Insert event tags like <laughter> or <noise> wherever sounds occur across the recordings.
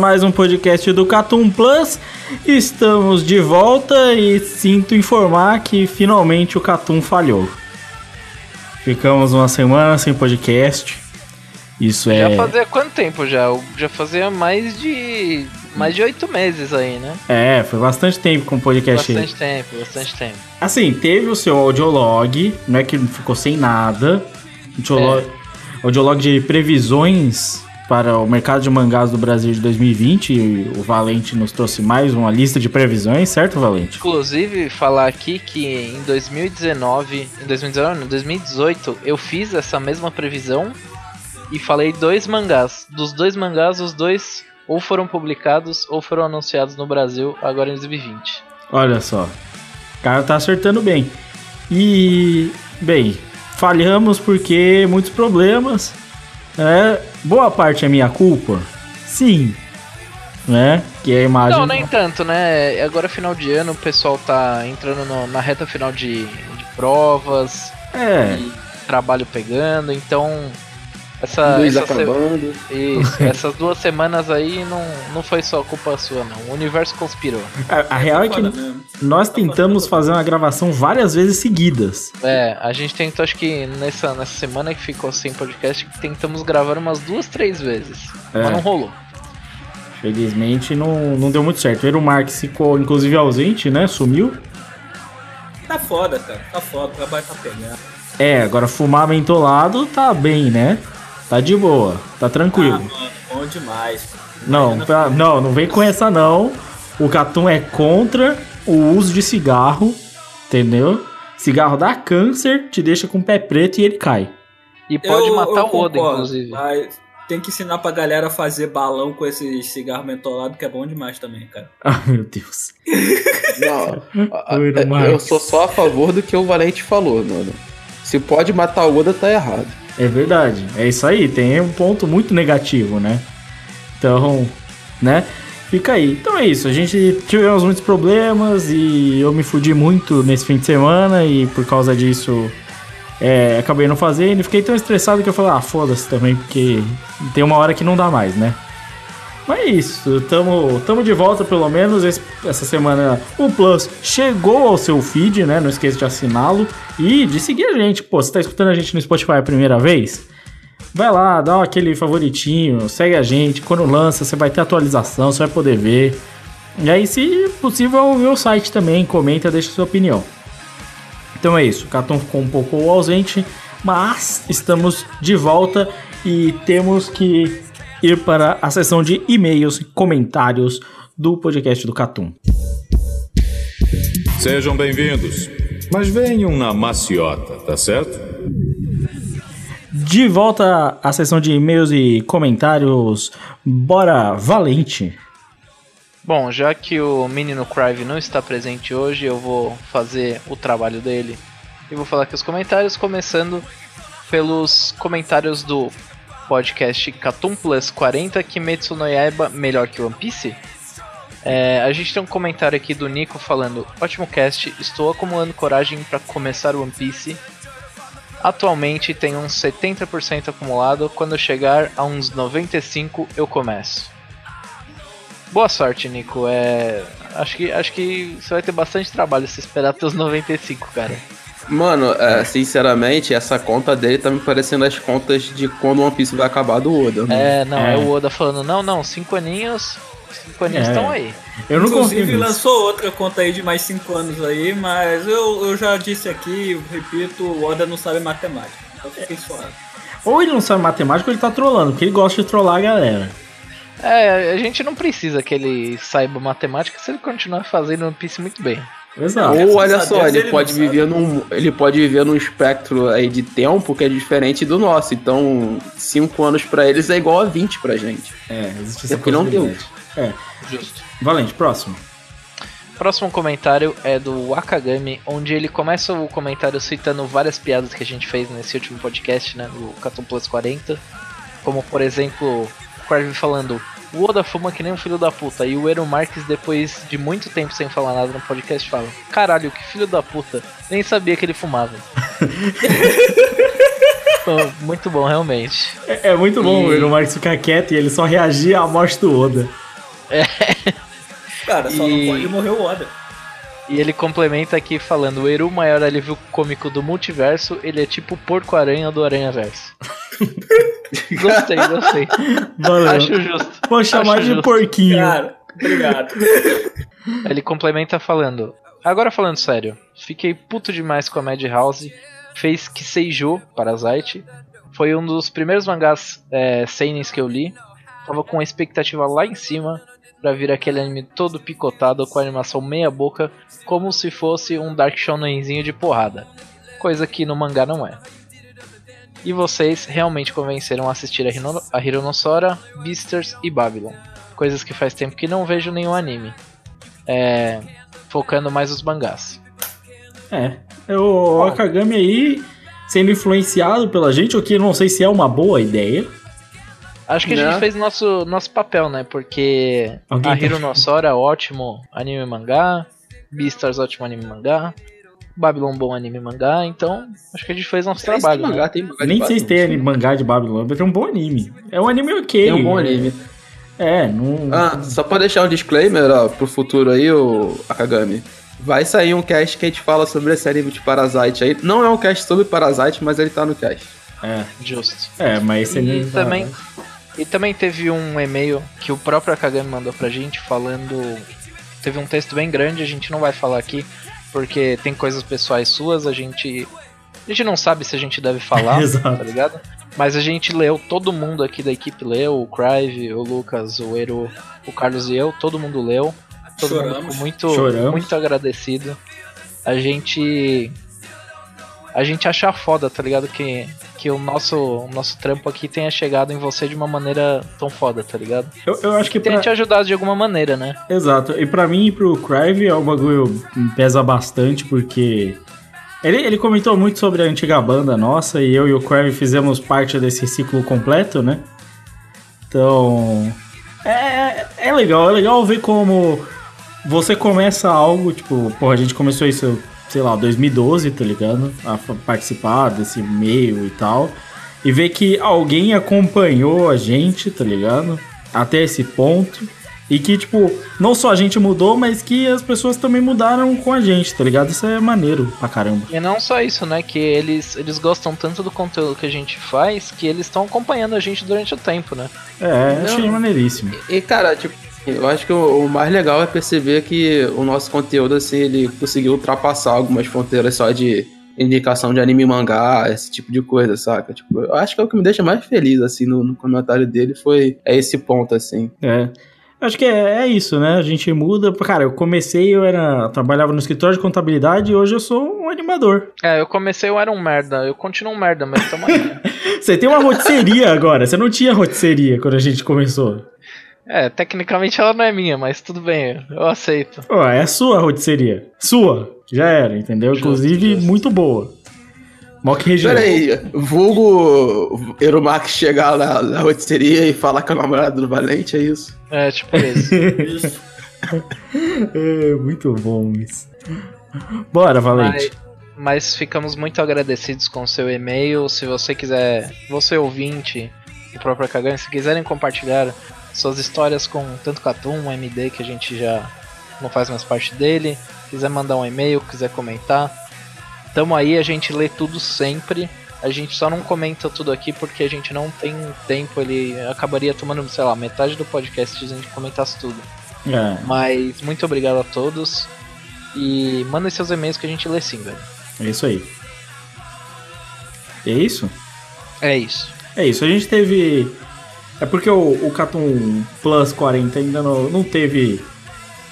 Mais um podcast do Catum Plus. Estamos de volta e sinto informar que finalmente o Catum falhou. Ficamos uma semana sem podcast. Isso é. Já fazia quanto tempo já? Já fazia mais de. mais de oito meses aí, né? É, foi bastante tempo com o podcast. Bastante tempo, bastante tempo. Assim, teve o seu audiolog, não é que ficou sem nada. Audiolog, audiolog de previsões para o mercado de mangás do Brasil de 2020. E o Valente nos trouxe mais uma lista de previsões, certo, Valente? Inclusive, falar aqui que em 2019. Em 2019, não, 2018, eu fiz essa mesma previsão e falei dois mangás. Dos dois mangás, os dois ou foram publicados ou foram anunciados no Brasil agora em 2020. Olha só. O cara tá acertando bem. E, bem, falhamos porque muitos problemas. É, boa parte é minha culpa? Sim. Né? Que a imagem. Não, nem tanto, né? Agora é final de ano, o pessoal tá entrando no- na reta final de, de provas, É. trabalho pegando, então. Essa, Luz essa se- acabando. Isso, <laughs> essas duas semanas aí não, não foi só culpa sua, não. O universo conspirou. A, a real é que Foda mesmo. nós tentamos fazer uma gravação várias vezes seguidas. É, a gente tentou, acho que nessa, nessa semana que ficou sem podcast, tentamos gravar umas duas, três vezes. É. Mas não rolou. Felizmente não, não deu muito certo. O Eero Marx ficou, inclusive, ausente, né? Sumiu. Tá foda, cara. Tá foda. O trabalho tá pegando. É, agora fumar mentolado tá bem, né? Tá de boa, tá Ah, tranquilo. mano, bom demais. Não, Imagina pra- não, não vem com essa não. O Catum é contra o uso de cigarro, entendeu? Cigarro dá câncer, te deixa com o pé preto e ele cai. E pode Eu- matar eu o Oda, inclusive. Mas tem que ensinar pra galera a fazer balão com esse cigarro mentolado, que é bom demais também, cara. Ai, <laughs> meu Deus. Não, <laughs> a- a- eu sou só a favor do que o Valente falou, mano. Se pode matar o Oda, tá errado. É verdade, é isso aí. Tem um ponto muito negativo, né? Então, né? Fica aí. Então é isso. A gente tivemos muitos problemas e eu me fudi muito nesse fim de semana e por causa disso é, acabei não fazendo. Fiquei tão estressado que eu falei, ah, foda-se também, porque tem uma hora que não dá mais, né? Mas é isso, tamo, tamo de volta pelo menos. Esse- essa semana o Plus chegou ao seu feed, né? Não esqueça de assiná-lo e de seguir a gente. Pô, você tá escutando a gente no Spotify a primeira vez? Vai lá, dá aquele favoritinho, segue a gente. Quando lança, você vai ter atualização, você vai poder ver. E aí, se possível, ver o site também, comenta, deixa sua opinião. Então é isso, o Caton ficou um pouco ausente, mas estamos de volta e temos que ir para a seção de e-mails e comentários do podcast do Catum. Sejam bem-vindos. Mas venham na maciota, tá certo? De volta à seção de e-mails e comentários, bora valente. Bom, já que o menino Crive não está presente hoje, eu vou fazer o trabalho dele. E vou falar aqui os comentários, começando pelos comentários do podcast Catum Plus 40, Kimetsu no Yaiba melhor que One Piece. É, a gente tem um comentário aqui do Nico falando: Ótimo cast, estou acumulando coragem para começar One Piece. Atualmente tenho uns 70% acumulado, quando chegar a uns 95 eu começo. Boa sorte, Nico. É, acho que acho que você vai ter bastante trabalho se esperar até os 95, cara. Mano, é, sinceramente, essa conta dele tá me parecendo as contas de quando One Piece vai acabar do Oda. mano. É, não, é, É. o Oda falando: "Não, não, cinco aninhos, cinco aninhos É. estão aí". Eu não Inclusive lançou outra conta aí de mais 5 anos aí, mas eu, eu já disse aqui, repito, o Oda não sabe matemática. Então fiquei suave. Ou ele não sabe matemática ou ele tá trolando, porque ele gosta de trollar a galera. É, a gente não precisa que ele saiba matemática se ele continuar fazendo One Piece muito bem. Exato. Ou olha só, ele, ele pode viver num, ele pode viver num espectro aí de tempo que é diferente do nosso. Então, 5 anos pra eles é igual a 20 pra gente. É, existe essa É porque não deu. É. Justo. Valente, próximo. Próximo comentário é do Akagami, onde ele começa o comentário citando várias piadas que a gente fez nesse último podcast, né, do Catum Plus 40. Como, por exemplo, o Crave falando, o Oda fuma que nem um filho da puta. E o Ero Marques, depois de muito tempo sem falar nada no podcast, fala, caralho, que filho da puta, nem sabia que ele fumava. <laughs> Muito bom, realmente. É, é muito bom E- o Marcos ficar quieto e ele só reagir à morte do Oda. Cara, só E- não pode morrer o Oda. E ele complementa aqui falando: o Eru, o maior alívio cômico do multiverso, ele é tipo o porco-aranha do Aranha-Verso. <laughs> gostei, gostei. Valeu. Acho justo. Vou chamar Acho de justo. porquinho. Cara, obrigado. <laughs> Ele complementa falando: Agora falando sério, fiquei puto demais com a Madhouse. Fez que Seijo, Parasite, foi um dos primeiros mangás é, seinens que eu li. Tava com a expectativa lá em cima pra vir aquele anime todo picotado com a animação meia boca, como se fosse um Dark Shonenzinho de porrada. Coisa que no mangá não é. E vocês realmente convenceram a assistir a, Hino, a Hironossora, Beasters e Babylon. Coisas que faz tempo que não vejo nenhum anime. É, focando mais os mangás. É. O Akagami aí sendo influenciado pela gente, o que eu não sei se é uma boa ideia. Acho que a Né? gente fez nosso, nosso papel, né? Porque Alguém a tá- Hironossora, ótimo anime mangá. Beastars, ótimo anime mangá. Babylon, bom anime mangá. Então, acho que a gente fez nosso trabalho. mangá, né? tem mangá Nem sei se tem anime- mangá de Babylon, mas é um bom anime. É um anime ok. Tem um bom anime. É, não. Ah, só pra deixar um disclaimer, ó, pro futuro aí, o Akagami. Vai sair um cast que a gente fala sobre esse anime de Parasite aí. Não é um cast sobre Parasite, mas ele tá no cast. É, Justo. é, mas esse E anime. também, e também teve um e-mail que o próprio Akagami mandou pra gente falando. Teve um texto bem grande, a gente não vai falar aqui, porque tem coisas pessoais suas, a gente. A gente não sabe se a gente deve falar, <laughs> tá ligado? Mas a gente leu, todo mundo aqui da equipe leu, o Crive, o Lucas, o Eru, o Carlos e eu, todo mundo leu. Todo mundo Choramos. ficou muito, Choramos. muito agradecido. A gente. A gente acha foda, tá ligado? Que, que o nosso, o nosso trampo aqui tenha chegado em você de uma maneira tão foda, tá ligado? Eu, eu acho que Tenha pra... te ajudado de alguma maneira, né? Exato. E pra mim e pro Crive é um bagulho que pesa bastante, porque. Ele, ele comentou muito sobre a antiga banda nossa e eu e o Crive fizemos parte desse ciclo completo, né? Então. É, é legal, é legal ver como você começa algo, tipo, pô, a gente começou isso, sei lá, 2012, tá ligado? A participar desse meio e tal. E ver que alguém acompanhou a gente, tá ligado? Até esse ponto. E que, tipo, não só a gente mudou, mas que as pessoas também mudaram com a gente, tá ligado? Isso é maneiro pra caramba. E não só isso, né? Que eles, eles gostam tanto do conteúdo que a gente faz que eles estão acompanhando a gente durante o tempo, né? É, achei Não. maneiríssimo. E, cara, tipo, eu acho que o, o mais legal é perceber que o nosso conteúdo, assim, ele conseguiu ultrapassar algumas fronteiras só de indicação de anime e mangá, esse tipo de coisa, saca? Tipo, eu acho que é o que me deixa mais feliz, assim, no, no comentário dele foi é esse ponto, assim. É. Acho que é, é isso, né? A gente muda. Cara, eu comecei, eu era. eu trabalhava no escritório de contabilidade e hoje eu sou um animador. É, eu comecei, eu era um merda, eu continuo um merda, mas tamo aí. <laughs> Você tem uma rotisseria agora. Você não tinha rotisseria quando a gente começou. É, tecnicamente ela não é minha, mas tudo bem, eu aceito. Ó, é sua a rotisseria. Sua. Já era, entendeu? Justo, Inclusive, justo. muito boa. Mock região. Pera aí, vulgo Eromax chegar na, na rotisseria e falar com a namorada do Valente, é isso? É, tipo isso. Isso. <laughs> É, muito bom isso. Bora, Valente. Mas, mas ficamos muito agradecidos com o seu e-mail. Se você quiser, você ouvinte, o próprio Kagan, se quiserem compartilhar suas histórias com tanto Catum, MD, que a gente já não faz mais parte dele, quiser mandar um e-mail, quiser comentar, tamo aí, a gente lê tudo sempre. A gente só não comenta tudo aqui porque a gente não tem tempo, ele acabaria tomando, sei lá, metade do podcast se a gente comentasse tudo. É, Mas muito obrigado a todos. E mandem seus e-mails que a gente lê sim, velho. é isso aí. É isso? É isso. É isso. A gente teve. É porque o, o Catum Plus 40 ainda não, não teve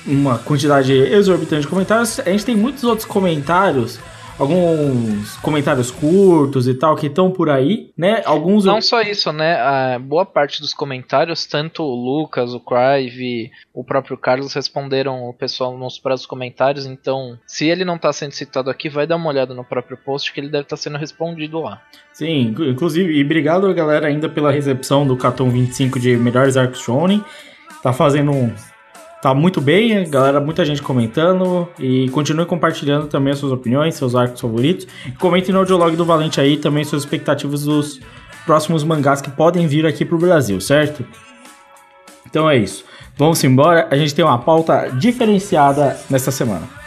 uma quantidade exorbitante de comentários. A gente tem muitos outros comentários. Alguns comentários curtos e tal que estão por aí, né? Alguns Não só isso, né? A boa parte dos comentários, tanto o Lucas, o Crive, o próprio Carlos responderam o pessoal nos próprios comentários. Então, se ele não tá sendo citado aqui, vai dar uma olhada no próprio post que ele deve estar sendo respondido lá. Sim, inclu- inclusive, e obrigado galera ainda pela recepção do Catum 25 de melhores arcos shonen. Tá fazendo um. Tá muito bem, galera, muita gente comentando. E continue compartilhando também as suas opiniões, seus arcos favoritos. E comentem no audiolog do Valente aí também suas expectativas dos próximos mangás que podem vir aqui pro Brasil, certo? Então é isso. Vamos embora. A gente tem uma pauta diferenciada nessa semana.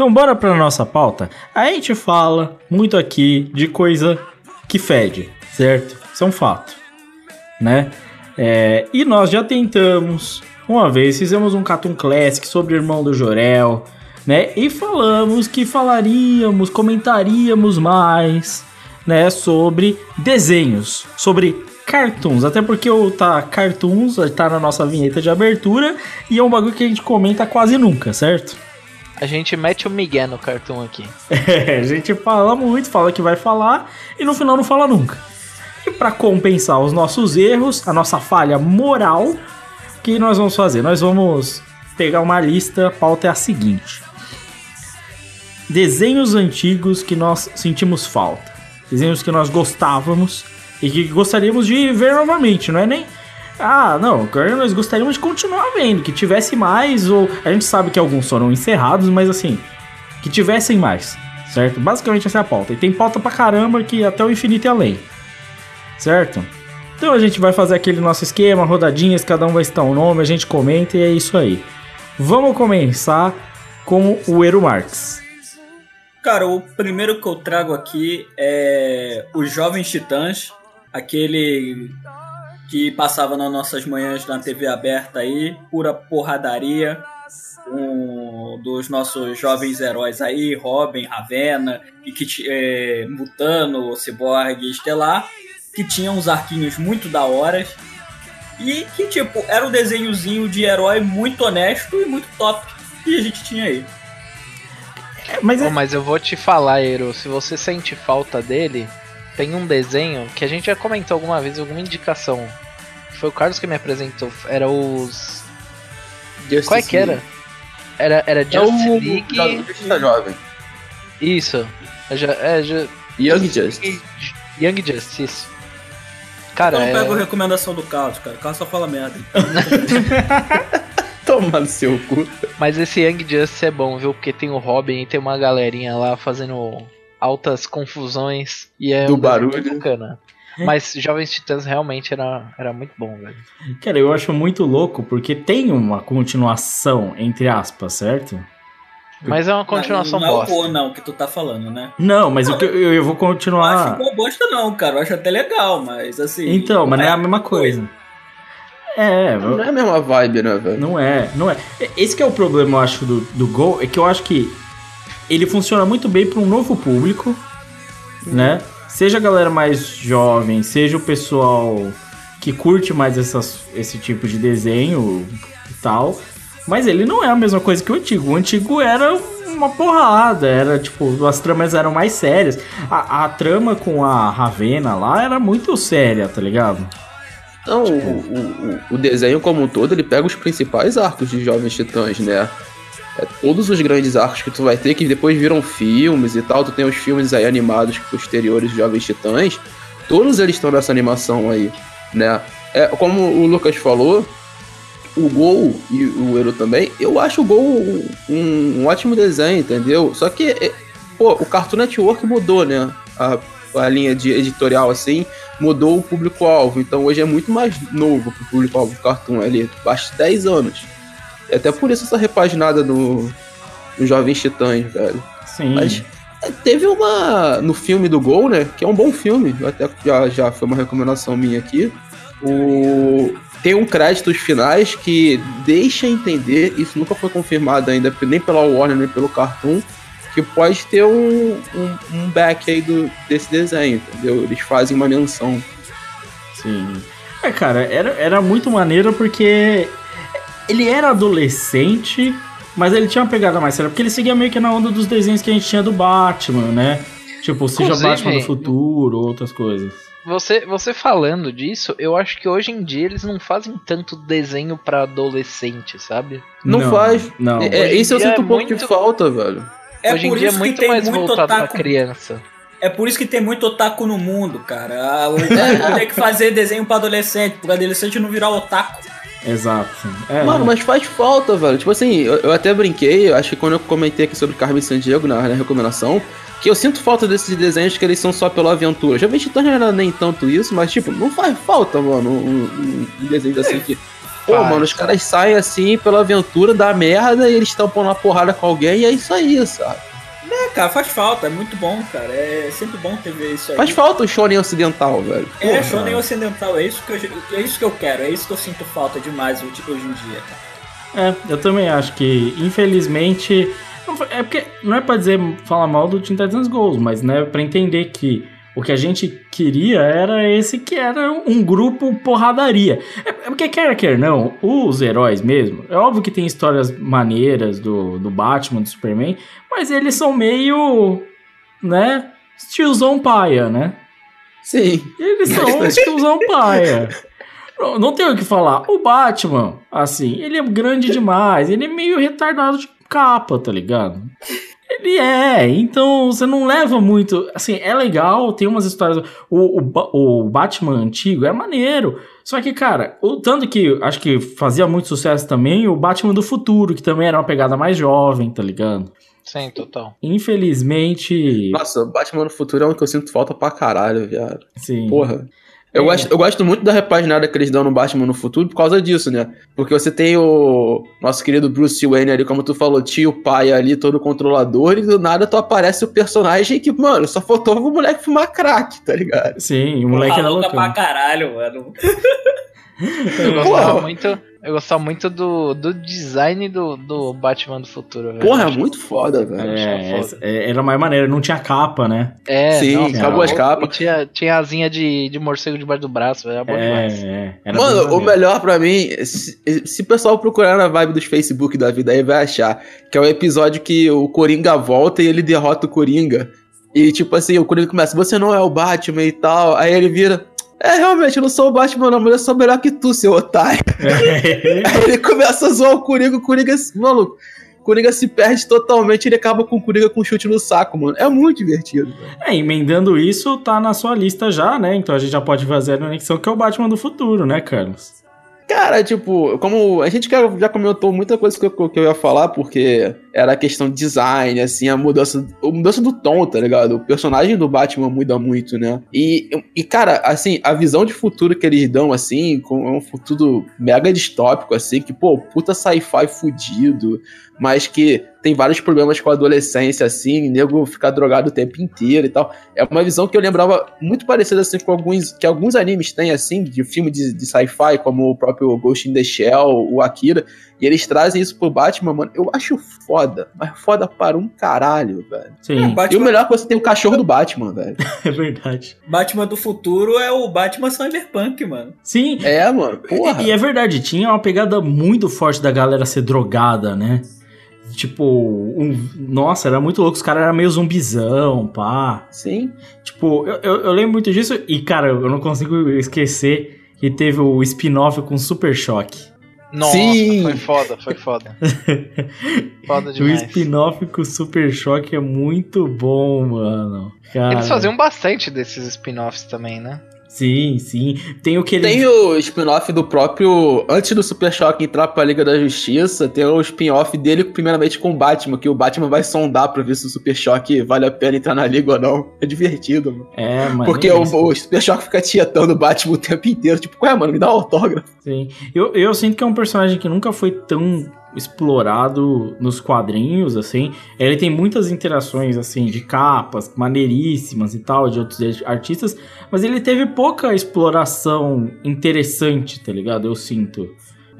Então bora pra nossa pauta. A gente fala muito aqui de coisa que fede, certo? Isso é um fato, né? É, e nós já tentamos, uma vez, fizemos um Cartoon Classic sobre o irmão do Jorel, né? E falamos que falaríamos, comentaríamos mais, né? Sobre desenhos, sobre cartoons. Até porque o tá cartoons tá na nossa vinheta de abertura e é um bagulho que a gente comenta quase nunca, certo? A gente mete o Miguel no cartão aqui. É, <laughs> a gente fala muito, fala que vai falar e no final não fala nunca. E para compensar os nossos erros, a nossa falha moral, o que nós vamos fazer? Nós vamos pegar uma lista, a pauta é a seguinte: desenhos antigos que nós sentimos falta, desenhos que nós gostávamos e que gostaríamos de ver novamente, não é nem ah, não, nós gostaríamos de continuar vendo, que tivesse mais, ou. A gente sabe que alguns foram encerrados, mas assim, que tivessem mais, certo? Basicamente essa é a pauta. E tem pauta pra caramba que até o infinito e além, certo? Então a gente vai fazer aquele nosso esquema, rodadinhas, cada um vai citar um nome, a gente comenta e é isso aí. Vamos começar com o Eru Marx. Cara, o primeiro que eu trago aqui é Os Jovens Titãs, aquele que passava nas nossas manhãs na TV aberta aí, pura porradaria, um dos nossos jovens heróis aí, Robin, Ravena, e que ti- é, Mutano, Cyborg e Estelar, que tinham uns arquinhos muito da hora e que tipo era um desenhozinho de herói muito honesto e muito top que a gente tinha aí. É, mas é, mas eu vou te falar, Ero, se você sente falta dele, tem um desenho que a gente já comentou alguma vez, alguma indicação. Foi o Carlos que me apresentou. Era os. Justice Qual é que era? Era, era É Justice o League. Justiça Jovem. Isso. É, é, Young Justice. Young Justice. isso. Cara, Então é, pega a recomendação do Carlos, cara. O Carlos só fala merda. <laughs> Toma no seu cu. mas esse Young Justice é bom, viu? Porque tem o Robin e tem uma galerinha lá fazendo altas confusões. E é Do um barulho. muito bacana. <laughs> Mas Jovens Titãs realmente era, era muito bom, velho. Cara, eu acho muito louco porque tem uma continuação, entre aspas, certo? Mas é uma continuação não, não bosta. é o Go, não, que tu tá falando, né? Não, mas o que eu, eu vou Não acho continuar. boa bosta, não, cara. Eu acho até legal, mas assim. Então, mas não é a mesma coisa. É, Não é a mesma vibe, né, velho? Não é, não é. Esse que é o problema, eu acho, do, do Gol, é que eu acho que ele funciona muito bem para um novo público, né? Seja a galera mais jovem, seja o pessoal que curte mais essas, esse tipo de desenho e tal. Mas ele não é a mesma coisa que o antigo. O antigo era uma porrada, era tipo, as tramas eram mais sérias. A, a trama com a Ravena lá era muito séria, tá ligado? Não, o, o, o- o desenho como um todo, ele pega os principais arcos de Jovens Titãs, né? É, todos os grandes arcos que tu vai ter, que depois viram filmes e tal, tu tem os filmes aí animados posteriores Jovens Titãs, todos eles estão nessa animação aí, né? É, como o Lucas falou, o Gol e o Ero também, eu acho o Gol um, um ótimo desenho, entendeu? Só que, é, pô, o Cartoon Network mudou, né? A, a linha de editorial, assim, mudou o público-alvo. Então hoje é muito mais novo pro público-alvo do Cartoon, ali, de 10 anos. É até por isso essa repaginada no, no Jovens Titãs, velho. Sim. Mas é, teve uma. No filme do Gol, né? Que é um bom filme. Até já, já foi uma recomendação minha aqui. O. Tem um créditos finais que deixa entender, isso nunca foi confirmado ainda, nem pela Warner nem pelo Cartoon, que pode ter um, um, um back aí do, desse desenho, entendeu? Eles fazem uma menção. Sim. É, cara, era, era muito maneiro porque ele era adolescente, mas ele tinha uma pegada mais séria, porque ele seguia meio que na onda dos desenhos que a gente tinha do Batman, né? Tipo, seja Inclusive, Batman do futuro, outras coisas. Você, você falando disso, eu acho que hoje em dia eles não fazem tanto desenho pra adolescente, sabe? Não, faz. Não. É, é, Hoje em isso eu dia sinto é um pouco de muito- falta, velho. É hoje em por dia é isso que muito tem mais muito voltado pra otaku. criança. É por isso que tem muito otaku no mundo, cara. Ah, O <laughs> tem que fazer desenho pra adolescente, pro adolescente não virar otaku. Exato. É, Mano, mas faz falta, velho. Tipo assim, eu, eu até brinquei, eu acho que quando eu comentei aqui sobre Carmen Sandiego na, na recomendação, que eu sinto falta desses desenhos que eles são só pela aventura. Já vi Titãs não era nem tanto isso, mas tipo, não faz falta, mano, um, um- desenho assim que. Pô, Faz, mano, os caras saem assim pela aventura, dá merda e eles estão pondo uma porrada com alguém e é isso aí, sabe? É, cara, faz falta, é muito bom, cara. É sempre bom ter ver isso aí. Faz falta o shonen ocidental, velho. É, Porra. shonen ocidental, é isso, que eu, é isso que eu quero, é isso que eu sinto falta demais hoje hoje em dia, cara. É, eu também acho que, infelizmente. É porque não é pra dizer falar mal do Teen Titans Goals, mas né, pra entender que o que a gente queria era esse que era um grupo porradaria. É, é porque quer quer não, os heróis mesmo, é óbvio que tem histórias maneiras do, do Batman, do Superman, mas eles são meio, né, tiozão paia, né? Sim. Eles são os tiozão paia. Não, não tem o que falar. O Batman, assim, ele é grande demais. Ele é meio retardado de capa, tá ligado? Ele é, então você não leva muito. Assim, é legal, tem umas histórias. O, o, o Batman antigo é maneiro. Só que, cara, o tanto que acho que fazia muito sucesso também o Batman do futuro, que também era uma pegada mais jovem, tá ligado? Sim, total. Infelizmente. Nossa, Batman no futuro é um que eu sinto falta pra caralho, viado. Sim. Porra. Eu, É. gosto, eu gosto muito da repaginada que eles dão no Batman no futuro por causa disso, né? Porque você tem o nosso querido Bruce Wayne ali, como tu falou, tio, pai ali, todo controlador, e do nada tu aparece o personagem que, mano, só faltou o moleque fumar crack, tá ligado? Sim, o moleque era loucão. pra caralho, mano. <laughs> Eu gostava Porra. muito, eu gostava muito do, do design do, do Batman do futuro, velho. Porra, é muito foda, velho. É, é, era mais maneiro, não tinha capa, né? É, Sim, nossa, acabou as capas. Tinha, tinha asinha de, de morcego debaixo do braço, velho. Era bom demais. É, é, era Mano, o melhor pra mim, se, se o pessoal procurar na vibe dos Facebook da vida aí, vai achar que é o episódio que o Coringa volta e ele derrota o Coringa. E tipo assim, o Coringa começa, você não é o Batman e tal. Aí ele vira, é, realmente, eu não sou o Batman não, mas eu sou melhor que tu, seu otário. Aí <laughs> ele começa a zoar o Coringa, o Coringa, maluco, o Coringa se perde totalmente, ele acaba com o Coringa com um chute no saco, mano. É muito divertido. É, emendando isso, tá na sua lista já, né? Então a gente já pode fazer a conexão que é o Batman do futuro, né, Carlos? Cara, tipo, como a gente já comentou muita coisa que eu, que eu ia falar, porque era a questão de design, assim, a mudança, a mudança do tom, tá ligado? O personagem do Batman muda muito, né? E, e cara, assim, a visão de futuro que eles dão, assim, com um futuro mega distópico, assim, que, pô, puta sci-fi fudido, mas que tem vários problemas com a adolescência, assim, nego ficar drogado o tempo inteiro e tal. É uma visão que eu lembrava muito parecida, assim, com alguns, que alguns animes têm, assim, de filme de, de sci-fi, como o próprio Ghost in the Shell, o Akira, e eles trazem isso pro Batman, mano. Eu acho foda, mas foda para um caralho, velho. Sim, É, E o Batman, melhor é que você tem o cachorro do Batman, velho. <laughs> é verdade. Batman do futuro é o Batman Cyberpunk, mano. Sim, É, mano, porra. E, e é verdade, tinha uma pegada muito forte da galera ser drogada, né? Tipo, um- nossa, era muito louco, os caras eram meio zumbizão, pá. Sim. Tipo, eu, eu, eu lembro muito disso e, cara, eu não consigo esquecer que teve o spin-off com Super Choque. Nossa, Sim. foi foda, foi foda. <laughs> foda O demais. spin-off com Super Choque é muito bom, mano. Cara, Eles faziam bastante desses spin-offs também, né? Sim, sim. Tem o que ele. Tem o spin-off do próprio. Antes do Super Choque entrar pra Liga da Justiça, tem o spin-off dele, primeiramente com o Batman, que o Batman vai sondar pra ver se o Super Choque vale a pena entrar na Liga ou não. É divertido, mano. É, mano. Porque o, o Super Choque fica tietando o Batman o tempo inteiro. Tipo, ué, mano, me dá um autógrafo. Sim. Eu, eu sinto que é um personagem que nunca foi tão explorado nos quadrinhos, assim. Ele tem muitas interações, assim, de capas maneiríssimas e tal, de outros artistas, mas ele teve pouca exploração interessante, tá ligado? Eu sinto.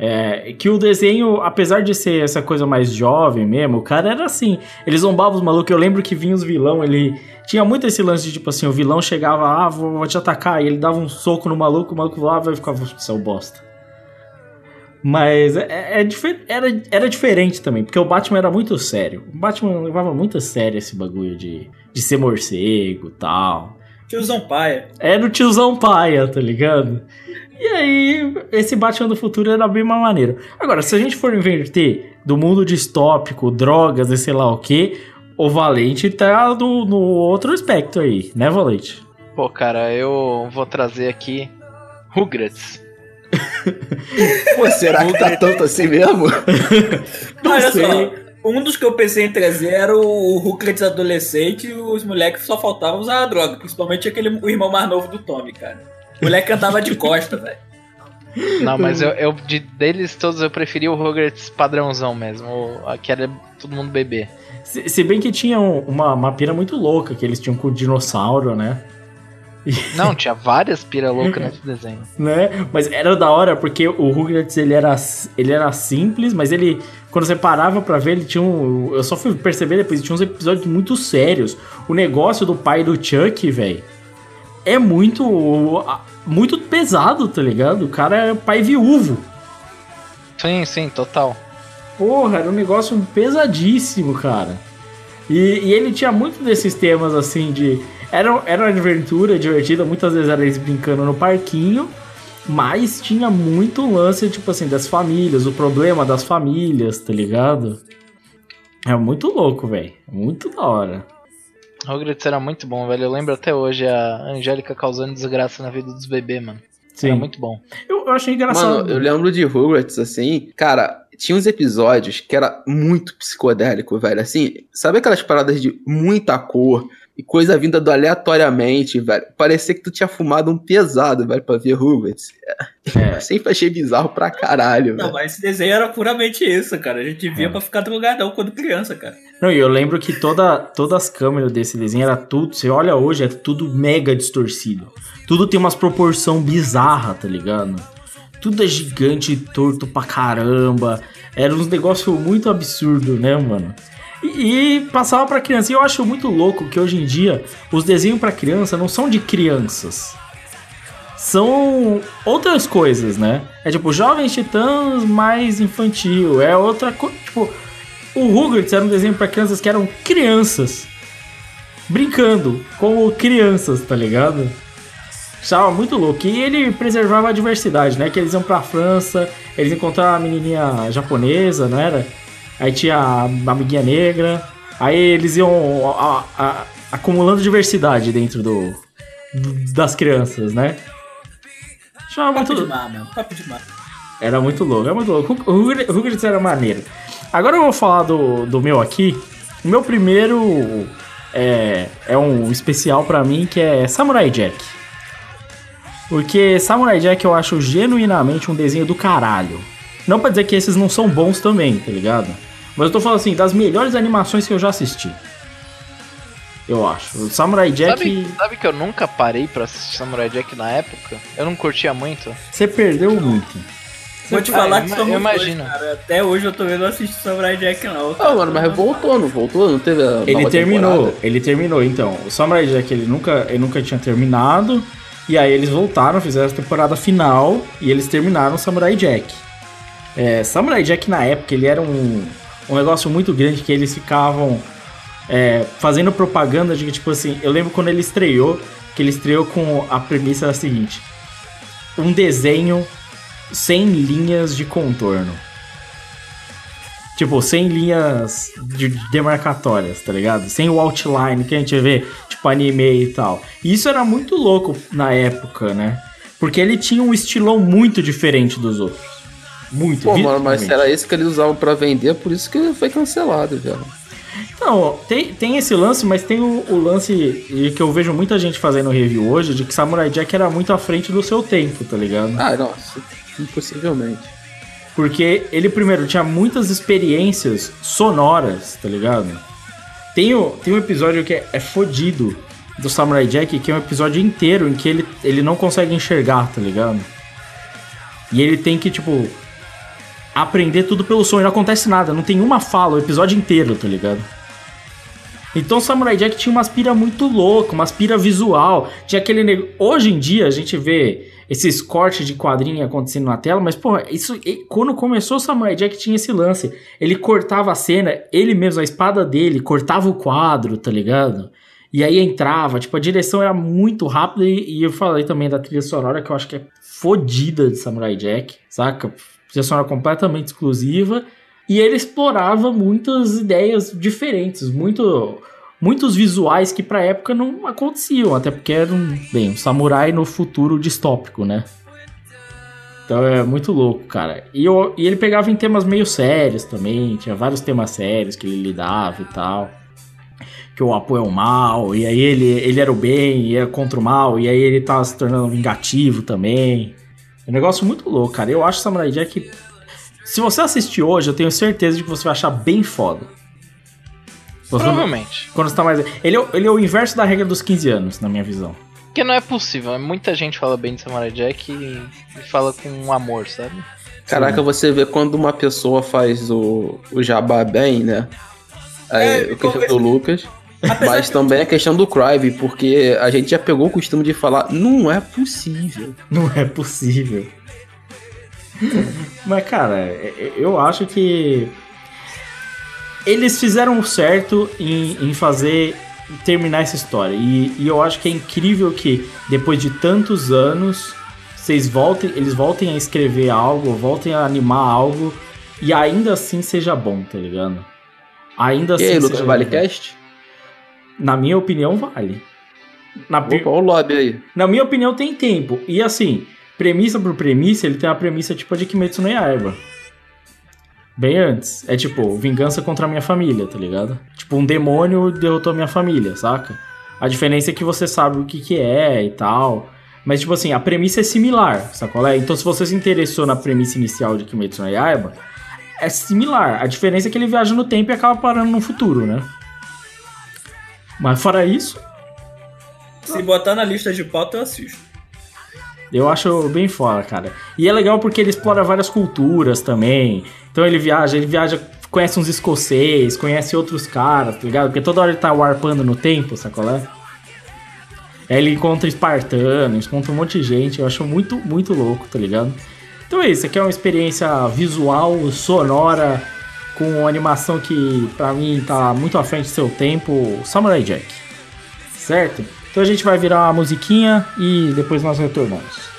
É, que o desenho, apesar de ser essa coisa mais jovem mesmo, o cara era assim, ele zombava os malucos, eu lembro que vinha os vilão, ele tinha muito esse lance de tipo assim, o vilão chegava, ah, vou, vou te atacar, e ele dava um soco no maluco, o maluco voava e ficava, seu bosta. Mas é, é difer- era, era diferente também, porque o Batman era muito sério. O Batman levava muito a sério esse bagulho de, de ser morcego e tal. Tiozão Paia. Era o tiozão paia, tá ligado? E aí, esse Batman do futuro era bem mais maneiro. Agora, se a gente for inverter do mundo distópico, drogas e sei lá o que, o Valente tá no, no outro aspecto aí, né, Valente? Pô, cara, eu vou trazer aqui Rugrats. <laughs> Pô, será que tá tanto assim mesmo? <laughs> Olha sei. só, um dos que eu pensei em trazer era o Rugrats adolescente e os moleques só faltavam usar a droga. Principalmente aquele, o irmão mais novo do Tommy, cara. O moleque andava de costa, velho. Não, mas eu, eu- de, deles todos eu preferi o Rugrats padrãozão mesmo, o, que era todo mundo bebê. Se, se bem que tinha um- uma, uma pira muito louca que eles tinham com o dinossauro, né? <laughs> Não, tinha várias pira loucas nesse desenho. né? Mas era da hora porque o Rugrats ele era, ele era simples, mas ele quando você parava pra ver, ele tinha um, eu só fui perceber depois, tinha uns episódios muito sérios. O negócio do pai do Chuck, velho, é muito muito pesado, tá ligado? O cara é pai viúvo. Sim, sim, total. Porra, era um negócio pesadíssimo, cara. E, e ele tinha muito desses temas assim de. Era, era uma aventura divertida, muitas vezes era eles brincando no parquinho, mas tinha muito lance, tipo assim, das famílias, o problema das famílias, tá ligado? É muito louco, velho. Muito da hora. Rugrats era muito bom, velho. Eu lembro até hoje a Angélica causando desgraça na vida dos bebês, mano. Sim. Era muito bom. Eu, eu achei engraçado. Mano, eu lembro de Rugrats, assim, cara, tinha uns episódios que era muito psicodélico, velho. Assim, sabe aquelas paradas de muita cor e coisa vinda do aleatoriamente, velho? Parecia que tu tinha fumado um pesado, velho, pra ver Rugrats. É. Eu <laughs> sempre achei bizarro pra caralho, Não, velho. mas esse desenho era puramente isso, cara. A gente via É. pra ficar drogadão quando criança, cara. Não, e eu lembro que toda, todas as câmeras desse desenho era tudo. Você olha hoje, é tudo mega distorcido. Tudo tem umas proporção bizarra, tá ligado? Tudo é gigante, torto pra caramba. Era uns negócio muito absurdo, né, mano? E, passava pra criança. E eu acho muito louco que hoje em dia os desenhos pra criança não são de crianças. São outras coisas, né? É tipo Jovens Titãs mais infantil. É outra coisa. Tipo, o Rugrats era um desenho pra crianças que eram crianças. Brincando como crianças, tá ligado? Achava muito louco. E ele preservava a diversidade, né? Que eles iam pra França, eles encontraram a menininha japonesa, não era? Aí tinha a amiguinha negra. Aí eles iam a- a- acumulando diversidade dentro do, do- das crianças, né? Achava Papo muito, de mar, mano. Papo de mar. era muito louco, era muito louco. O Rugrats- era maneiro. Agora eu vou falar do, do meu aqui. O meu primeiro é, é um especial pra mim que é Samurai Jack. Porque Samurai Jack eu acho genuinamente um desenho do caralho. Não pra dizer que esses não são bons também, tá ligado? Mas eu tô falando assim, das melhores animações que eu já assisti. Eu acho. O Samurai Jack. Sabe, sabe que eu nunca parei pra assistir Samurai Jack na época? Eu não curtia muito. Você perdeu muito. Vou te Ah, falar eu que dois, imagino. cara. Até hoje eu tô vendo assistir Samurai Jack não. Ah, mano, mas voltou, não voltou? Não teve a Ele terminou, temporada? ele terminou então. O Samurai Jack ele nunca, ele nunca tinha terminado. E aí eles voltaram, fizeram a temporada final e eles terminaram o Samurai Jack. É, Samurai Jack na época ele era um, um negócio muito grande que eles ficavam é, fazendo propaganda de que, tipo assim, eu lembro quando ele estreou, que ele estreou com a premissa da seguinte: um desenho sem linhas de contorno. Tipo, sem linhas de demarcatórias, tá ligado? Sem o outline que a gente vê, tipo, anime e tal. E isso era muito louco na época, né? Porque ele tinha um estilão muito diferente dos outros. Muito, Pô, mano, mas era esse que eles usavam pra vender, por isso que foi cancelado já. Não, tem, tem esse lance, mas tem o, o lance que eu vejo muita gente fazendo review hoje de que Samurai Jack era muito à frente do seu tempo, tá ligado? Ah, nossa, impossivelmente. Porque ele, primeiro, tinha muitas experiências sonoras, tá ligado? Tem, o, tem um episódio que é, é fodido do Samurai Jack, que é um episódio inteiro em que ele, ele não consegue enxergar, tá ligado? E ele tem que, tipo, aprender tudo pelo som. E não acontece nada, não tem uma fala o episódio inteiro, tá ligado? Então Samurai Jack tinha uma aspira muito louca, uma aspira visual. Tinha aquele. Hoje em dia a gente vê esses cortes de quadrinho acontecendo na tela, mas, porra, isso. Quando começou o Samurai Jack tinha esse lance. Ele cortava a cena, ele mesmo, a espada dele, cortava o quadro, tá ligado? E aí entrava, tipo, a direção era muito rápida e, e eu falei também da trilha sonora, que eu acho que é fodida de Samurai Jack, saca? Trilha sonora completamente exclusiva. E ele explorava muitas ideias diferentes, muito, muitos visuais que pra época não aconteciam, até porque era um, bem, um samurai no futuro distópico, né? Então é muito louco, cara. E, eu- e ele pegava em temas meio sérios também, tinha vários temas sérios que ele lidava e tal. Que o Apo é o mal, e aí ele, ele era o bem, e era contra o mal, e aí ele tava se tornando vingativo também. É um negócio muito louco, cara. Eu acho Samurai Jack se você assistir hoje, eu tenho certeza de que você vai achar bem foda. Você- Provavelmente. Quando você tá mais. Ele é, o- ele é o inverso da regra dos 15 anos, na minha visão. Porque não é possível. Muita gente fala bem de Samurai Jack e, e fala com amor, sabe? Caraca, você vê quando uma pessoa faz o, o jabá bem, né? Aí, É, o porque- do Lucas. Apesar Mas que- também a questão do Crive, porque a gente já pegou o costume de falar, não é possível. Não é possível. Mas, cara, é- é- eu acho que. Eles fizeram certo em, em fazer. terminar essa história. E, e eu acho que é incrível que, depois de tantos anos, vocês voltem. Eles voltem a escrever algo, voltem a animar algo. E ainda assim seja bom, tá ligado? Ainda E assim aí, seja Lucas, vale bom. cast? Na minha opinião, vale. Na, Opa, o lobby aí. na minha opinião, tem tempo. E assim, premissa por premissa, ele tem uma premissa tipo a de Kimetsu no Yaiba. Bem antes. É tipo, vingança contra a minha família, tá ligado? Tipo, um demônio derrotou a minha família, saca? A diferença é que você sabe o que que é e tal. Mas, tipo assim, a premissa é similar, sacou? É? Então, se você se interessou na premissa inicial de Kimetsu no Yaiba, é similar. A diferença é que ele viaja no tempo e acaba parando no futuro, né? Mas fora isso, Se botar na lista de pauta, eu assisto. Eu acho bem fora, cara. E é legal porque ele explora várias culturas também. Então ele viaja, ele viaja, conhece uns escocês, conhece outros caras, tá ligado? Porque toda hora ele tá warpando no tempo, sacolé? Aí ele encontra espartanos, encontra um monte de gente. Eu acho muito, muito louco, tá ligado? Então é isso, aqui é uma experiência visual, sonora, com animação que pra mim tá muito à frente do seu tempo, Samurai Jack. Certo? Então a gente vai virar uma musiquinha e depois nós retornamos.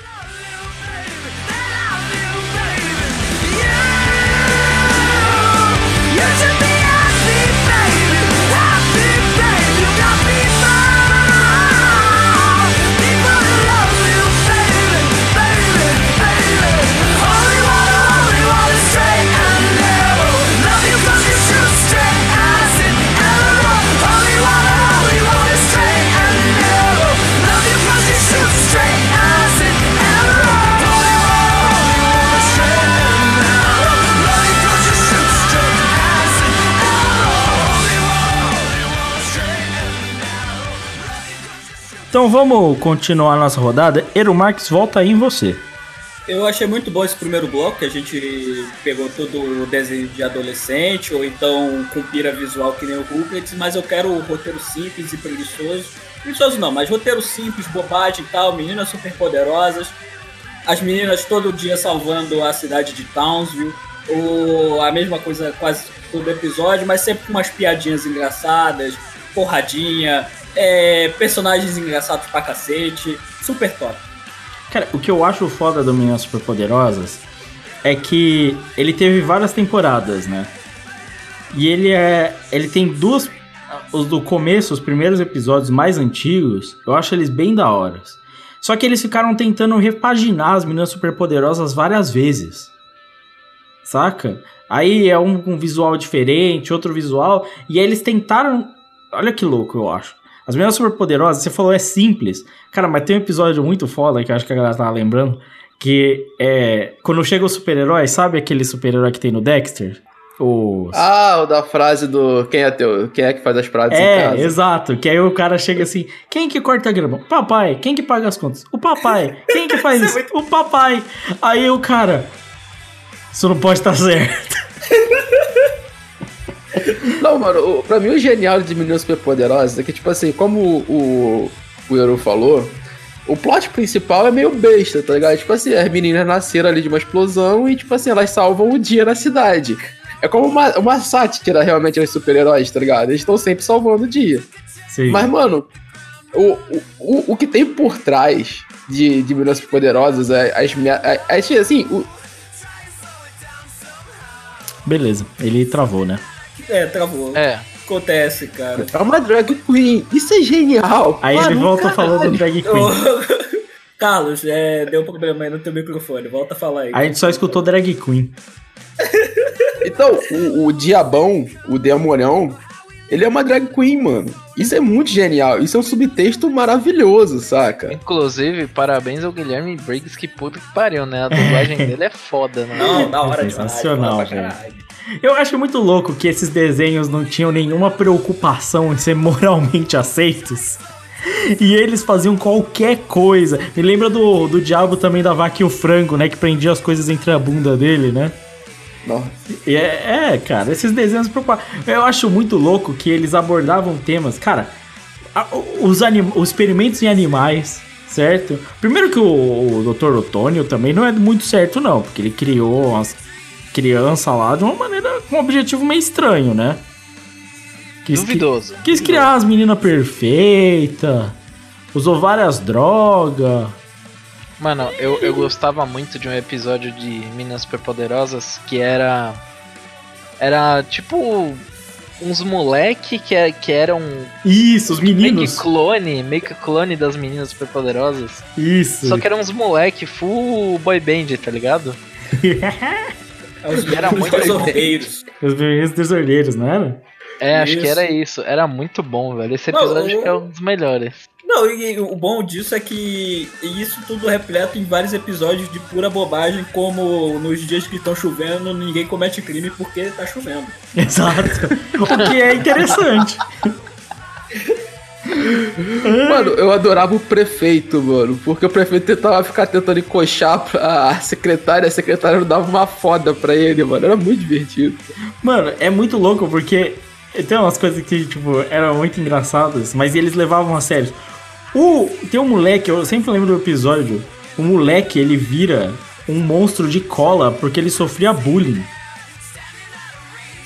Então vamos continuar nossa rodada. Eru Marques, volta aí em você. Eu achei muito bom esse primeiro bloco, que a gente pegou todo o desenho de adolescente, ou então com pira visual que nem o Rugrats, mas eu quero o roteiro simples e preguiçoso. Preguiçoso não, mas roteiro simples, bobagem e tal, meninas super poderosas, as meninas todo dia salvando a cidade de Townsville, ou a mesma coisa quase todo episódio, mas sempre com umas piadinhas engraçadas, porradinha, é, personagens engraçados pra cacete, super top. Cara, o que eu acho foda do Meninas Superpoderosas é que ele teve várias temporadas, né? E ele é. Ele tem duas. Os do começo, os primeiros episódios mais antigos, eu acho eles bem da hora. Só que eles ficaram tentando repaginar as meninas superpoderosas várias vezes. Saca? Aí é um com visual diferente, outro visual. E aí eles tentaram. Olha que louco, eu acho. As meninas superpoderosas, você falou, é simples. Cara, mas tem um episódio muito foda que eu acho que a galera tava lembrando. Que é. Quando chega o super-herói, sabe aquele super-herói que tem no Dexter? Os... Ah, o da frase do quem é teu, quem é que faz as frases em É, casa. exato. Que aí o cara chega assim: quem que corta a grama? Papai. Quem que paga as contas? O papai. Quem que faz <laughs> isso? O papai. Aí o cara. Isso não pode estar certo. <laughs> Não, mano, o- pra mim o genial de Meninas Superpoderosas é que, tipo assim, como o, o Euro falou, o plot principal é meio besta, tá ligado? Tipo assim, as meninas nasceram ali de uma explosão e, tipo assim, elas salvam o dia na cidade. É como uma, uma sátira realmente aos super-heróis, tá ligado? Eles estão sempre salvando o dia. Sim. Mas, mano, o, o, o, o que tem por trás de, de Meninas Superpoderosas, é, as, minha- é- é, assim, o, Beleza, ele travou, né? É, travou. É. Acontece, cara. é uma drag queen. Isso é genial. Aí Mano, ele volta caralho. falando do drag queen. <laughs> Carlos, é, deu problema aí no teu microfone. Volta a falar aí. A gente só escutou drag queen. Então, o, o Diabão, o Demorão, ele é uma drag queen, mano. Isso é muito genial. Isso é um subtexto maravilhoso, saca? Inclusive, parabéns ao Guilherme Briggs, que puta que pariu, né? A dublagem <laughs> dele é foda, né? Não, da hora demais. Sensacional, velho. Eu acho muito louco que esses desenhos não tinham nenhuma preocupação em ser <laughs> moralmente aceitos. E eles faziam qualquer coisa. Me lembra do, do diabo também da vaca e o frango, né? Que prendia as coisas entre a bunda dele, né? Nossa. E é, é, cara, esses desenhos. Eu acho muito louco que eles abordavam temas. Cara, os, anim, os experimentos em animais, certo? Primeiro que o, o Dr. Otônio também não é muito certo, não, porque ele criou umas crianças lá de uma maneira, com um objetivo meio estranho, né? Quis, Duvidoso. quis criar as meninas perfeitas, usou várias drogas. Mano, eu, eu gostava muito de um episódio de Minas Superpoderosas que era. Era tipo. Uns moleque que, é- que eram Isso, os meio que meninos. clone, meio que clone das meninas superpoderosas. Isso. Só que eram uns moleque full boy band, tá ligado? <laughs> É os Era meninos muito desordeiros. Os meninos desordeiros, não era? É, acho que Isso. era isso. Era muito bom, velho. Esse Não, episódio acho que é eu- um dos melhores. Não, e o bom disso é que isso tudo repleto em vários episódios de pura bobagem, como nos dias que estão chovendo, ninguém comete crime porque tá chovendo. <laughs> Exato. o que é interessante. <laughs> Mano, eu adorava o prefeito, mano. Porque o prefeito tentava ficar tentando encoxar pra secretária, a secretária não dava uma foda pra ele, mano. Era muito divertido. Mano, é muito louco porque tem umas coisas que, tipo, eram muito engraçadas, mas eles levavam a sério. O, tem um moleque, eu sempre lembro do episódio, o moleque, ele vira um monstro de cola porque ele sofria bullying.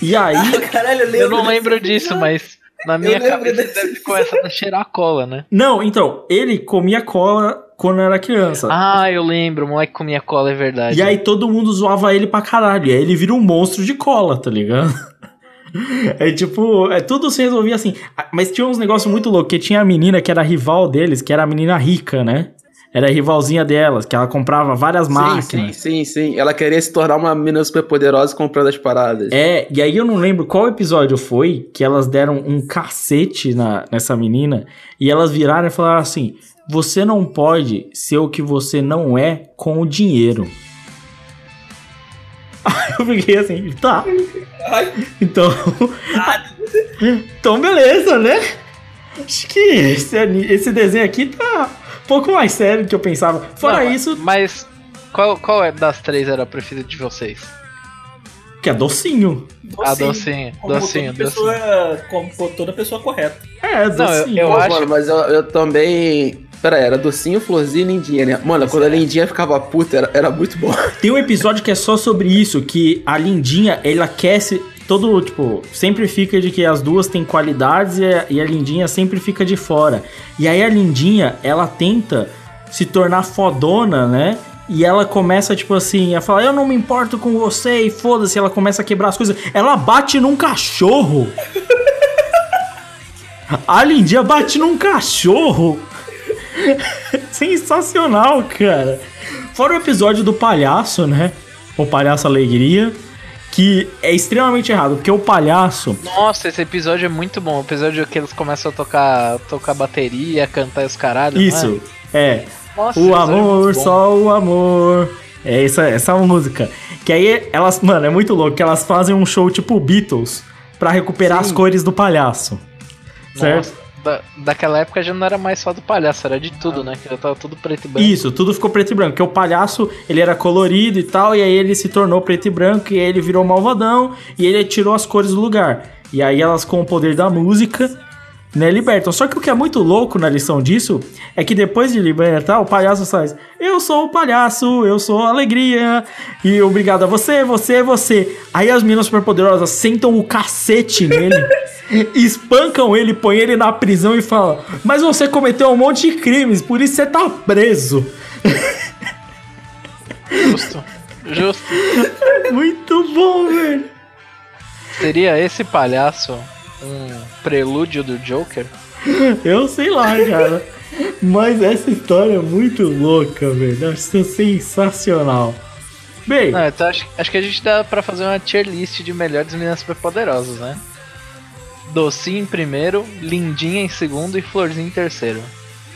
E aí, <laughs> Caralho, eu lembro. Eu não desse lembro disso, mas na minha cabeça desse deve ter começado a cheirar cola, né? não, então, ele comia cola quando era criança. Ah, eu lembro, o moleque comia cola, é verdade. E aí todo mundo zoava ele pra caralho. E aí ele vira um monstro de cola, tá ligado? <laughs> <laughs> É tipo, é, tudo se resolvia assim. Ah, Mas tinha uns negócios muito loucos, que tinha a menina que era rival deles, que era a menina rica, né? Era a rivalzinha delas, que ela comprava várias Sim, máquinas. sim, sim, sim. Ela queria se tornar uma menina super poderosa comprando as paradas. É, e aí eu não lembro qual episódio foi que elas deram um cacete na, nessa menina e elas viraram e falaram assim: Você não pode ser o que você não é com o dinheiro. <laughs> Aí eu fiquei assim, tá. Ai, Então. <laughs> então, beleza, né? Acho que esse, esse desenho aqui tá um pouco mais sério do que eu pensava. Fora Não, isso, Mas qual, qual é das três era a preferida de vocês? que é docinho. A docinho, Como docinho, toda pessoa, como toda pessoa correta. É, Não, eu- docinho. eu Pô, acho- mano, mas eu, eu também. Pera aí, era docinho, florzinha e lindinha, né? Mano, quando a lindinha ficava puta, era, era muito bom. <laughs> Tem um episódio que é só sobre isso, que a Lindinha, ela quer se... Todo, tipo, sempre fica de que as duas têm qualidades e a, e a Lindinha sempre fica de fora. E aí a Lindinha, ela tenta se tornar fodona, né? E ela começa, tipo assim, a falar, eu não me importo com você e foda-se. Ela começa a quebrar as coisas. Ela bate num cachorro. <laughs> A Lindinha bate num cachorro. <laughs> Sensacional, cara. Fora o episódio do palhaço, né? O palhaço alegria. Que é extremamente errado, porque o palhaço. Nossa, esse episódio é muito bom. O episódio que eles começam a tocar, tocar bateria, cantar os caralhos. Isso, é. Nossa, O é amor, bom. só o amor. É essa, essa música. Que aí elas, mano, é muito louco que elas fazem um show tipo Beatles pra recuperar as cores do palhaço. Certo? Nossa, da, daquela época já não era mais só do palhaço, era de tudo, né? Que já tava tudo preto e branco. Isso, tudo ficou preto e branco. Porque o palhaço, ele era colorido e tal, e aí ele se tornou preto e branco, e aí ele virou malvadão, e ele tirou as cores do lugar. E aí elas, com o poder da música, né, libertam. Só que o que é muito louco na lição disso é que depois de libertar, o palhaço faz: Eu sou o palhaço, eu sou a alegria, e obrigado a você, você, você. Aí as meninas superpoderosas sentam o cacete nele. <laughs> <laughs> Espancam ele, põem ele na prisão e falam: Mas você cometeu um monte de crimes, por isso você tá preso. <laughs> Justo. Justo. Muito bom, velho. Seria esse palhaço um prelúdio do Joker? Eu sei lá, cara. Mas essa história é muito louca, velho. Acho sensacional. Bem, Não, então acho, acho que a gente dá pra fazer uma tier list de melhores meninas superpoderosas, né? Docinho em primeiro, Lindinha em segundo e Florzinha em terceiro.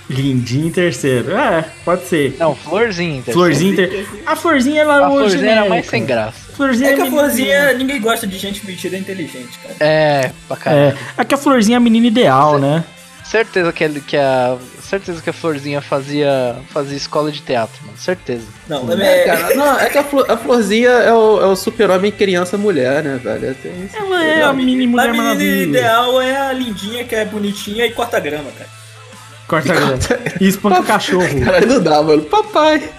Lindinho em terceiro. É, pode ser. Não, Florzinha em terceiro. Florzinha em ter... A florzinha ela A é Florzinha era genérica. mais sem graça. Florzinha É que a menina- florzinha, ninguém gosta de gente metida inteligente, cara. É, pra caralho. É, é que a florzinha é a menina ideal, né? Certeza que, ele, que a. Certeza que a Florzinha fazia, fazia escola de teatro, mano. Certeza. Não, É, é, cara, não, é que a, flor- a florzinha é o, é o super-homem criança-mulher, né, velho? Tem isso. Ela é a mini a mulher menina maravilha. ideal é a lindinha, que é bonitinha e corta grama, cara. Corta grama. E espanca o cachorro. <laughs> Caralho, não dá, mano. Papai.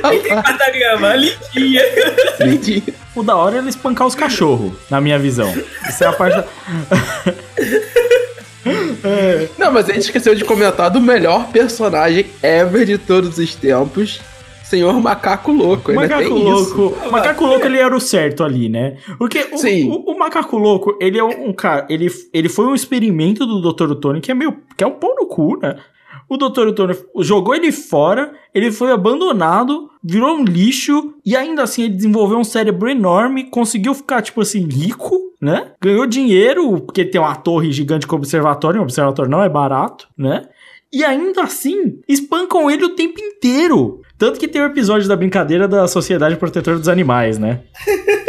Papai. Corta grama, a lindinha. Lindinho. O da hora é ele espancar os cachorros, na minha visão. Isso é a parte da... <laughs> Não, mas a gente esqueceu de comentar do melhor personagem ever de todos os tempos, Senhor Macaco Louco. O macaco tem louco. isso. O macaco louco ele era o certo ali, né? Porque o, o, o macaco louco, ele é um, um cara. Ele, ele foi um experimento do Dr. Tony que é meio. que é um pau no cu, né? O Dr. Tony jogou ele fora, ele foi abandonado, virou um lixo, e ainda assim ele desenvolveu um cérebro enorme, conseguiu ficar, tipo assim, rico, né? Ganhou dinheiro, porque tem uma torre gigante com observatório, um observatório não é barato, né? E ainda assim, espancam ele o tempo inteiro. Tanto que tem o episódio da brincadeira da Sociedade Protetora dos Animais, né? <laughs>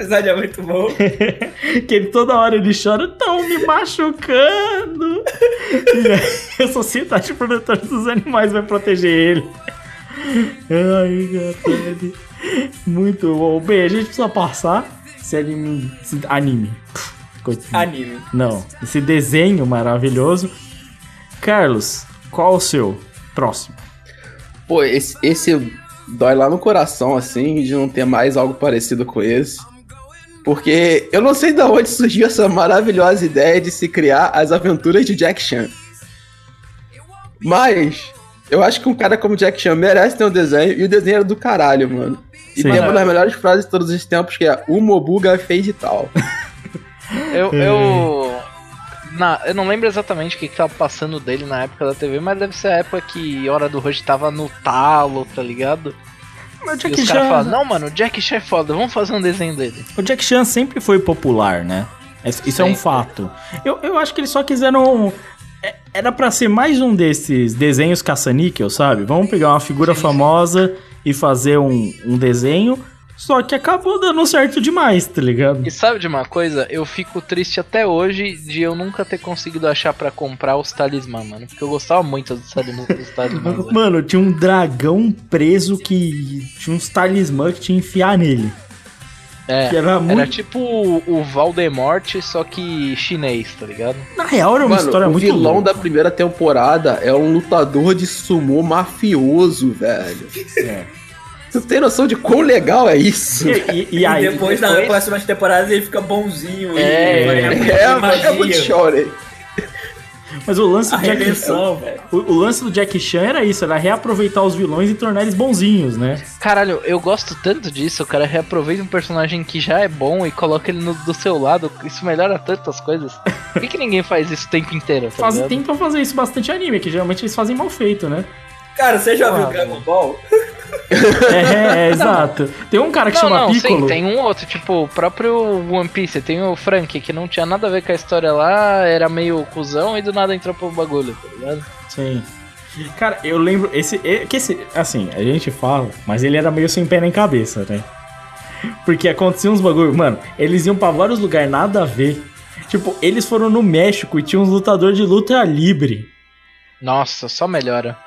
Episódio é muito bom. <laughs> que ele toda hora ele chora, estão me machucando. e aí a Sociedade Protetora dos Animais vai proteger ele. Ai, Gatani. Muito bom. Bem, a gente precisa passar esse anime. Esse anime. Coisa- Anime. Não, esse desenho maravilhoso. Carlos, qual o seu próximo? Pô, esse, esse dói lá no coração, assim, de não ter mais algo parecido com esse. Porque eu não sei de onde surgiu essa maravilhosa ideia de se criar as aventuras de Jack Chan. Mas, eu acho que um cara como Jack Chan merece ter um desenho, e o desenho era do caralho, mano. E Sim. tem uma das melhores frases de todos os tempos, que é o Mobuga fez de tal. <laughs> Eu. É. Eu, na, eu não lembro exatamente o que, que tava passando dele na época da TV, mas deve ser a época que Hora do Rush tava no talo, tá ligado? O E Jack, os caras Chan, falam, não, mano, o Jack Chan é foda, vamos fazer um desenho dele. o Jack Chan sempre foi popular, né? Isso isso é um fato. Eu, eu acho que eles só quiseram. é- Era pra ser mais um desses desenhos caça-níquel, sabe? Vamos pegar uma figura famosa e fazer um, um desenho. Só que acabou dando certo demais, tá ligado? E sabe de uma coisa? Eu fico triste até hoje de eu nunca ter conseguido achar pra comprar os talismã, mano. Porque eu gostava muito dos talismã. Dos talismãs. <laughs> Mano, tinha um dragão preso que tinha uns talismã que tinha que enfiar nele. É, Que era era, muito- tipo o, o Valdemort, só que chinês, tá ligado? Na real, era uma Mano, história o muito vilão louca. da primeira temporada é um lutador de sumô mafioso, velho. É. Tu tem noção de quão legal é isso? E, e- e E aí, depois, nas próximas temporadas, ele fica bonzinho. É, e vai É, é, mas é muito chore. mas o lance do Jack velho. o, o lance do Jack Chan era isso, era reaproveitar os vilões e tornar eles bonzinhos, né? Caralho, eu gosto tanto disso, o cara reaproveita um personagem que já é bom e coloca ele no, do seu lado. Isso melhora tantas coisas. Por que, que ninguém faz isso o tempo inteiro? Tá Faz, tentam fazer isso bastante anime, que geralmente eles fazem mal feito, né? Cara, você já viu Ah, Dragon Ball? <laughs> É, é, exato. Tem um cara que Não, chama não, Piccolo. sim, tem um outro, tipo, o próprio One Piece, tem o Frank, que não tinha nada a ver com a história lá, era meio cuzão e do nada entrou pro bagulho, tá ligado? Sim. Cara, eu lembro. Esse, é- que esse. Assim, a gente fala, mas ele era meio sem pé nem cabeça, né? Porque acontecia uns bagulho. Mano, eles iam pra vários lugares, nada a ver. Tipo, eles foram no México e tinha uns lutadores de luta livre. Nossa, só melhora. <laughs>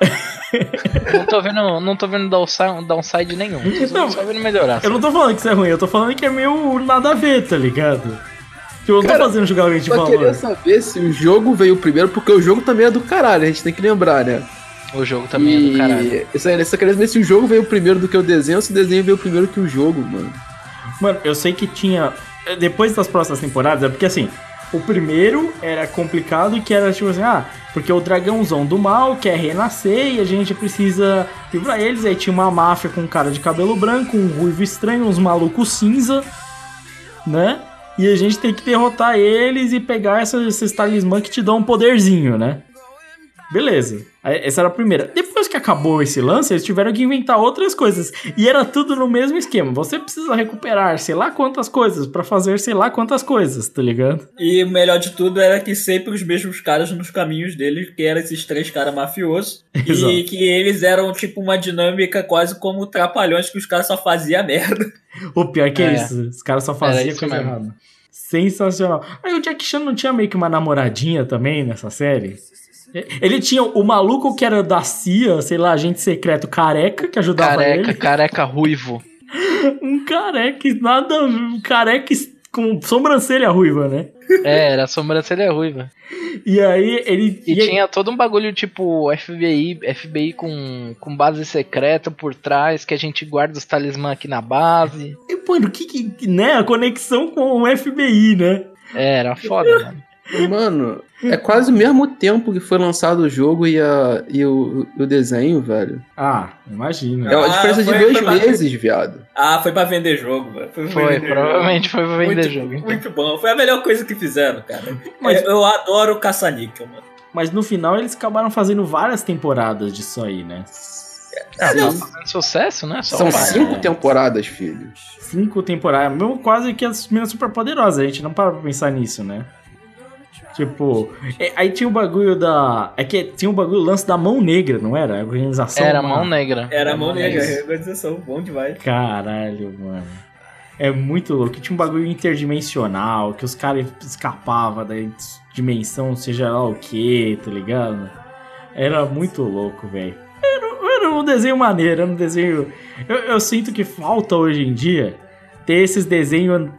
não tô vendo, não tô vendo downside, downside nenhum. Tô Não, só vendo melhorar. Eu não tô falando que isso é ruim, eu tô falando que é meio nada a ver, tá ligado? Tipo, eu não Cara, tô fazendo julgamento de Só queria valor. saber se o jogo veio primeiro, porque o jogo também é do caralho, a gente tem que lembrar, né? O jogo também é do caralho. Isso aí, eu só queria saber se o jogo veio primeiro do que o desenho ou se o desenho veio primeiro que o jogo, mano. Mano, eu sei que tinha. Depois das próximas temporadas, é porque assim, o primeiro era complicado que era tipo assim, ah, porque o dragãozão do mal quer renascer e a gente precisa livrar eles. Aí tinha uma máfia com um cara de cabelo branco, um ruivo estranho, uns malucos cinza, né? E a gente tem que derrotar eles e pegar esses talismã que te dão um poderzinho, né? Beleza. Essa era a primeira. Depois que acabou esse lance, eles tiveram que inventar outras coisas. E era tudo no mesmo esquema. Você precisa recuperar sei lá quantas coisas pra fazer sei lá quantas coisas, tá ligado? E o melhor de tudo era que sempre os mesmos caras nos caminhos deles, que eram esses três caras mafiosos. <laughs> Exato. E que eles eram tipo uma dinâmica quase como trapalhões que os caras só faziam <laughs> merda. O pior que é, É. isso. Os caras só faziam coisa mesmo. errada. Sensacional. Aí o Jack Chan não tinha meio que uma namoradinha também nessa série? Ele tinha o maluco que era da CIA, sei lá, agente secreto careca que ajudava Careca, ele. careca ruivo. <laughs> Um careca, nada. Um careca com sobrancelha ruiva, né? É, era sobrancelha ruiva. E aí ele. E e- tinha todo um bagulho tipo FBI, FBI com, com base secreta por trás, que a gente guarda os talismã aqui na base. E, Mano, que, que. Né? A conexão com o FBI, né? É, era foda, mano. Mano, é quase o mesmo tempo que foi lançado o jogo e, a, e o, o desenho, velho. Ah, imagina. É uma Ah, diferença foi- de dois foi pra- meses, viado. Ah, foi pra vender jogo, velho. Foi, Foi, vender provavelmente foi pra jogo. vender muito, jogo. então. Muito bom. Foi a melhor coisa que fizeram, cara. Mas- Eu, eu adoro o caça-níquel, mano. Mas no final eles acabaram fazendo várias temporadas disso aí, né? Ah, tá fazendo sucesso, né? Só São vai. cinco temporadas, filho. Cinco temporadas, mesmo quase que as meninas super poderosas, a gente não para pra pensar nisso, né? Tipo, é, aí tinha o bagulho da. É que tinha o bagulho, o lance da mão negra, não era? A organização. Era uma- mão negra. Era a mão negra, Isso. organização, bom demais. Caralho, mano. É muito louco. Tinha um bagulho interdimensional, que os caras escapavam da dimensão, seja lá o que, tá ligado? Era muito louco, velho. Era, era um desenho maneiro, era um desenho. Eu, eu sinto que falta hoje em dia ter esses desenhos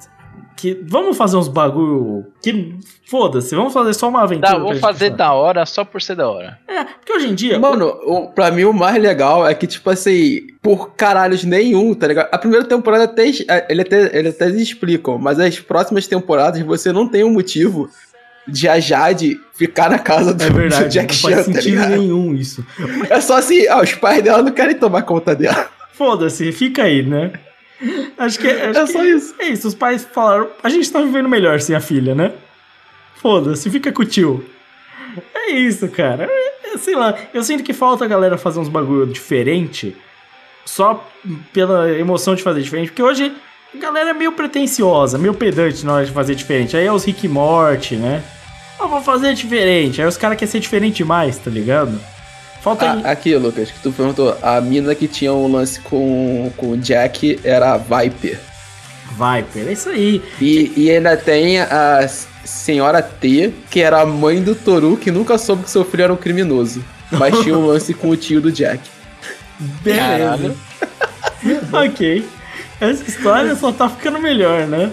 que. Vamos fazer uns bagulho. Que. Foda-se, vamos fazer só uma aventura. Tá, vou fazer passar. da hora só por ser da hora. É, porque hoje em dia. Mano, o, pra mim o mais legal é que, tipo assim, por caralhos nenhum, tá ligado? A primeira temporada até, ele até, ele até explicam, mas as próximas temporadas você não tem um motivo de a Jade ficar na casa do, É do verdade, Jack não Chan, faz tá sentido ligado? nenhum isso. É só assim, ah, os pais dela não querem tomar conta dela. Foda-se, fica aí, né? Acho que, acho É que só isso. é isso. Os pais falaram: a gente tá vivendo melhor sem a filha, né? Foda-se, fica com o tio. É isso, cara. É, é, sei lá, eu sinto que falta a galera fazer uns bagulho diferente só pela emoção de fazer diferente, porque hoje a galera é meio pretensiosa, meio pedante na hora de fazer diferente. Aí é os Rick Morty, né? Eu vou fazer diferente. Aí os caras querem ser diferente demais, tá ligado? Falta aí. Ah, aqui, Lucas, que tu perguntou. A mina que tinha um lance com, com o Jack era a Viper. Viper, é isso aí. E, e ainda tem a senhora T, que era a mãe do Toru, que nunca soube que seu filho era um criminoso. Mas <laughs> tinha um lance com o tio do Jack. Beleza. <laughs> ok. Essa história só tá ficando melhor, né?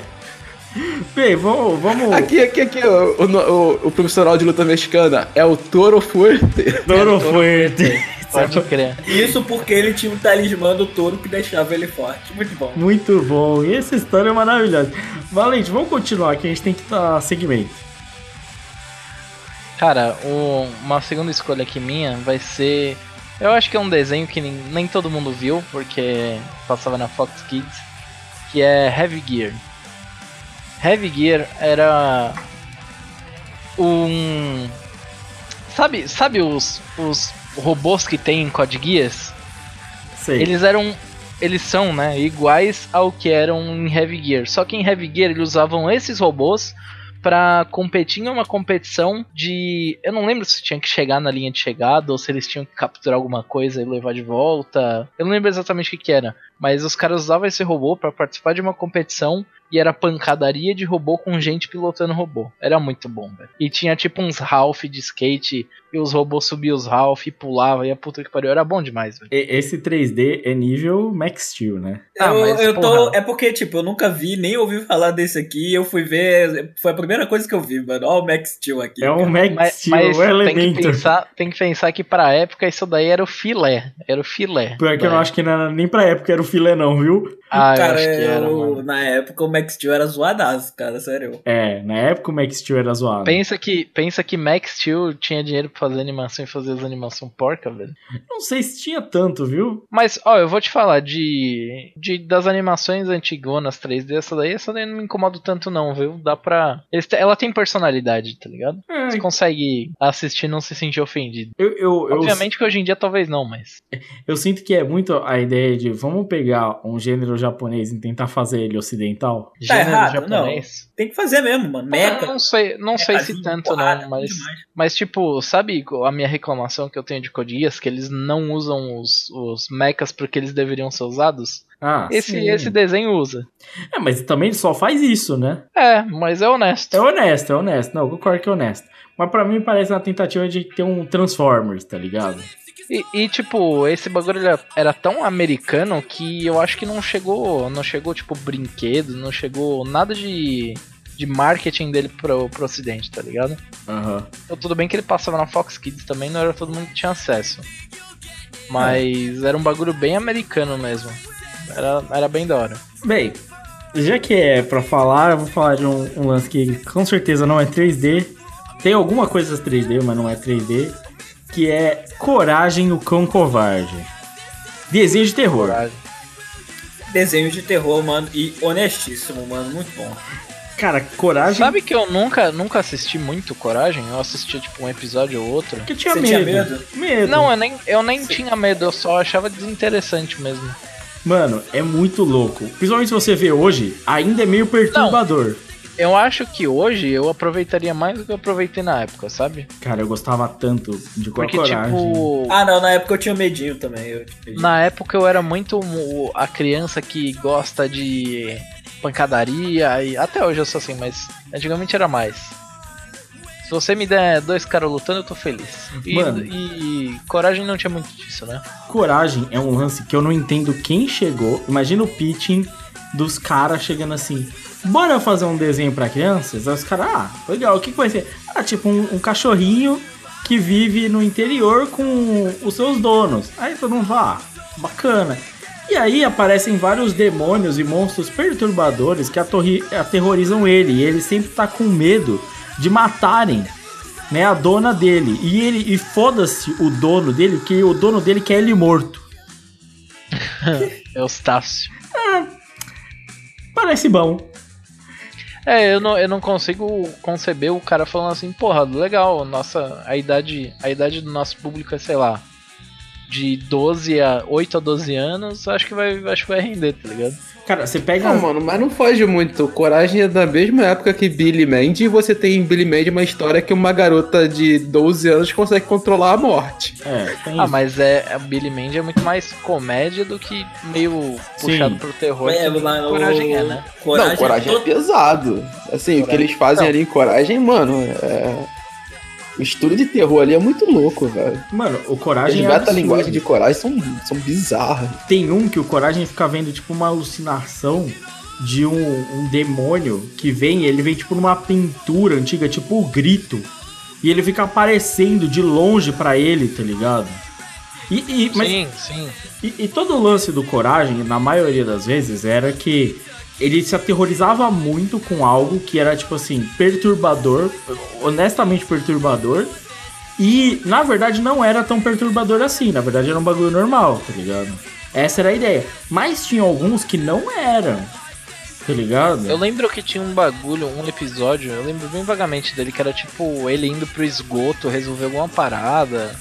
Bem, vamos. vamos... Aqui, aqui, aqui, o, o, o, o profissional de luta mexicana é o Toro Fuerte. <laughs> Toro Fuerte. Pode crer. Isso porque ele tinha um talismã do touro que deixava ele forte. Muito bom. Muito bom. E essa história é maravilhosa. Valente, vamos continuar que a gente tem que dar segmento. Cara, o- uma segunda escolha aqui minha vai ser. Eu acho que é um desenho que nem, nem todo mundo viu, porque passava na Fox Kids, que é Heavy Gear. Heavy Gear era um. Sabe, sabe os, os robôs que tem em Code Geass? Sei. Eles eram. Eles são, né, iguais ao que eram em Heavy Gear. Só que em Heavy Gear eles usavam esses robôs pra competir em uma competição de. Eu não lembro se tinha que chegar na linha de chegada ou se eles tinham que capturar alguma coisa e levar de volta. Eu não lembro exatamente o que, que era. Mas os caras usavam esse robô pra participar de uma competição e era pancadaria de robô com gente pilotando robô. Era muito bom, velho. E tinha tipo uns Ralph de skate e os robôs subiam os Ralph e pulavam e a puta que pariu. Era bom demais, velho. E- Esse 3D é nível Max Steel, né? Ah, eu, mas, eu tô. É porque, tipo, eu nunca vi, nem ouvi falar desse aqui. Eu fui ver. Foi a primeira coisa que eu vi, mano. Olha o Max Steel aqui. É um cara. Max Mas, Steel, mas o tem, que pensar, tem que pensar que pra época isso daí era o filé. Era o filé. Pior que eu não acho que não era nem pra época era o filé, não, viu? Ah, eu cara, acho que era, eu- na época o Max Steel era zoadaço, cara, sério. É, na época o Max Steel era zoado. Pensa que, pensa que Max Steel tinha dinheiro pra fazer animação e fazer as animações porca, velho. Não sei se tinha tanto, viu? Mas, ó, eu vou te falar de, de das animações antigonas 3D, essa daí, essa daí não me incomoda tanto não, viu? Dá pra... ela tem personalidade, tá ligado? É, Você consegue assistir e não se sentir ofendido. eu, eu, eu, Obviamente que hoje em dia talvez não, mas... eu sinto que é muito a ideia de vamos pegar um gênero japonês e tentar fazer ele ocidental. Tá Gênero errado, japonês... Tem que fazer mesmo, mano. Meca. Não sei, não sei se tanto porrada, não, mas... demais. Mas, tipo, sabe a minha reclamação que eu tenho de Codias? Que eles não usam os, os mechas porque eles deveriam ser usados? Ah, esse, sim. esse desenho usa. É, mas também ele só faz isso, né? É, mas é honesto. É honesto, é honesto. Não, eu concordo que é honesto. Mas pra mim parece uma tentativa de ter um Transformers, tá ligado? E, e, tipo, esse bagulho era, tão americano que eu acho que não chegou, não chegou, tipo, brinquedo, não chegou nada de, de marketing dele pro, pro ocidente, tá ligado? Aham. Então, tudo bem que ele passava na Fox Kids também, não era todo mundo que tinha acesso. Mas era um bagulho bem americano mesmo. Era, era bem da hora. Bem, já que é pra falar, eu vou falar de um, um lance que com certeza não é 3D. Tem alguma coisa 3D, mas não é 3D. Que é Coragem, o Cão Covarde. Desenho de terror. Coragem. Desenho de terror, mano. E honestíssimo, mano. Muito bom. Cara, Coragem. Sabe que eu nunca, nunca assisti muito Coragem? Eu assistia tipo um episódio ou outro. que tinha Você medo. tinha medo? Medo. Não, eu nem, eu nem tinha medo, eu só achava desinteressante mesmo. Mano, é muito louco. Principalmente se você vê hoje, ainda é meio perturbador. Eu acho que hoje eu aproveitaria mais do que eu aproveitei na época, sabe? Cara, eu gostava tanto de Porque, Coragem. tipo, Ah, não, na época eu tinha medinho também. Eu tinha medinho. na época eu era muito a criança que gosta de pancadaria e até hoje eu sou assim, mas antigamente era mais. Se você me der dois caras lutando, eu tô feliz. E, Mano. e coragem não tinha muito disso, né? Coragem é um lance que eu não entendo quem chegou. Imagina o pitching dos caras chegando assim. Bora fazer um desenho pra crianças? Aí os caras, ah, legal, o que, que vai ser? Ah, tipo um, um cachorrinho que vive no interior com os seus donos. Aí todo mundo fala, ah, bacana. E aí aparecem vários demônios e monstros perturbadores que aterrorizam ele. E ele sempre tá com medo de matarem né, a dona dele. E ele e foda-se o dono dele, que o dono dele quer ele morto. <laughs> Eustácio. Parece bom. É, eu não, eu não consigo conceber o cara falando assim, porra, legal, nossa, a idade, a idade do nosso público é, sei lá, de 12 a 8 a 12 anos, acho que vai, acho que vai render, tá ligado? Cara, você pega. Não, mano, mas não foge muito. Coragem é da mesma época que Billy Mandy e você tem em Billy Mandy uma história que uma garota de 12 anos consegue controlar a morte. É, tem Ah, isso. mas é, a Billy Mandy é muito mais comédia do que meio puxado Sim. pro terror. É, que mas o- coragem é, né? Coragem, não, Coragem é todo- pesado. Assim, o que Coragem- eles fazem Não. ali em Coragem, mano, é... O estudo de terror ali é muito louco, velho. Mano, o Coragem é meta-linguagens absurdo. de Coragem são, são bizarras. Tem um que o Coragem fica vendo, tipo, uma alucinação de um, um demônio que vem, ele vem, tipo, numa pintura antiga, tipo o grito. E ele fica aparecendo de longe pra ele, tá ligado? E, e- mas, Sim, sim. e, e todo o lance do Coragem, na maioria das vezes, era que ele se aterrorizava muito com algo que era, tipo assim, perturbador, honestamente perturbador. E, na verdade, não era tão perturbador assim. Na verdade, era um bagulho normal, tá ligado? Essa era a ideia. Mas tinha alguns que não eram, tá ligado? Eu lembro que tinha um bagulho, um episódio, eu lembro bem vagamente dele, que era tipo ele indo pro esgoto resolver alguma parada,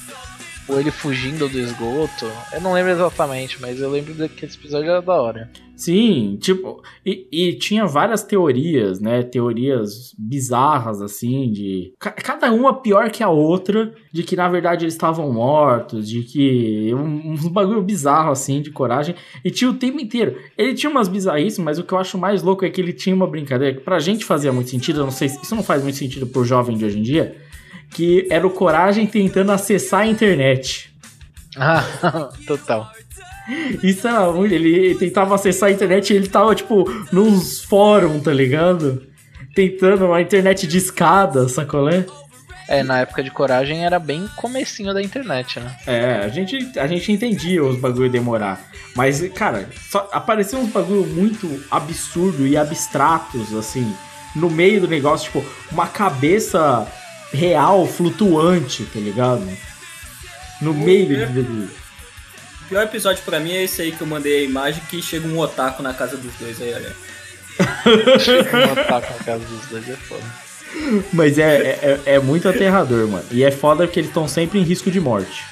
ou ele fugindo do esgoto. Eu não lembro exatamente, mas eu lembro que esse episódio era da hora. Sim, tipo, e, e tinha várias teorias, né? Teorias bizarras, assim, de. ca- Cada uma pior que a outra, de que na verdade eles estavam mortos, de que. Um, uns bagulho bizarro, assim, de coragem. E tinha o tempo inteiro. Ele tinha umas bizarrices, mas o que eu acho mais louco é que ele tinha uma brincadeira que pra gente fazia muito sentido, eu não sei se isso não faz muito sentido pro jovem de hoje em dia, que era o coragem tentando acessar a internet. Ah, <laughs> total. Isso era muito. Ele tentava acessar a internet e ele tava, tipo, nos fóruns, tá ligado? Tentando uma internet de escada, sacolé? É, na época de coragem era bem comecinho da internet, né? É, a gente, a gente entendia os bagulho demorar. Mas, cara, só apareceu uns bagulho muito absurdo e abstratos, assim, no meio do negócio, tipo, uma cabeça real flutuante, tá ligado? No meio do. O pior episódio pra mim é esse aí que eu mandei a imagem que chega um otaku na casa dos dois aí, olha. Como tá com a casa dos dois é foda. Mas é, é, é muito aterrador, mano. E é foda porque eles estão sempre em risco de morte.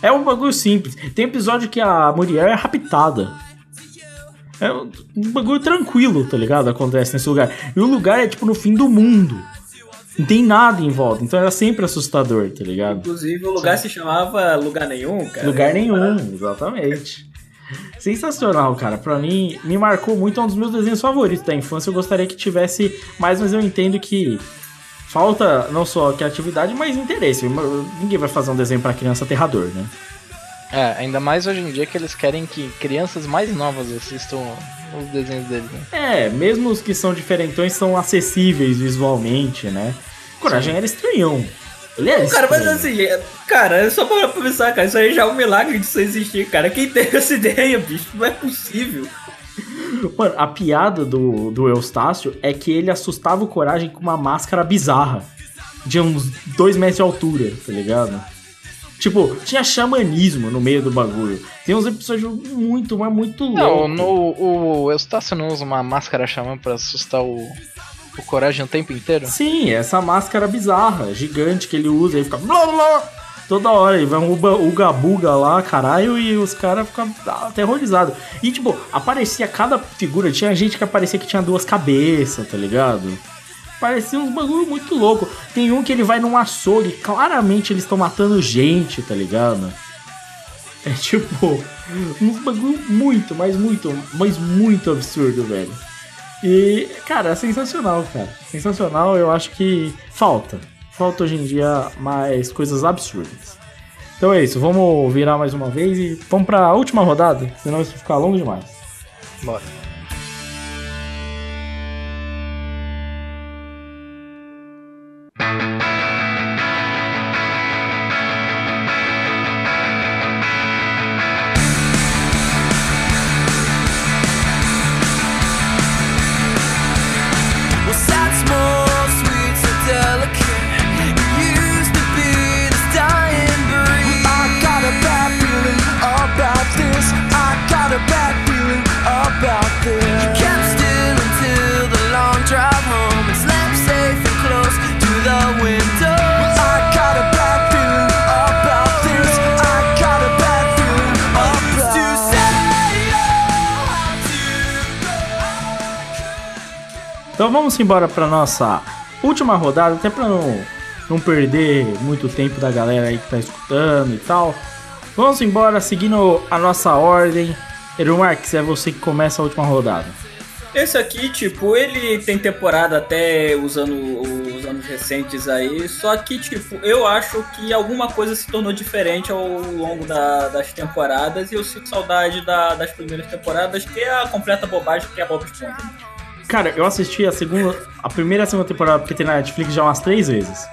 É um bagulho simples. Tem episódio que a mulher é raptada. É um um bagulho tranquilo, tá ligado? Acontece nesse lugar. E o lugar é tipo no fim do mundo. Não tem nada em volta. Então era sempre assustador, tá ligado? Inclusive o lugar se chamava Lugar Nenhum, cara. Lugar nenhum, exatamente. Sensacional, cara. Pra mim, me marcou muito. É um dos meus desenhos favoritos da infância. Eu gostaria que tivesse mais, mas eu entendo que falta não só criatividade, mas interesse. Ninguém vai fazer um desenho pra criança aterrador, né? É, ainda mais hoje em dia que eles querem que crianças mais novas assistam os desenhos deles, né? É, mesmo os que são diferentões são acessíveis visualmente, né? Coragem era estranhão. Ele era Cara, mas assim, é- cara, é só pra pensar, cara, isso aí já é um milagre disso existir, cara. Quem teve <laughs> essa ideia, bicho? Não é possível. Mano, a piada do, do Eustácio é que ele assustava o Coragem com uma máscara bizarra. De uns dois metros de altura, tá ligado? Tipo, tinha xamanismo no meio do bagulho. Tem uns episódios muito, mas muito Não, loucos. no, o Eustácio não usa uma máscara xamã pra assustar o, o Coragem o tempo inteiro? Sim, essa máscara bizarra, gigante que ele usa, ele fica blá blá toda hora, ele vai um uba- uga-buga lá, caralho, e os caras ficam aterrorizados. E tipo, aparecia cada figura, tinha gente que aparecia que tinha duas cabeças, tá ligado? Parecia uns bagulho muito louco. Tem um que ele vai num açougue, claramente eles estão matando gente, tá ligado? É tipo, <laughs> uns bagulho muito, mas muito, mas muito absurdo, velho. E, cara, é sensacional, cara. Sensacional, eu acho que falta. Falta hoje em dia mais coisas absurdas. Então é isso, vamos virar mais uma vez e vamos pra última rodada, senão isso ficar longo demais. Bora. Vamos embora pra nossa última rodada, até pra não, não perder muito tempo da galera aí que tá escutando e tal. Vamos embora seguindo a nossa ordem. Eru Marques, é você que começa a última rodada. Esse aqui, tipo, ele tem temporada até usando os anos recentes aí, só que, tipo, eu acho que alguma coisa se tornou diferente ao longo da- das temporadas e eu sinto saudade da- das primeiras temporadas, que é a completa bobagem que é a Bob Esponja. Cara, eu assisti a segunda, a primeira e a segunda temporada porque tem na Netflix já umas três vezes.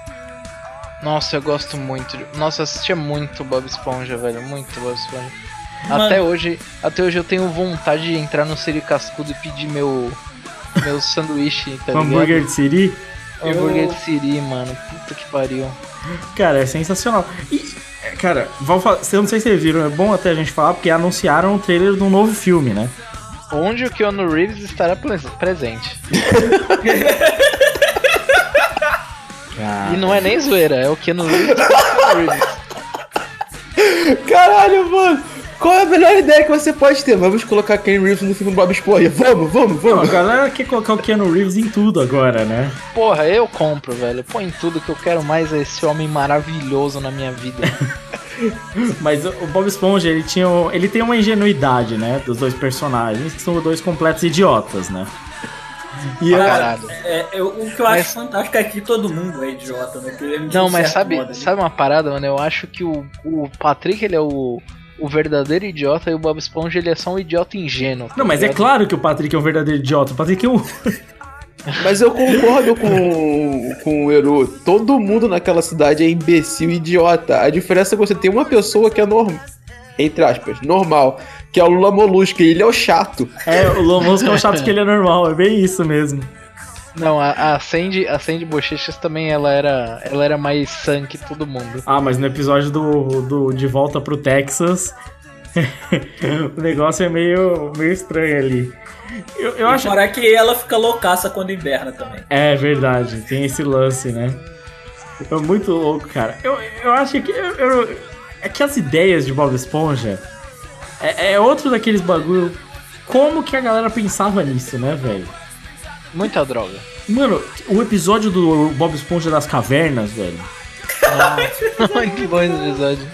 Nossa, eu gosto muito. Nossa, eu assistia muito Bob Esponja, velho. Muito Bob Esponja. Mano. Até hoje, até hoje eu tenho vontade de entrar no Siri Cascudo e pedir meu meu sanduíche, tá ligado? Hambúrguer de Siri. Hambúrguer Eu- de Siri, mano. Puta que pariu. Cara, é sensacional. E, cara, vamos falar, eu não sei se vocês viram, é bom até a gente falar, porque anunciaram o trailer de um novo filme, né? Onde o Keanu Reeves estará pres- presente. E não é nem zoeira, é o Keanu Reeves. Caralho, mano. Qual é a melhor ideia que você pode ter? Vamos colocar Ken Reeves no filme do Bob Esponja. Vamos, vamos, Não, a vamos. galera quer colocar o Keanu Reeves em tudo agora, né? Porra, eu compro, velho. Põe tudo que eu quero mais é esse homem maravilhoso na minha vida. <laughs> Mas o Bob Esponja, ele tinha. um- Ele tem uma ingenuidade, né? Dos dois personagens, que são dois completos idiotas, né? E caralho. É, eu- o que eu Mas- acho fantástico é que todo mundo é idiota, né? De Não, mas sabe, modo ali. sabe uma parada, mano? Eu acho que o, o Patrick, ele é o, o verdadeiro idiota e o Bob Esponja, ele é só um idiota ingênuo. tá Não, mas é ligado? claro que o Patrick é um verdadeiro idiota. O Patrick é um. <laughs> Mas eu concordo com, com o Eru. Todo mundo naquela cidade é imbecil e idiota. A diferença é que você tem uma pessoa que é normal. Entre aspas, normal. Que é o Lula Molusco, e ele é o chato. É, o Lomosco é o chato <laughs> que ele é normal, é bem isso mesmo. Não, a, a Sandy, a Sandy Bochechas também, ela era, ela era mais sã que todo mundo. Ah, mas no episódio do, do De Volta pro Texas, <laughs> o negócio é meio, meio estranho ali. Eu, eu acho. Fora que ela fica loucaça quando inverna também. É verdade, tem esse lance, né? É muito louco, cara. Eu, eu acho que. Eu, eu- é que as ideias de Bob Esponja é, é outro daqueles bagulho. Como que a galera pensava nisso, né, velho? Muita droga. Mano, o episódio do Bob Esponja das cavernas, velho. <laughs> Muito bom esse episódio.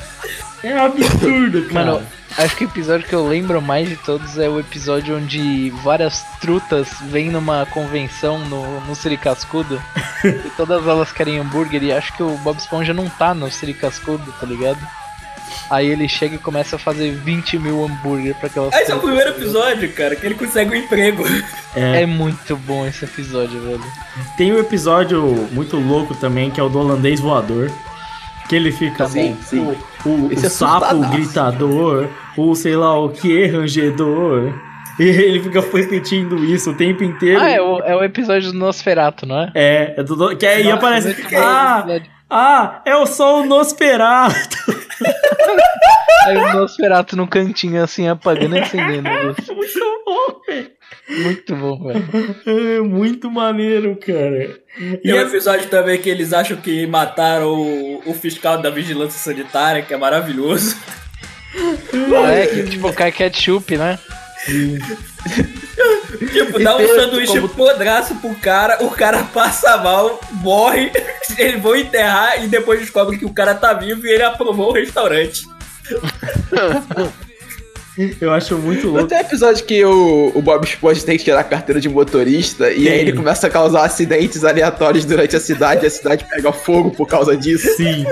É absurdo, cara. Mano, acho que o episódio que eu lembro mais de todos é o episódio onde várias trutas vêm numa convenção no, no Siri Cascudo <laughs> e todas elas querem hambúrguer e acho que o Bob Esponja não tá no Siri Cascudo, tá ligado? Aí ele chega e começa a fazer 20 mil hambúrguer pra aquelas Esse é o primeiro tá episódio, cara, que ele consegue um emprego. É. É muito bom esse episódio, velho. Tem um episódio muito louco também, que é o do holandês voador. Que ele fica Sim, o, sim. o, o Esse é sapo gritador, o sei lá o que, rangedor. E ele fica repetindo isso o tempo inteiro. Ah, é o, é o episódio do Nosferato, não é? É, é do, que aí Nossa, aparece. <laughs> bom Ah, ah, é o som Nosferatu. Aí o Nosferato no cantinho assim, apagando e acendendo. <laughs> Muito bom, velho. Muito bom, velho. É muito maneiro, cara. E Tem um é- episódio também que eles acham que mataram o, o fiscal da vigilância sanitária, que é maravilhoso. Ah, é que tipo cai ketchup, né? <laughs> Tipo, dá um sanduíche como- podraço pro cara, o cara passa mal, morre, <laughs> eles vão enterrar e depois descobrem que o cara tá vivo e ele aprovou o restaurante. <laughs> eu acho muito Não louco. tem episódio que o, o Bob Esponja tem que tirar a carteira de motorista e aí ele começa a causar acidentes aleatórios durante a cidade e a cidade pega fogo por causa disso. Sim.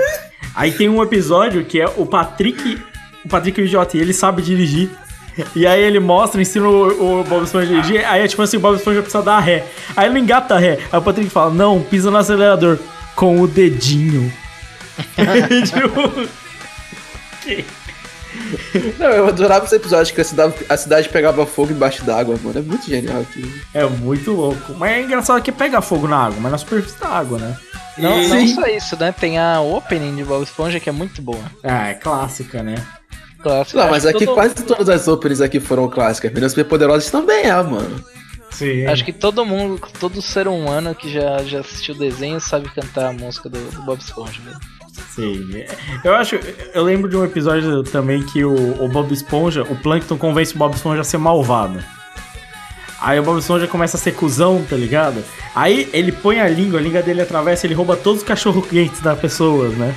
Aí tem um episódio que é o Patrick. O Patrick é o idiota, e ele sabe dirigir. E aí ele mostra, ensina o, o Bob Esponja a dirigir. Aí é tipo assim, o Bob Esponja precisa dar ré. Aí ele engata a ré. Aí o Patrick fala, não, pisa no acelerador. Com o dedinho. tipo, <laughs> Não, eu adorava esse episódio que a cidade, a cidade pegava fogo embaixo d'água, mano. É muito genial aquilo. é muito louco. Mas é engraçado que pega fogo na água, mas na superfície da água, né? Não, E- não só isso, né? Tem a opening de Bob Esponja que é muito boa. Ah, é clássica, né? Clássico. Não, mas que aqui todo- quase todas as openings aqui foram clássicas. Meninas Superpoderosas também é, mano. Sim. Acho que todo mundo, todo ser humano que já, já assistiu o desenho sabe cantar a música do, do Bob Esponja, velho. Sim. Eu acho. Eu lembro de um episódio também que o, o Bob Esponja, o Plankton convence o Bob Esponja a ser malvado. Aí o Bob Esponja começa a ser cuzão, tá ligado? Aí ele põe a língua, a língua dele atravessa, ele rouba todos os cachorro quentes das pessoas, né?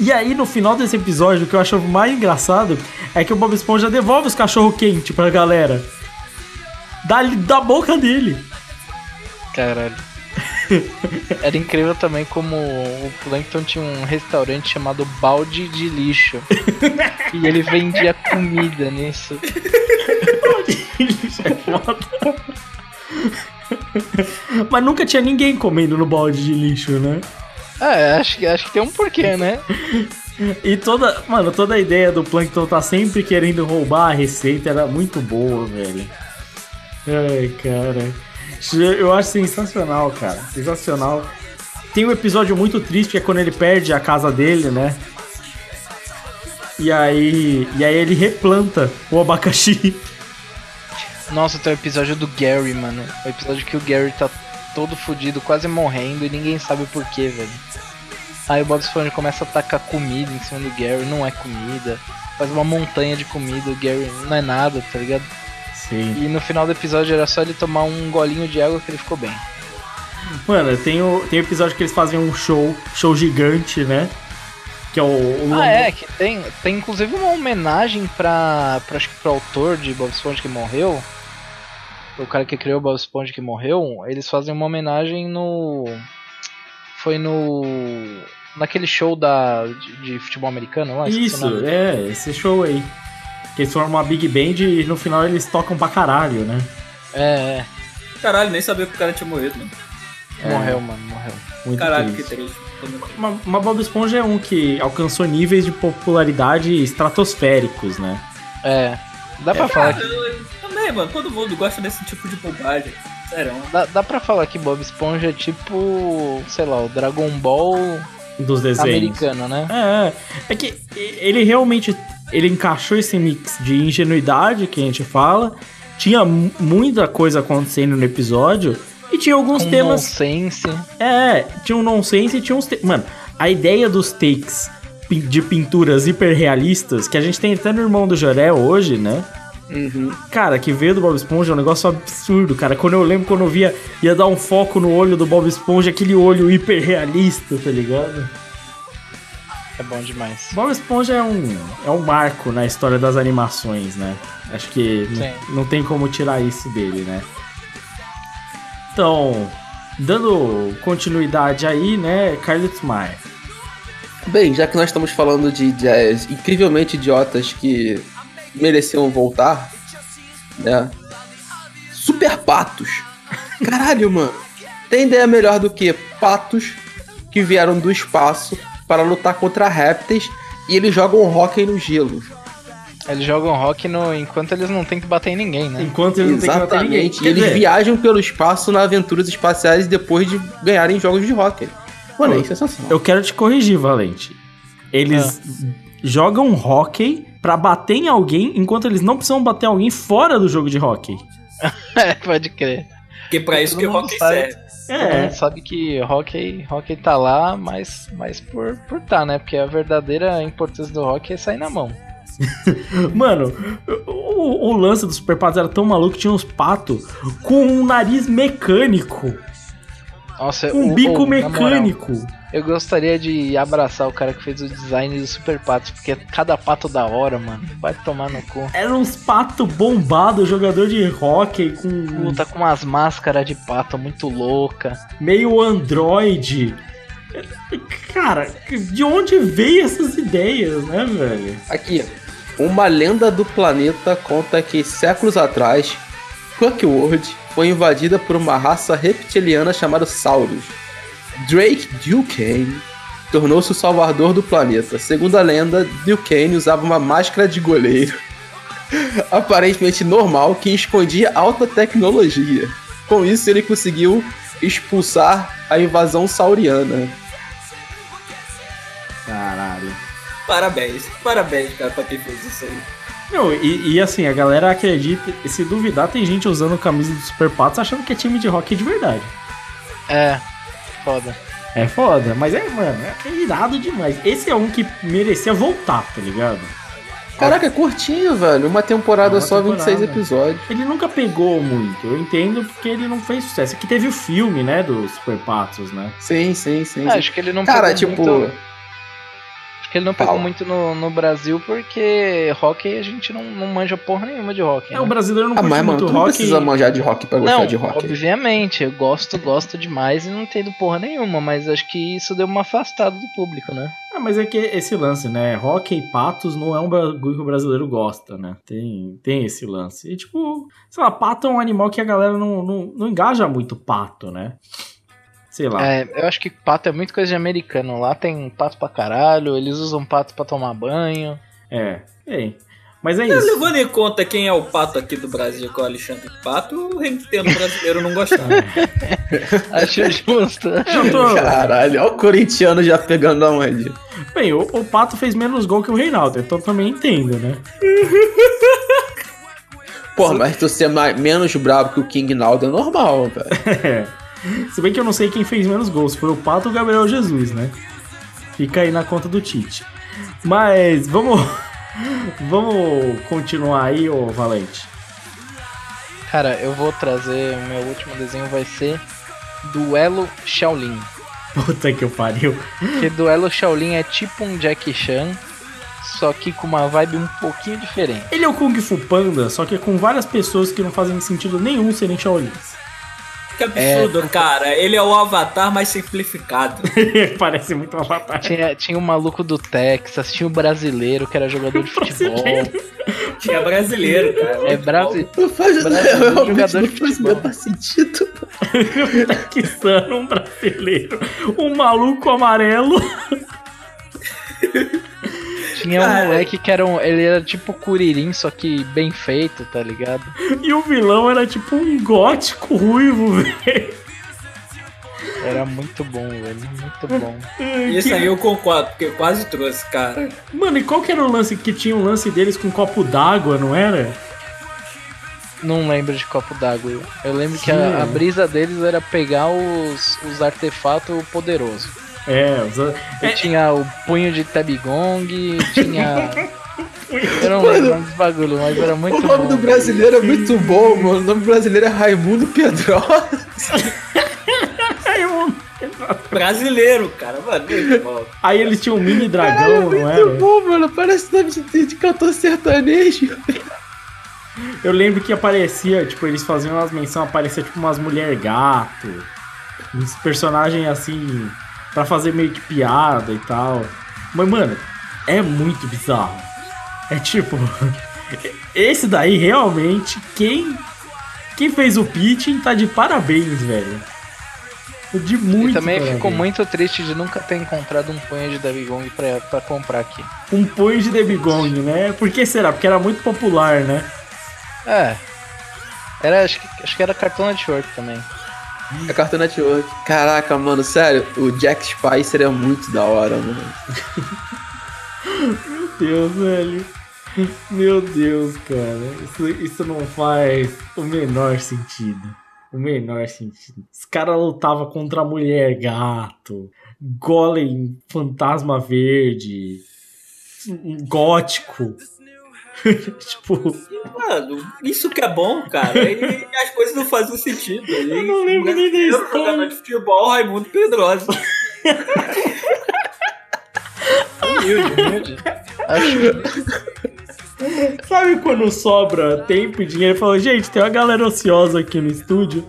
E aí, no final desse episódio, o que eu acho mais engraçado é que o Bob Esponja devolve os cachorro quente pra galera. Da, da boca dele. Caralho. <laughs> Era incrível também como o Plankton tinha um restaurante chamado Balde de Lixo. <laughs> e ele vendia comida nisso. Isso é foda. Mas nunca tinha ninguém comendo no balde de lixo, né? É, acho que, acho que tem um porquê, né? E toda, mano, toda a ideia do Plankton tá sempre querendo roubar a receita era muito boa, velho. Ai, cara. Eu acho sensacional, cara. Sensacional. Tem um episódio muito triste que é quando ele perde a casa dele, né? E aí, e aí ele replanta o abacaxi. Nossa, tem o episódio do Gary, mano. O episódio que o Gary tá todo fudido, quase morrendo e ninguém sabe por quê, velho. Aí o Bob Esponja começa a tacar comida em cima do Gary, não é comida. Faz uma montanha de comida, o Gary não é nada, tá ligado? Sim. E no final do episódio era só ele tomar um golinho de água que ele ficou bem. Mano, tem o, tem o episódio que eles fazem um show, show gigante, né? Que é o. o Ah, é, que tem, tem inclusive uma homenagem pra, pra, acho que pro autor de Bob Esponja que morreu. O cara que criou o Bob Esponja que morreu, eles fazem uma homenagem no. Foi no. Naquele show da, de, de futebol americano lá? Isso, é, esse show aí. Que eles formam uma Big Band e no final eles tocam pra caralho, né? É, Caralho, nem sabia que o cara tinha morrido, mano. é. Morreu, mano, morreu. Muito Caralho, triste. que triste. Mas, mas Bob Esponja é um que alcançou níveis de popularidade estratosféricos, né? É. Dá pra falar que. Eu- Também, mano, todo mundo gosta desse tipo de bobagem. Sério. Dá, dá pra falar que Bob Esponja é tipo. sei lá, o Dragon Ball Dos desenhos. americano, né? É, é que ele realmente ele encaixou esse mix de ingenuidade que a gente fala. Tinha mu- muita coisa acontecendo no episódio e tinha alguns Com temas. nonsense. É, tinha um nonsense e tinha uns. Te... Mano, a ideia dos takes de pinturas hiperrealistas que a gente tem até no Irmão do Joré hoje, né? Uhum. Cara, que veio do Bob Esponja é um negócio absurdo, cara. Quando eu lembro quando eu via, ia dar um foco no olho do Bob Esponja, aquele olho hiperrealista, tá ligado? É bom demais. Bob Esponja é um, é um marco na história das animações, né? Acho que não tem como tirar isso dele, né? Então, dando continuidade aí, né, Carlitos Maia. Bem, já que nós estamos falando de, de é, incrivelmente idiotas que mereciam voltar, né? Super patos. Caralho, mano. Tem ideia melhor do que patos que vieram do espaço para lutar contra répteis e eles jogam hockey no gelo. Eles jogam rock no, enquanto eles não tem que bater em ninguém, né? Enquanto ele não tem que bater ninguém. Exatamente. E eles viajam pelo espaço na aventuras espaciais depois de ganharem jogos de hockey. Mano, é sensacional. Eu quero te corrigir, Valente. Eles jogam hockey pra bater em alguém, enquanto eles não precisam bater em alguém fora do jogo de hockey. <laughs> É, pode crer. Porque pra isso que o sabe. serve. É, sabe que hockey, hockey tá lá, mas, mas por, por tá, né? Porque a verdadeira importância do hockey é sair na mão. <laughs> mano, o, o lance dos Super Patos era tão maluco que tinha uns patos com um nariz mecânico, Nossa, um o- bico o- na moral, mecânico. eu gostaria de abraçar o cara que fez o design dos Super Patos, porque cada pato da hora, mano. Vai tomar no cu. Eram uns patos bombados, jogador de hockey com Luta com umas máscaras de pato muito louca. meio android. Cara, de onde veio essas ideias, né, velho? Aqui, uma lenda do planeta conta que séculos atrás, Cookworld foi invadida por uma raça reptiliana chamada Saurus. Drake Duquesne tornou-se o salvador do planeta. Segundo a lenda, Duquesne usava uma máscara de goleiro, <laughs> aparentemente normal, que escondia alta tecnologia. Com isso, ele conseguiu expulsar a invasão sauriana. Caralho. Parabéns. Parabéns, cara, pra quem fez isso aí. Não, e, e assim, a galera acredita. e Se duvidar, tem gente usando camisa do Super Patos achando que é time de hockey de verdade. É, foda. É foda, mas é, mano, é irado demais. Esse é um que merecia voltar, tá ligado? Caraca, é curtinho, velho. Uma temporada Uma só, temporada. 26 episódios. Ele nunca pegou muito, eu entendo porque ele não fez sucesso. Aqui teve o filme, né, dos Super Patos, né? Sim, sim, sim. Ah, acho que ele não Cara, pegou tipo. muito. Acho que ele não pegou Fala. muito no, no Brasil porque hockey a gente não, não manja porra nenhuma de hockey. É, né? o brasileiro não Ah, mas, mano, muito tu não rock. precisa manjar de rock pra gostar Não, de rock. obviamente, eu gosto, gosto demais e não entendo porra nenhuma, mas acho que isso deu uma afastada do público, né? Ah, mas é que esse lance, né? Rock e patos não é um bagulho que o brasileiro gosta, né? Tem, tem esse lance. E tipo, sei lá, pato é um animal que a galera não, não, não engaja muito pato, né? Sei lá. É, eu acho que pato é muito coisa de americano. Lá tem pato pra caralho, eles usam pato pra tomar banho. É, tem. Mas é isso. levando em conta quem é o pato aqui do Brasil, que é o Alexandre Pato, o brasileiro não gostar. <laughs> <laughs> Acho justo. acho tô- Caralho, olha o corintiano já pegando aonde. Bem, o, o pato fez menos gol que o Reinaldo, então também entendo, né? Porra, mas tu ser mais, menos brabo que o King Naldo é normal, velho. <laughs> Se bem que eu não sei quem fez menos gols, foi o Pato ou o Gabriel Jesus, né? Fica aí na conta do Tite. Mas vamos <laughs> vamos continuar aí, ô Valente. Cara, eu vou trazer. O meu último desenho vai ser Duelo Shaolin. <laughs> Puta que eu pariu. Porque Duelo Shaolin é tipo um Jack Chan, só que com uma vibe um pouquinho diferente. Ele é o Kung Fu Panda, só que é com várias pessoas que não fazem sentido nenhum serem Shaolins. Que absurdo, cara. Ele é o avatar mais simplificado. <laughs> Parece muito um avatar. Tinha, tinha o maluco do Texas, tinha o brasileiro que era jogador de futebol. É brasileiro, cara. É brasileiro. Não faz Brasileiro, realmente jogador não de faz o futebol. menor sentido. Paquistano, um brasileiro, um maluco amarelo. <laughs> Tinha um Cara. moleque que era um. Ele era tipo Curirim, só que bem feito, tá ligado? E o vilão era tipo um gótico ruivo, <laughs> velho. Era muito bom, velho. Muito bom. Isso aí eu concordo, porque eu quase trouxe, cara. Mano, e qual que era o lance que tinha um lance deles com um copo d'água, não era? Não lembro de copo d'água. Eu lembro que Sim. a, a brisa deles era pegar os, os artefatos poderosos. É, os- É. tinha o punho de Tabigong, tinha. Eu não lembro bagulho, mas era muito o nome bom. do brasileiro é muito bom, mano. O nome brasileiro é Raimundo Pedrosa. Eu- <laughs> Brasileiro, cara. Mano, muito bom. aí eles tinham um mini dragão, não Muito era? bom, mano. Parece nome de, de cantor sertanejo. Eu lembro que aparecia, tipo, eles faziam umas menções, aparecia tipo umas mulher gato, uns personagens assim, pra fazer meio que piada e tal. Mas, mano, é muito bizarro. É tipo, <laughs> esse daí realmente, quem, quem fez o pitching tá de parabéns, velho. De muito E também parabéns. ficou muito triste de nunca ter encontrado um punho de Tabigong pra, pra comprar aqui. Um punho de Debigong, né? Por que será? Porque era muito popular, né? É. Era, acho, que, acho que era Cartoon Network também. É Cartoon Network. Caraca, mano, sério, o Jack Spicer é muito da hora, mano. <laughs> Meu Deus, velho. Meu Deus, cara. Isso, isso não faz o menor sentido. O menor sentido. Os caras lutavam contra a mulher gato, golem fantasma verde, gótico. <laughs> tipo, Mano, isso que é bom, cara. E as coisas não fazem sentido. Eu não lembro nem da história. jogador de futebol, Raimundo Pedrosa. Humilde, humilde. Acho <laughs> sabe quando sobra tempo e dinheiro? Fala, gente, tem uma galera ociosa aqui no estúdio.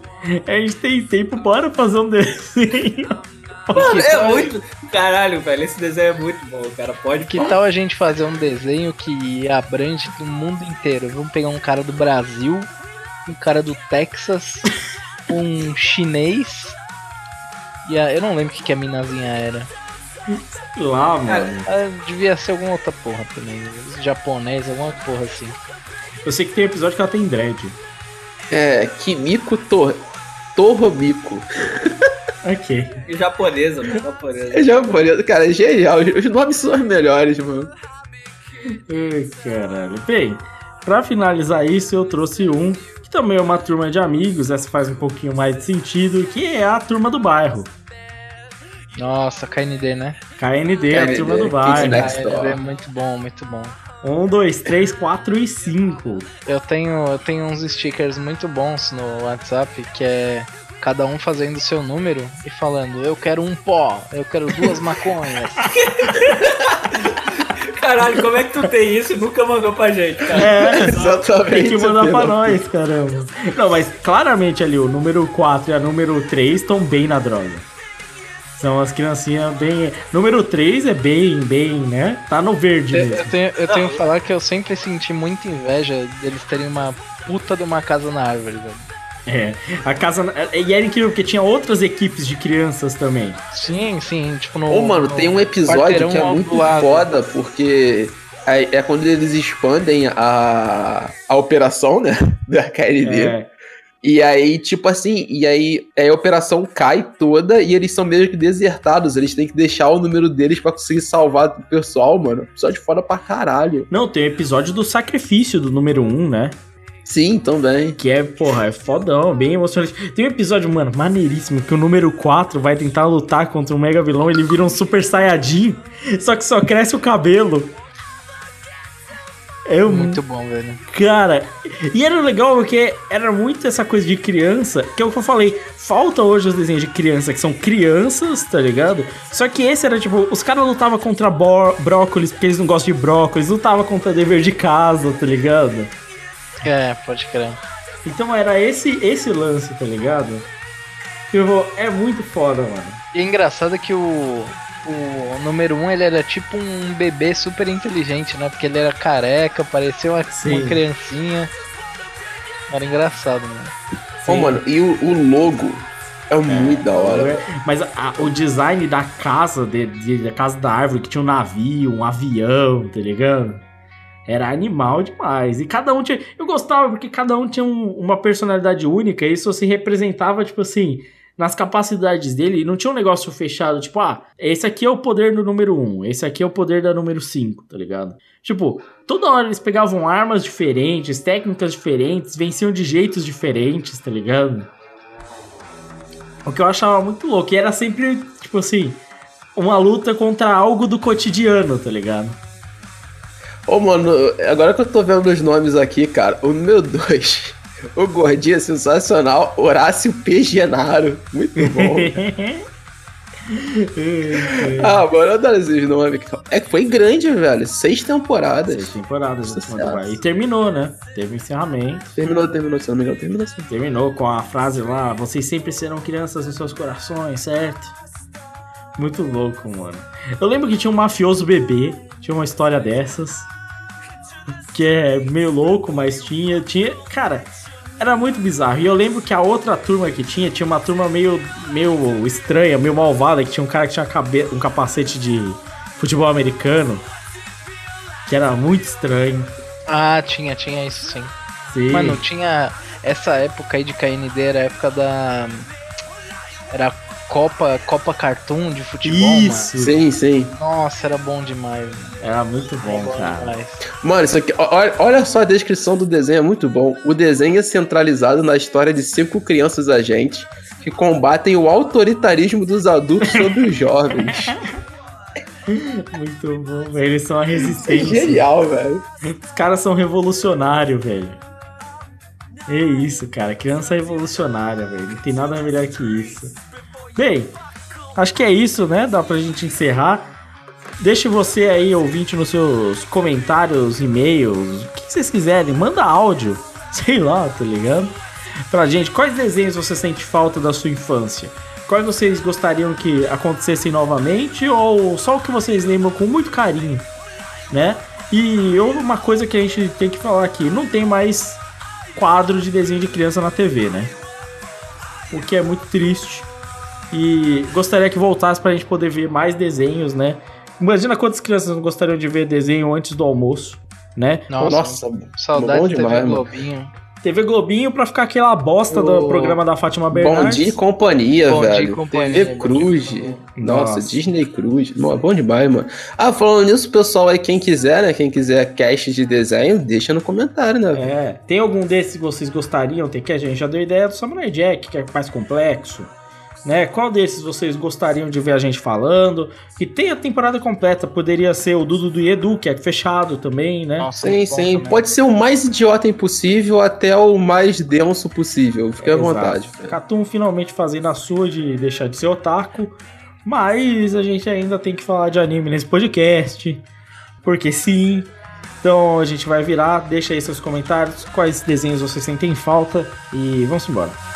A gente tem tempo, bora fazer um desenho. Mano, é muito. Caralho, velho, esse desenho é muito bom, cara. Pode Que tal a gente fazer um desenho que abrange do mundo inteiro? Vamos pegar um cara do Brasil, um cara do Texas, <laughs> um chinês. E a, eu não lembro o que, que a minazinha era. Sei lá, mano. Ah, devia ser alguma outra porra também. Japonês, alguma porra assim. Eu sei que tem episódio que ela tem dread. É, Kimiko Tor Torromico. <laughs> Ok. japonesa, mano. Japonesa. É japonês, cara, é genial. Os nomes são os melhores, mano. Ai, caralho. Bem, pra finalizar isso, eu trouxe um que também é uma turma de amigos, essa faz um pouquinho mais de sentido, que é a turma do bairro. Nossa, KND, né? KND, a KND, turma do bairro. KND é muito bom, muito bom. Um, dois, três, quatro e cinco. Eu tenho, eu tenho uns stickers muito bons no WhatsApp que é cada um fazendo o seu número e falando: Eu quero um pó, eu quero duas maconhas. <laughs> Caralho, como é que tu tem isso e nunca mandou pra gente, cara? É, <laughs> Exatamente. tem que mandar pra nós, caramba. Não, mas claramente ali, o número 4 e a número 3 estão bem na droga. São as criancinhas bem. Número 3 é bem, bem, né? Tá no verde Eu, mesmo. eu tenho, eu tenho que falar que eu sempre senti muita inveja deles terem uma puta de uma casa na árvore, velho. É. A casa. E era incrível porque tinha outras equipes de crianças também. Sim, sim, tipo no. Ô, mano, no tem um episódio que é muito lado. foda, porque é, é quando eles expandem a, a operação, né? <laughs> Da KLD. É. E aí, tipo assim, e aí é, a operação cai toda e eles são meio que desertados. Eles têm que deixar o número deles pra conseguir salvar o pessoal, mano. Episódio foda pra caralho. Não, tem o episódio do sacrifício do número 1, né? Sim, também. Que é, porra, é fodão, bem emocionante. Tem um episódio, mano, maneiríssimo, que o número 4 vai tentar lutar contra um mega vilão, ele vira um super saiyajin, só que só cresce o cabelo. É muito Muito bom, velho. Cara, e era legal porque era muito essa coisa de criança, que é o que eu falei, falta hoje os desenhos de criança, que são crianças, tá ligado? Só que esse era tipo, os caras lutavam contra brócolis, porque eles não gostam de brócolis, lutavam contra dever de casa, tá ligado? É, pode crer. Então era esse esse lance, tá ligado? Tipo, é muito foda, mano. E é engraçado que o, o número 1 um, ele era tipo um bebê super inteligente, né? Porque ele era careca, parecia uma, uma criancinha. Era engraçado, mano. Ô, mano, e o, o logo é, muito da hora. Mas a- o design da casa, de, de- da casa da árvore, que tinha um navio, um avião, tá ligado? Era animal demais. E cada um tinha. Eu gostava porque cada um tinha um- uma personalidade única. E isso se representava, tipo assim, nas capacidades dele. E não tinha um negócio fechado, tipo, ah, esse aqui é o poder do número 1, esse aqui é o poder da número 5, tá ligado? Tipo, toda hora eles pegavam armas diferentes, técnicas diferentes, venciam de jeitos diferentes, tá ligado? O que eu achava muito louco. E era sempre, tipo assim, uma luta contra algo do cotidiano, tá ligado? Ô, mano, agora que eu tô vendo os nomes aqui, cara, o número 2, <laughs> o gordinho é sensacional, Horácio P. Genaro, muito bom. <laughs> ah, mano, eu adoro esses nomes. É que foi grande, velho, seis temporadas. Seis temporadas Vai. E terminou, né? Teve encerramento. Terminou, terminou, se não me engano, terminou assim. Terminou com a frase lá: Vocês sempre serão crianças nos seus corações, certo? Muito louco, mano. Eu lembro que tinha um mafioso bebê, tinha uma história dessas. Que é meio louco, mas tinha. tinha Cara, era muito bizarro. E eu lembro que a outra turma que tinha, tinha uma turma meio, meio estranha, meio malvada, que tinha um cara que tinha cabe- um capacete de futebol americano. Que era muito estranho. Ah, tinha, tinha isso sim. Sim. Mano, tinha. Essa época aí de KND era a época da. Era Copa, Copa Cartoon de futebol, Isso. Sim, sim. mano. Nossa, era bom demais. mano. Era muito bom, Bom cara. demais. Mano, isso aqui, olha, olha só a descrição do desenho, é muito bom. O desenho é centralizado na história de cinco crianças agentes que combatem o autoritarismo dos adultos sobre os jovens. <laughs> Muito bom, velho. Eles são a Isso é resistência. genial, velho. Os caras são revolucionários, velho. É isso, cara. Criança revolucionária, velho. Não tem nada melhor que isso. Bem, acho que é isso, né? Dá pra gente encerrar. Deixe você aí, ouvinte, nos seus comentários, e-mails, o que vocês quiserem. Manda áudio, <laughs> sei lá, tá ligado? Pra gente, quais desenhos você sente falta da sua infância? Quais vocês gostariam que acontecessem novamente ou só o que vocês lembram com muito carinho, né? E uma coisa que a gente tem que falar aqui, não tem mais quadro de desenho de criança na TV, né? O que é muito triste. E gostaria que voltasse pra gente poder ver mais desenhos, né? Imagina quantas crianças não gostariam de ver desenho antes do almoço, né? Nossa, Nossa, saudade bom de TV demais, mano. Globinho. TV Globinho pra ficar aquela bosta do programa da Fátima Bom Bernardes. dia e companhia, Bom Dia e velho. Companhia, TV bom Cruz. dia Nossa, Nossa. Disney Cruz. Mano, bom demais, mano. Ah, falando nisso, pessoal aí, quem quiser, né? Quem quiser cast de desenho, deixa no comentário, né? velho? É, tem algum desses que vocês gostariam? Tem que a gente já deu ideia do Samurai Jack, que é mais complexo. Né? Qual desses vocês gostariam de ver a gente falando? Que tem a temporada completa, poderia ser o Dudu do Edu, que é fechado também, né? Nossa, Sim, bom sim. também. Pode ser o mais idiota impossível até o mais denso possível. Fique à Exato. vontade. Catum finalmente fazendo a sua de deixar de ser otaku, mas a gente ainda tem que falar de anime nesse podcast, porque sim. Então a gente vai virar, deixa aí seus comentários, quais desenhos vocês sentem falta e vamos embora.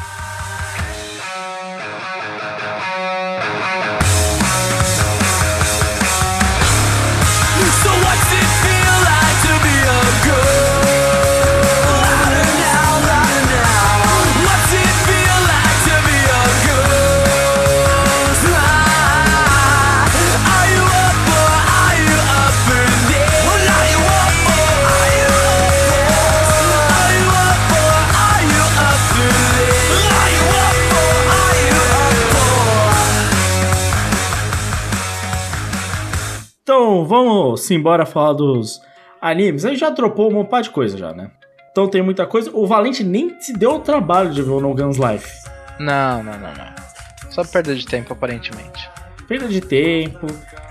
Então vamos embora falar dos animes. A gente já dropou um monte de coisa já, né? Então tem muita coisa. O Valente nem se deu o trabalho de ver o No Guns Life. Não, não, não, não. Só perda de tempo, aparentemente. Perda de tempo,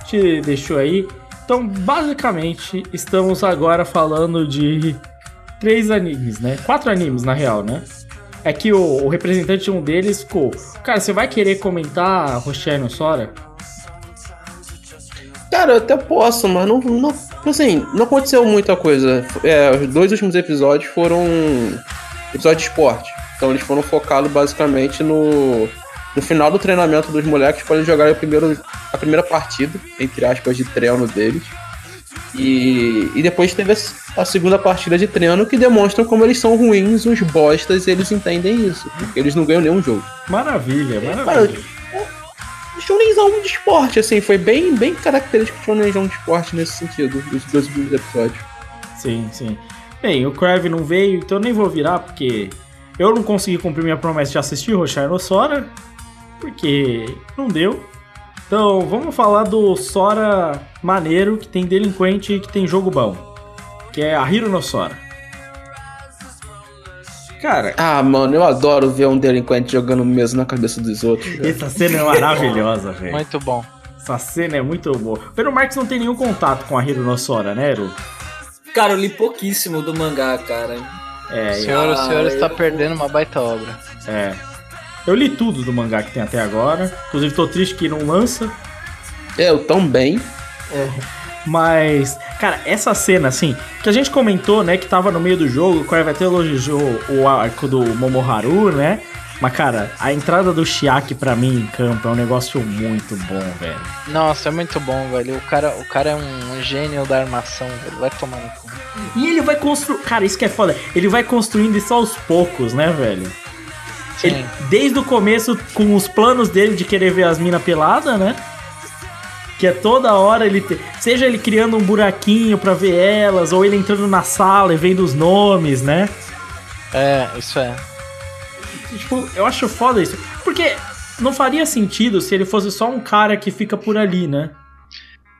te deixou aí. Então, basicamente, estamos agora falando de três animes, né? Quatro animes, na real, né? É que o, o representante de um deles ficou... Cara, você vai querer comentar no Sora? Cara, eu até posso, mas não, não. Assim, não aconteceu muita coisa. É, os dois últimos episódios foram episódios de esporte. Então eles foram focados basicamente no, no final do treinamento dos moleques para eles jogarem o primeiro, a primeira partida, entre aspas, de treino deles. E, e depois teve a, segunda partida de treino que demonstram como eles são ruins, uns bostas, e eles entendem isso. Porque eles não ganham nenhum jogo. Maravilha, Cara, maravilha. Shonenzão de esporte, assim, foi bem, bem característico Shonenzão de esporte nesse sentido, os dois últimos episódios. Sim, sim. Bem, o Crave não veio, então eu nem vou virar, porque eu não consegui cumprir minha promessa de assistir Roshai no Sora, porque não deu. Então, vamos falar do Sora maneiro, que tem delinquente e que tem jogo bom. Que é a Hiro no Sora. Cara, Ah, mano, eu adoro ver um delinquente jogando mesmo na cabeça dos outros. velho. essa cena é maravilhosa, <laughs> velho. Muito bom. Essa cena é muito boa. Pero Marx não tem nenhum contato com a Hiro no Sora, né, Eru? Cara, eu li pouquíssimo do mangá, cara. É, O senhor, o senhor Ah, está eu- perdendo uma baita obra. é. Eu li tudo do mangá que tem até agora. Inclusive, tô triste que não lança. É, eu também. Mas, cara, essa cena, assim, que a gente comentou, né, que tava no meio do jogo, o até elogiou o arco do Momoharu, né? Mas, cara, a entrada do Chiaki pra mim em campo é um negócio muito bom, velho. Nossa, é muito bom, velho. O cara, o cara é um gênio da armação, velho. Vai tomar no cu. E ele vai construir. Cara, isso que é foda. Ele vai construindo isso aos poucos, né, velho? Sim. Ele- desde o começo, com os planos dele de querer ver as minas peladas, né? Que é toda hora ele. te- Seja ele criando um buraquinho pra ver elas, ou ele entrando na sala e vendo os nomes, né? É, isso é. Tipo, eu acho foda isso. Porque não faria sentido se ele fosse só um cara que fica por ali, né?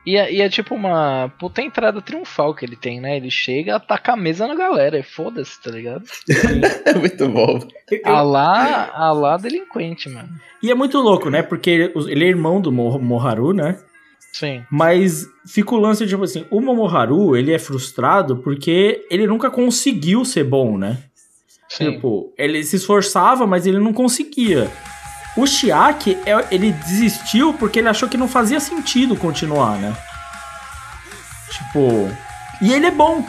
E é, e é tipo uma puta entrada triunfal que ele tem, né? Ele chega, ataca a mesa na galera. E foda-se, tá ligado? É <laughs> muito bom. A lá, a lá delinquente, mano. E é muito louco, né? Porque ele, ele é irmão do Mo- Moharu, né? Sim. Mas fica o lance, tipo assim, o Momoharu, ele é frustrado porque ele nunca conseguiu ser bom, né? Sim. Tipo, ele se esforçava, mas ele não conseguia. O Chiaki, é- ele desistiu porque ele achou que não fazia sentido continuar, né? Tipo. E ele é bom.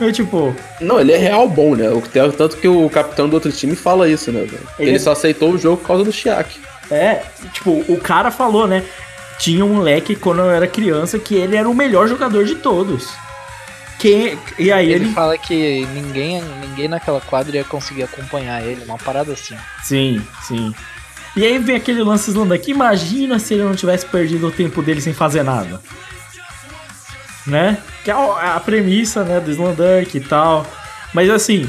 Eu, tipo, Não, ele é real bom, né? O- Tanto que o capitão do outro time fala isso, né, velho? Ele Ele, é- só aceitou o jogo por causa do Chiaki. é, tipo, o cara falou, né? Tinha um moleque quando eu era criança que ele era o melhor jogador de todos. Quem, e aí Ele, ele. fala que ninguém, ninguém naquela quadra ia conseguir acompanhar ele, uma parada assim. Sim, sim. E aí vem aquele lance Slandank. Imagina se ele não tivesse perdido o tempo dele sem fazer nada. Né? Que é a premissa, né, do Slandank e tal. Mas assim,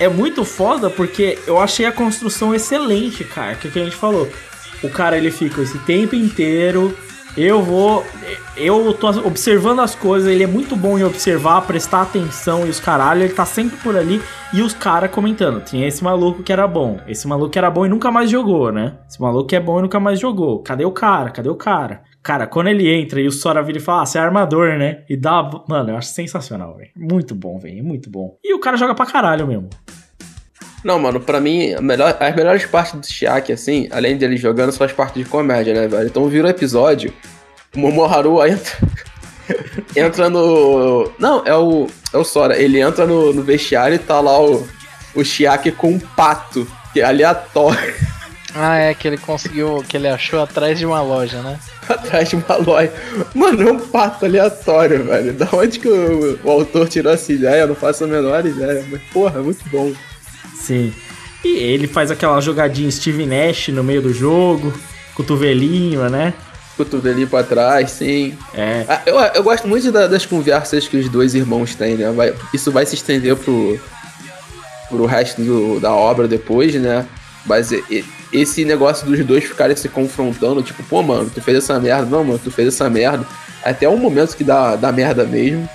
é muito foda porque eu achei a construção excelente, cara. Que, é o que a gente falou. O cara ele fica esse tempo inteiro Eu vou. Eu tô observando as coisas, ele é muito bom em observar, prestar atenção e os caralho, ele tá sempre por ali e os caras comentando. Tinha esse maluco que era bom, esse maluco que era bom e nunca mais jogou, né? Esse maluco que é bom e nunca mais jogou. Cadê o cara? Cadê o cara? Cara, quando ele entra e o Sora vira e fala, ah, você é armador, né? E dá. Mano, eu acho sensacional, velho. Muito bom, velho. Muito bom. E o cara joga pra caralho mesmo. Não, mano, pra mim, a melhor- as melhores partes do Shiaki, assim, além dele jogando, são as partes de comédia, né, velho? Então vira o episódio, o Momoharu entra, <laughs> entra no... Não, é o, é o Sora. Ele entra no, no vestiário e tá lá o, o Shiaki com um pato, que é aleatório, Ah, é que ele conseguiu, que ele achou atrás de uma loja, né? <laughs> atrás de uma loja. Mano, é um pato aleatório, velho. Da onde que o, o autor tirou essa ideia? Eu não faço a menor ideia. Mas, porra, é muito bom. Sim. E ele faz aquela jogadinha Steve Nash no meio do jogo, cotovelinho, né? Cotovelinho pra trás, sim. É. Ah, Eu, eu gosto muito da- das conversas que os dois irmãos têm, né? Vai- isso vai se estender pro, pro resto do- da obra depois, né? Mas esse negócio dos dois ficarem se confrontando, tipo, pô, mano, tu fez essa merda, não, mano, tu fez essa merda. Até um momento que dá, dá merda mesmo.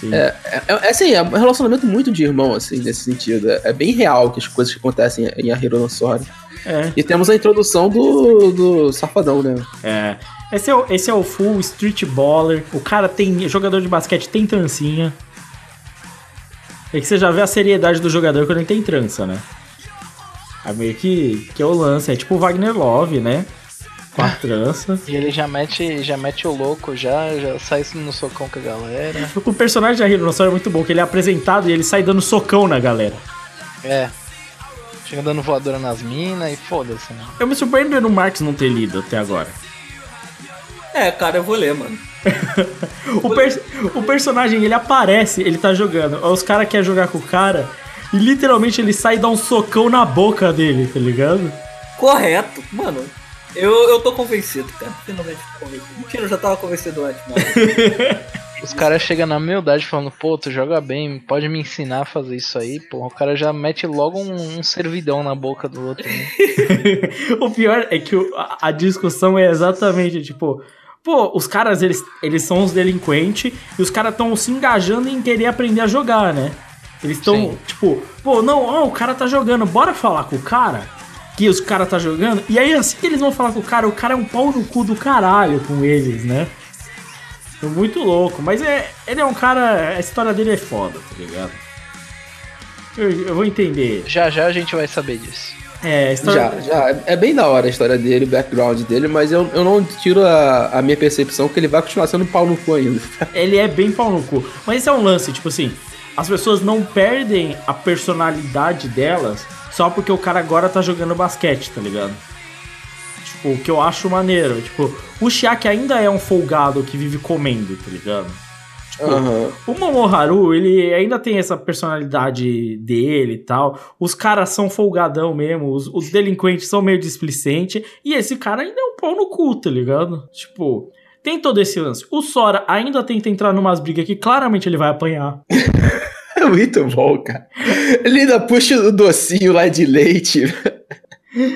Sim. É, é, é assim, é um relacionamento muito de irmão, assim, nesse sentido. É, é bem real que as coisas que acontecem em Ahiro no Sora. É. E temos a introdução do, do Safadão, né? É. Esse é, o, esse é o full street baller. O cara tem. Jogador de basquete tem trancinha. É que você já vê a seriedade do jogador quando ele tem trança, né? É meio que, que é o lance. É tipo o Wagner Love, né? Com a trança. E ele já mete, já mete o louco, já, já sai no socão com a galera. O personagem de Rinossoro é muito bom, que ele é apresentado e ele sai dando socão na galera. É. Chega dando voadora nas minas e foda-se, né? Eu me surpreendo no Marx não ter lido até agora. É, cara, eu vou ler, mano. <laughs> O, pers- o personagem, ele aparece, ele tá jogando. Os caras querem jogar com o cara e literalmente ele sai e dá um socão na boca dele, tá ligado? Correto. Mano, eu, eu tô convencido, cara. Finalmente tô convencido. Mentira, eu já tava convencido antes, mano. <laughs> Os caras chegam na humildade falando, pô, tu joga bem, pode me ensinar a fazer isso aí, pô. O cara já mete logo um, um servidão na boca do outro. Né? <laughs> o pior é que o- a, a discussão é exatamente tipo. Pô, os caras, eles, eles são os delinquentes e os caras estão se engajando em querer aprender a jogar, né? Eles estão, tipo, pô, não, ó, o cara tá jogando, bora falar com o cara que os caras tá jogando. E aí, assim que eles vão falar com o cara, o cara é um pau no cu do caralho com eles, né? É muito louco, mas é, ele é um cara, a história dele é foda, tá ligado? Eu, eu vou entender. Já já a gente vai saber disso. É, a história, Já, já. É bem da hora a história dele, o background dele, mas eu, eu não tiro a, a minha percepção que ele vai continuar sendo pau no cu ainda. <laughs> ele é bem pau no cu. Mas esse é um lance, tipo assim, as pessoas não perdem a personalidade delas só porque o cara agora tá jogando basquete, tá ligado? Tipo, o que eu acho maneiro. Tipo, o Shiaki ainda é um folgado que vive comendo, tá ligado? Tipo, Aham. o Momoharu, ele ainda tem essa personalidade dele e tal. Os caras são folgadão mesmo. Os, os delinquentes são meio displicentes. E esse cara ainda é um pau no cu, tá ligado? Tipo, tem todo esse lance. O Sora ainda tenta entrar numas brigas que claramente ele vai apanhar. <laughs> Muito bom, cara. Ele ainda puxa o docinho lá de leite.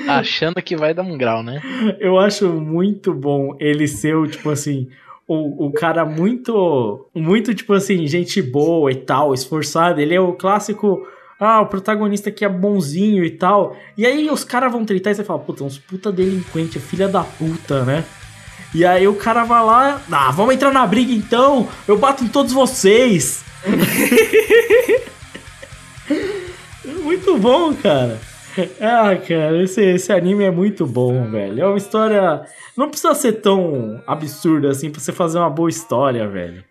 Achando que vai dar um grau, né? Eu acho muito bom ele ser o, tipo assim, o, o cara muito, muito, tipo assim, gente boa e tal, esforçado. Ele é o clássico, ah, o protagonista que é bonzinho e tal. E aí os caras vão tritar e você fala, puta, uns puta delinquente, filha da puta, né? E aí o cara vai lá, ah, vamos entrar na briga então, eu bato em todos vocês. <laughs> muito bom, cara. Ah, cara, esse, esse anime é muito bom, velho. É uma história. Não precisa ser tão absurda assim pra você fazer uma boa história, velho.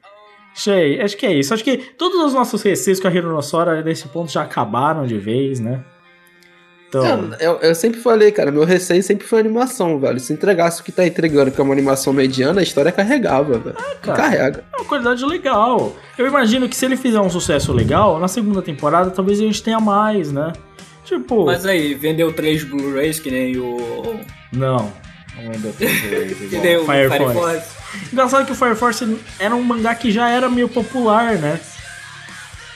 Achei, acho que é isso. Acho que todos os nossos receios com a Hironossora nesse ponto já acabaram de vez, né? Então. Eu, eu sempre falei, cara, meu receio sempre foi animação, velho. Se entregasse o que tá entregando, que é uma animação mediana, a história carregava, velho. cara. Carrega. É uma qualidade legal. Eu imagino que se ele fizer um sucesso legal, na segunda temporada talvez a gente tenha mais, né? Tipo. Mas aí, vendeu três Blu-rays que nem o. Não. Não vendeu tanto <laughs> igual Que nem o Fire Fire Force. Force. Engraçado que o Fire Force era um mangá que já era meio popular, né?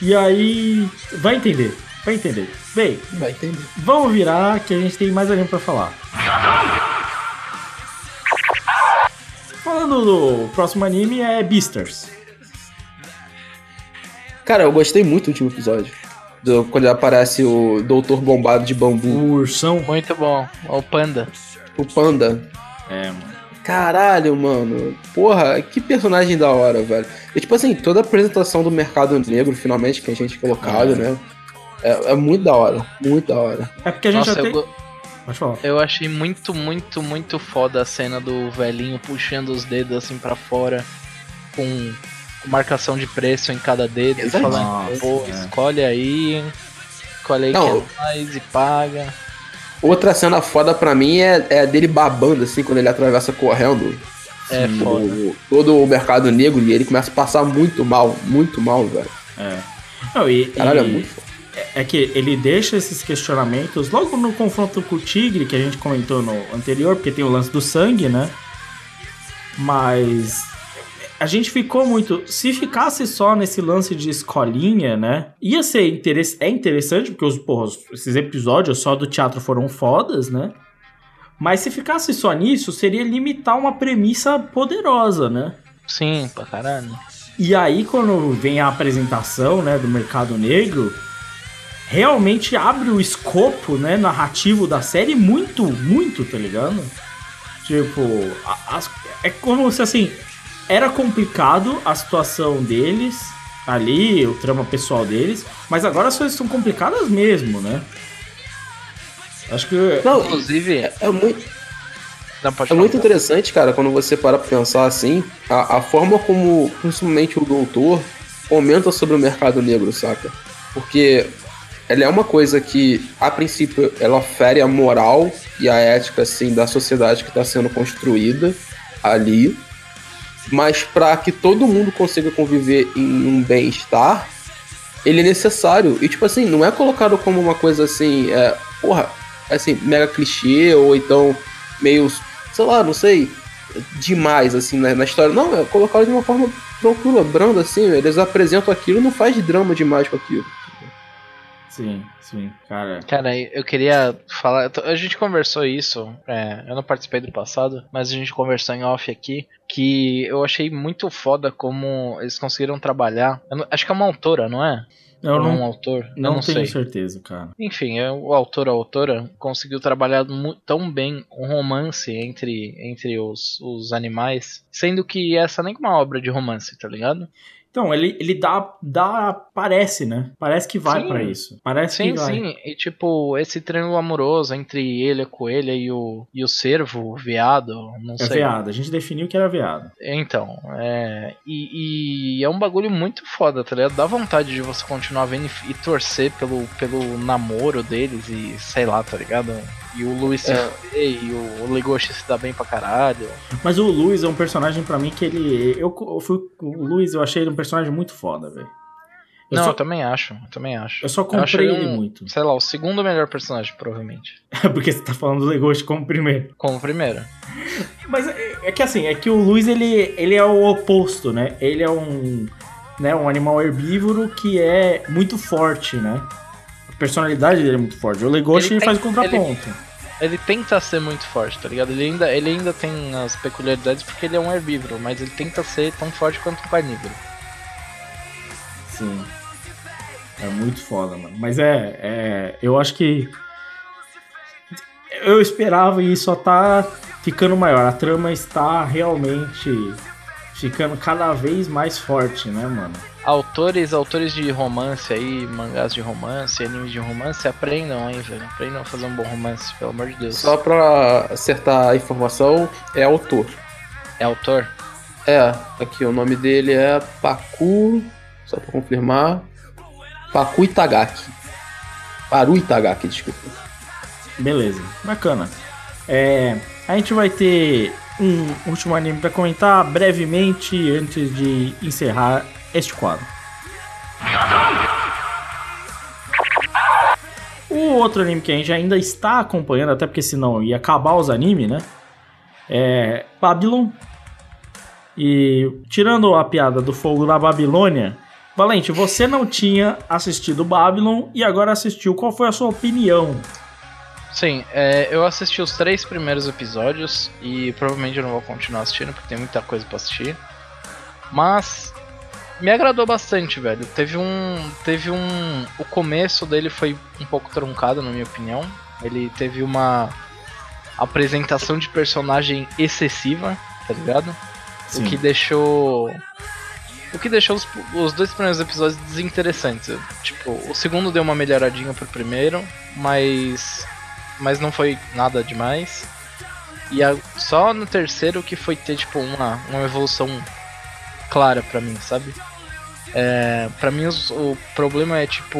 E aí. Vai entender, vai entender. Bem, Vai entender. vamos virar que a gente tem mais anime pra falar. falando do próximo anime é Beasters. Cara, eu gostei muito do último episódio. Do- quando aparece o Doutor Bombado de Bambu, O ursão. Muito bom. O Panda. o Panda. É, mano. Caralho, mano. Porra, que personagem da hora, velho. E tipo assim, toda a apresentação do mercado negro, finalmente, que a gente colocado, É. né? É, é muito da hora. Muito da hora. É porque a gente Nossa, já eu, tem. falar. eu achei muito, muito, muito foda a cena do velhinho puxando os dedos assim pra fora com, marcação de preço em cada dedo e falando, Nossa, pô, é. escolhe aí, escolhe aí Não, que eu- é mais e paga. Outra cena foda pra mim é, é a dele babando, assim, quando ele atravessa correndo. É foda. o- todo o mercado negro e ele começa a passar muito mal, muito mal, velho. É. Não, e, Caralho, é e- muito foda. É que ele deixa esses questionamentos logo no confronto com o Tigre, que a gente comentou no anterior, porque tem o lance do sangue, né? Mas a gente ficou muito. Se ficasse só nesse lance de escolinha, né? Ia ser interess... é interessante, porque os, porra, esses episódios só do teatro foram fodas, né? Mas se ficasse só nisso, seria limitar uma premissa poderosa, né? Sim, pra caralho. E aí, quando vem a apresentação né, do mercado negro, realmente abre o escopo né, narrativo da série muito, muito, tá ligado? Tipo, a- as- é como se assim, era complicado a situação deles ali, o trama pessoal deles, mas agora as coisas são complicadas mesmo, né? Acho que. Não, Inclusive, é, é muito, não é muito interessante, cara, quando você para pra pensar assim, a, a forma como, principalmente o doutor, comenta sobre o mercado negro, saca? Porque ela é uma coisa que, a princípio, ela fere a moral e a ética, assim, da sociedade que está sendo construída ali, mas para que todo mundo consiga conviver em um bem-estar, ele é necessário. E, tipo assim, não é colocado como uma coisa assim, é, porra, assim, mega clichê, ou então meio, sei lá, não sei, demais, assim, na, na história. Não, é colocado de uma forma tranquila, branda, assim, eles apresentam aquilo não faz drama demais com aquilo. Sim, sim, cara. Cara, eu queria falar. A gente conversou isso. é, eu não participei do passado, mas a gente conversou em off aqui. Que eu achei muito foda como eles conseguiram trabalhar. não- acho que é uma autora, não é? Eu Ou um não, autor? não, não tenho sei. certeza, cara. Enfim, é, o autor ou a autora conseguiu trabalhar tão bem um romance entre, entre os, os animais, sendo que essa nem é uma obra de romance, tá ligado? Então, ele, ele dá, dá. Parece, né? Parece que vai Sim. pra isso. Parece Sim, que vai. sim. E tipo, esse triângulo amoroso entre ele, a coelha e o, e o cervo, o veado, não É sei. veado. A gente definiu que era veado. Então, é. E, e é um bagulho muito foda, tá ligado? Dá vontade de você continuar vendo e, e torcer pelo, pelo namoro deles e sei lá, tá ligado? E o Luiz se É. e o, Legoshi se dá bem pra caralho. Mas o Luiz é um personagem pra mim que ele. Eu, eu fui. O Luiz, eu achei ele um personagem muito foda, velho. Eu não, só- eu também acho, eu também acho. Eu só Eu acho comprei ele ele um- muito. Sei lá, o segundo melhor personagem, provavelmente. <laughs> Porque você tá falando do Legoshi como primeiro. Como o primeiro. Mas é, é que assim, é que o Luiz ele, ele é o oposto, né? Ele é um, né, um animal herbívoro que é muito forte, né? Personalidade dele é muito forte. O Legoshi Ele faz o contraponto. Ele tenta ser muito forte, tá ligado? Ele ainda, ele ainda tem as peculiaridades porque ele é um herbívoro, mas ele tenta ser tão forte quanto um carnívoro. Sim. É muito foda, mano. Mas é, é. Eu acho que. Eu esperava e só tá ficando maior. A trama está realmente ficando cada vez mais forte, né, mano? Autores, autores de romance aí, mangás de romance, animes de romance, aprendam aí, velho. Aprendam a fazer um bom romance, pelo amor de Deus. Só pra acertar a informação, é autor. É autor? É, aqui o nome dele é Paku, só pra confirmar, Paku Itagaki. Paru Itagaki, desculpa. Beleza, bacana. É, a gente vai ter um último anime pra comentar brevemente antes de encerrar este quadro. O outro anime que a gente ainda está acompanhando, até porque senão ia acabar os animes, né? É Babylon. E tirando a piada do fogo da Babilônia, Valente, você não tinha assistido Babylon e agora assistiu. Qual foi a sua opinião? Sim, é, eu assisti os três primeiros episódios e provavelmente eu não vou continuar assistindo porque tem muita coisa pra assistir. Mas me agradou bastante, velho. Teve um. Teve um. O começo dele foi um pouco truncado, na minha opinião. Ele teve uma apresentação de personagem excessiva, tá ligado? Sim. O que deixou. O que deixou os, os dois primeiros episódios desinteressantes. Tipo, o segundo deu uma melhoradinha pro primeiro, mas. Mas não foi nada demais. E a- só no terceiro que foi ter, tipo, uma, uma evolução clara pra mim, sabe? É, pra mim os- o problema é, tipo.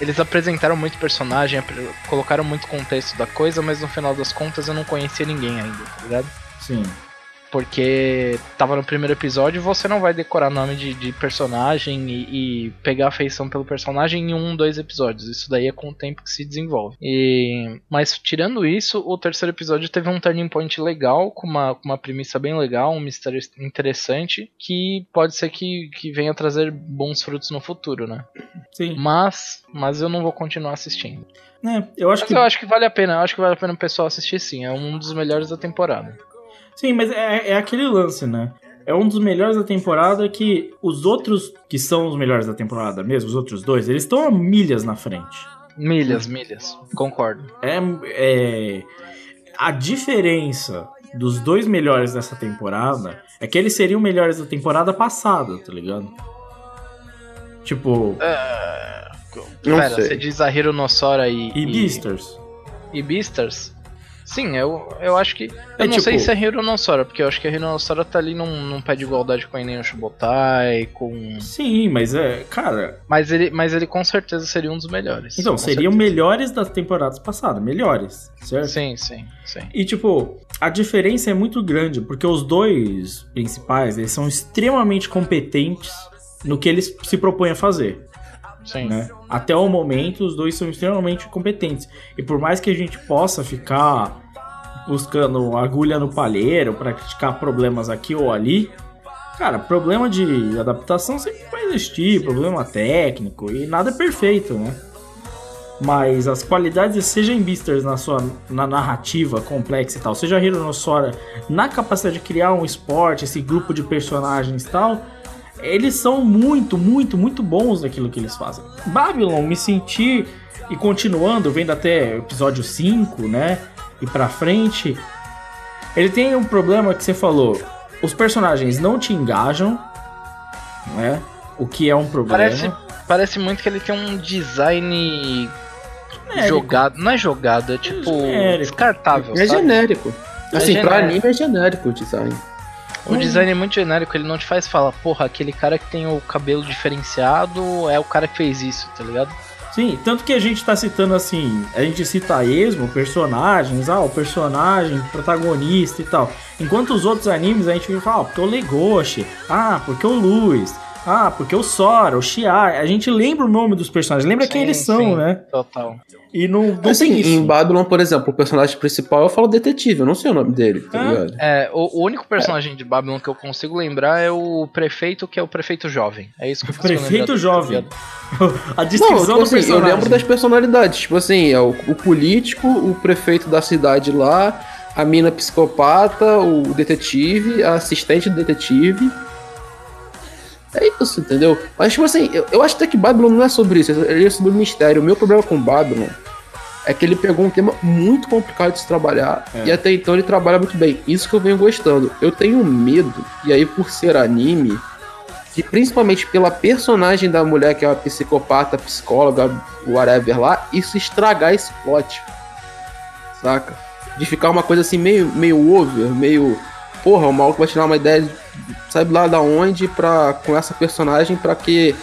Eles apresentaram muito personagem, colocaram muito contexto da coisa, mas no final das contas eu não conhecia ninguém ainda, tá ligado? Sim. Porque tava no primeiro episódio você não vai decorar nome de, de personagem e, e pegar afeição pelo personagem em um, dois episódios. Isso daí é com o tempo que se desenvolve. E, mas tirando isso, o terceiro episódio teve um turning point legal, com uma, com uma premissa bem legal, um mistério interessante, que pode ser que, que venha trazer bons frutos no futuro, né? Sim. Mas, mas eu não vou continuar assistindo. É, eu acho Mas que. eu acho que vale a pena, eu acho que vale a pena o pessoal assistir sim. É um dos melhores da temporada. Sim, mas é, é aquele lance, né? É um dos melhores da temporada que os outros que são os melhores da temporada mesmo, os outros dois, eles estão a milhas na frente. Milhas, milhas. Concordo. É, é a diferença dos dois melhores dessa temporada é que eles seriam melhores da temporada passada, tá ligado? Tipo, Não Pera, sei. você diz a Hironossora e. e Beasters. E Beastars? Sim, eu, eu acho que. Eu É não tipo- sei se é Hironossora, porque eu acho que a Hironossora tá ali num, num pé de igualdade com a Enem Shibotai, com. Sim, mas é, cara, Mas ele, mas ele com certeza seria um dos melhores. então seriam certeza. melhores das temporadas passadas, melhores, certo? Sim, sim, sim. E tipo, a diferença é muito grande, porque os dois principais, eles são extremamente competentes no que eles se propõem a fazer, Sim. né? Até o momento, os dois são extremamente competentes. E por mais que a gente possa ficar buscando agulha no palheiro para criticar problemas aqui ou ali, cara, problema de adaptação sempre vai existir, problema técnico e nada é perfeito, né? Mas as qualidades, seja em Beasters na sua na narrativa complexa e tal, seja Hironossora na capacidade de criar um esporte, esse grupo de personagens e tal, eles são muito, muito, muito bons naquilo que eles fazem. Babylon, me senti, e continuando, vendo até o episódio 5, né? E pra frente, ele tem um problema que você falou: os personagens não te engajam, né? O que é um problema. Parece, parece muito que ele tem um design Genérico. jogado. Não é jogado, é tipo. Genérico. descartável. É sabe? genérico. Assim, pra genérico. anime é genérico o design. O design é muito genérico, ele não te faz falar, porra, aquele cara que tem o cabelo diferenciado é o cara que fez isso, tá ligado? Sim, tanto que a gente tá citando assim, a gente cita a esmo, personagens, ah, o personagem protagonista e tal. Enquanto os outros animes a gente falando, ah, porque o Legoshi, ah, porque o Luiz, ah, porque o Sora, o Shiar, a gente lembra o nome dos personagens, lembra quem Sim, eles são, sim, né? Total. E não, não Assim, tem isso. em Babylon, por exemplo, o personagem principal eu falo detetive, eu não sei o nome dele, tá Ah. ligado? É, o, o único personagem de Babylon que eu consigo lembrar é o prefeito, que é o prefeito jovem. É isso que eu consigo Prefeito lembrar, tá jovem. <laughs> a Não, descrição tipo do assim, eu personagem. lembro das personalidades. Tipo assim, é o, o político, o prefeito da cidade lá, a mina psicopata, o detetive, a assistente do detetive. É isso, entendeu? Mas, tipo assim, eu, eu acho até que Babylon não é sobre isso, ele é sobre o mistério. O meu problema com Babylon é que ele pegou um tema muito complicado de se trabalhar e até então ele trabalha muito bem. Isso que eu venho gostando. Eu tenho medo, e aí por ser anime, que principalmente pela personagem da mulher que é uma psicopata, psicóloga, whatever lá, isso estragar esse plot. Saca? De ficar uma coisa assim meio, meio over, meio. Porra, o maluco vai tirar uma ideia, de- sabe lá da onde, pra, com essa personagem pra que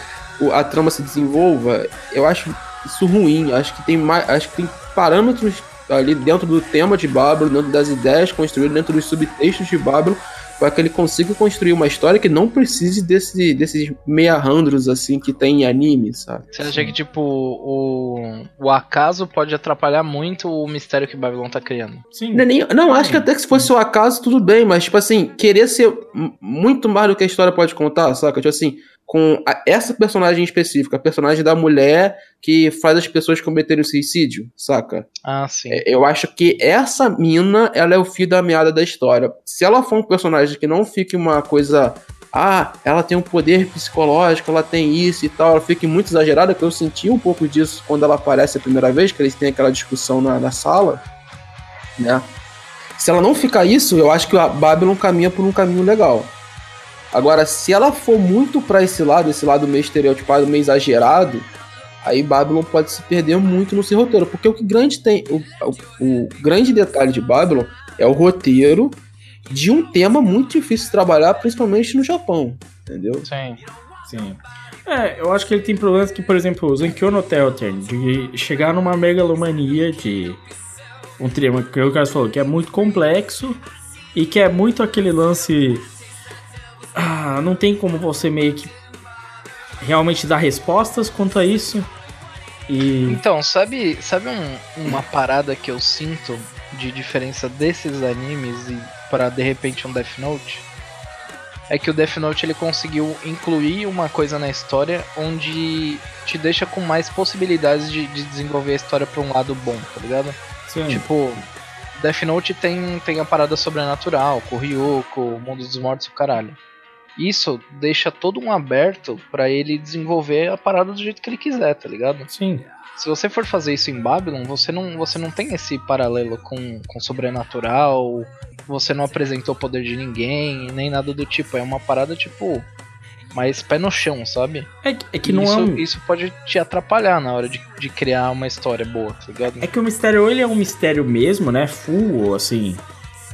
a trama se desenvolva. Eu acho isso ruim. Acho que tem mais. Acho que tem parâmetros ali dentro do tema de Babylon, dentro das ideias construídas, dentro dos subtextos de Babylon, para que ele consiga construir uma história que não precise desse, desses meia-handros assim que tem em anime, sabe? Você acha que, tipo, o, o acaso pode atrapalhar muito o mistério que Babylon tá criando? Sim. Não, é nem- não, acho que até que se fosse o acaso, tudo bem, mas, tipo assim, querer ser muito mais do que a história pode contar, saca? Tipo assim, com a- essa personagem específica, a personagem da mulher que faz as pessoas cometerem suicídio, saca? Ah, sim. É, Eu acho que essa mina, ela é o fio da meada da história. Se ela for um personagem que não fique uma coisa. Ah, ela tem um poder psicológico, ela tem isso e tal, ela fique muito exagerada, que eu senti um pouco disso quando ela aparece a primeira vez, que eles têm aquela discussão na, na sala, né? Se ela não ficar isso, eu acho que a Babylon caminha por um caminho legal. Agora, se ela for muito pra esse lado, esse lado meio estereotipado, meio exagerado, aí Babylon pode se perder muito no seu roteiro. Porque o que grande tem. O, o- o grande detalhe de Babylon é o roteiro de um tema muito difícil de trabalhar, principalmente no Japão. Entendeu? Sim. Sim. É, eu acho que ele tem problemas que, por exemplo, o Zankyo no Teltern, de chegar numa megalomania de um tema que o Carlos falou, que é muito complexo e que é muito aquele lance. Ah, não tem como você meio que realmente dar respostas quanto a isso. E. Então, sabe, sabe um- uma parada que eu sinto de diferença desses animes e para de repente um Death Note? É que o Death Note ele conseguiu incluir uma coisa na história onde te deixa com mais possibilidades de, de desenvolver a história pra um lado bom, tá ligado? Sim. Tipo, Death Note tem, tem a parada sobrenatural, com o Ryuko, o mundo dos mortos e o caralho. Isso deixa todo um aberto pra ele desenvolver a parada do jeito que ele quiser, tá ligado? Sim. Se você for fazer isso em Babylon, você não, você não tem esse paralelo com, com sobrenatural, você não apresentou o poder de ninguém, nem nada do tipo. É uma parada tipo. Mais pé no chão, sabe? É, que- é que não isso, é um. isso pode te atrapalhar na hora de, de criar uma história boa, tá ligado? É que o mistério ele é um mistério mesmo, né? Full, assim.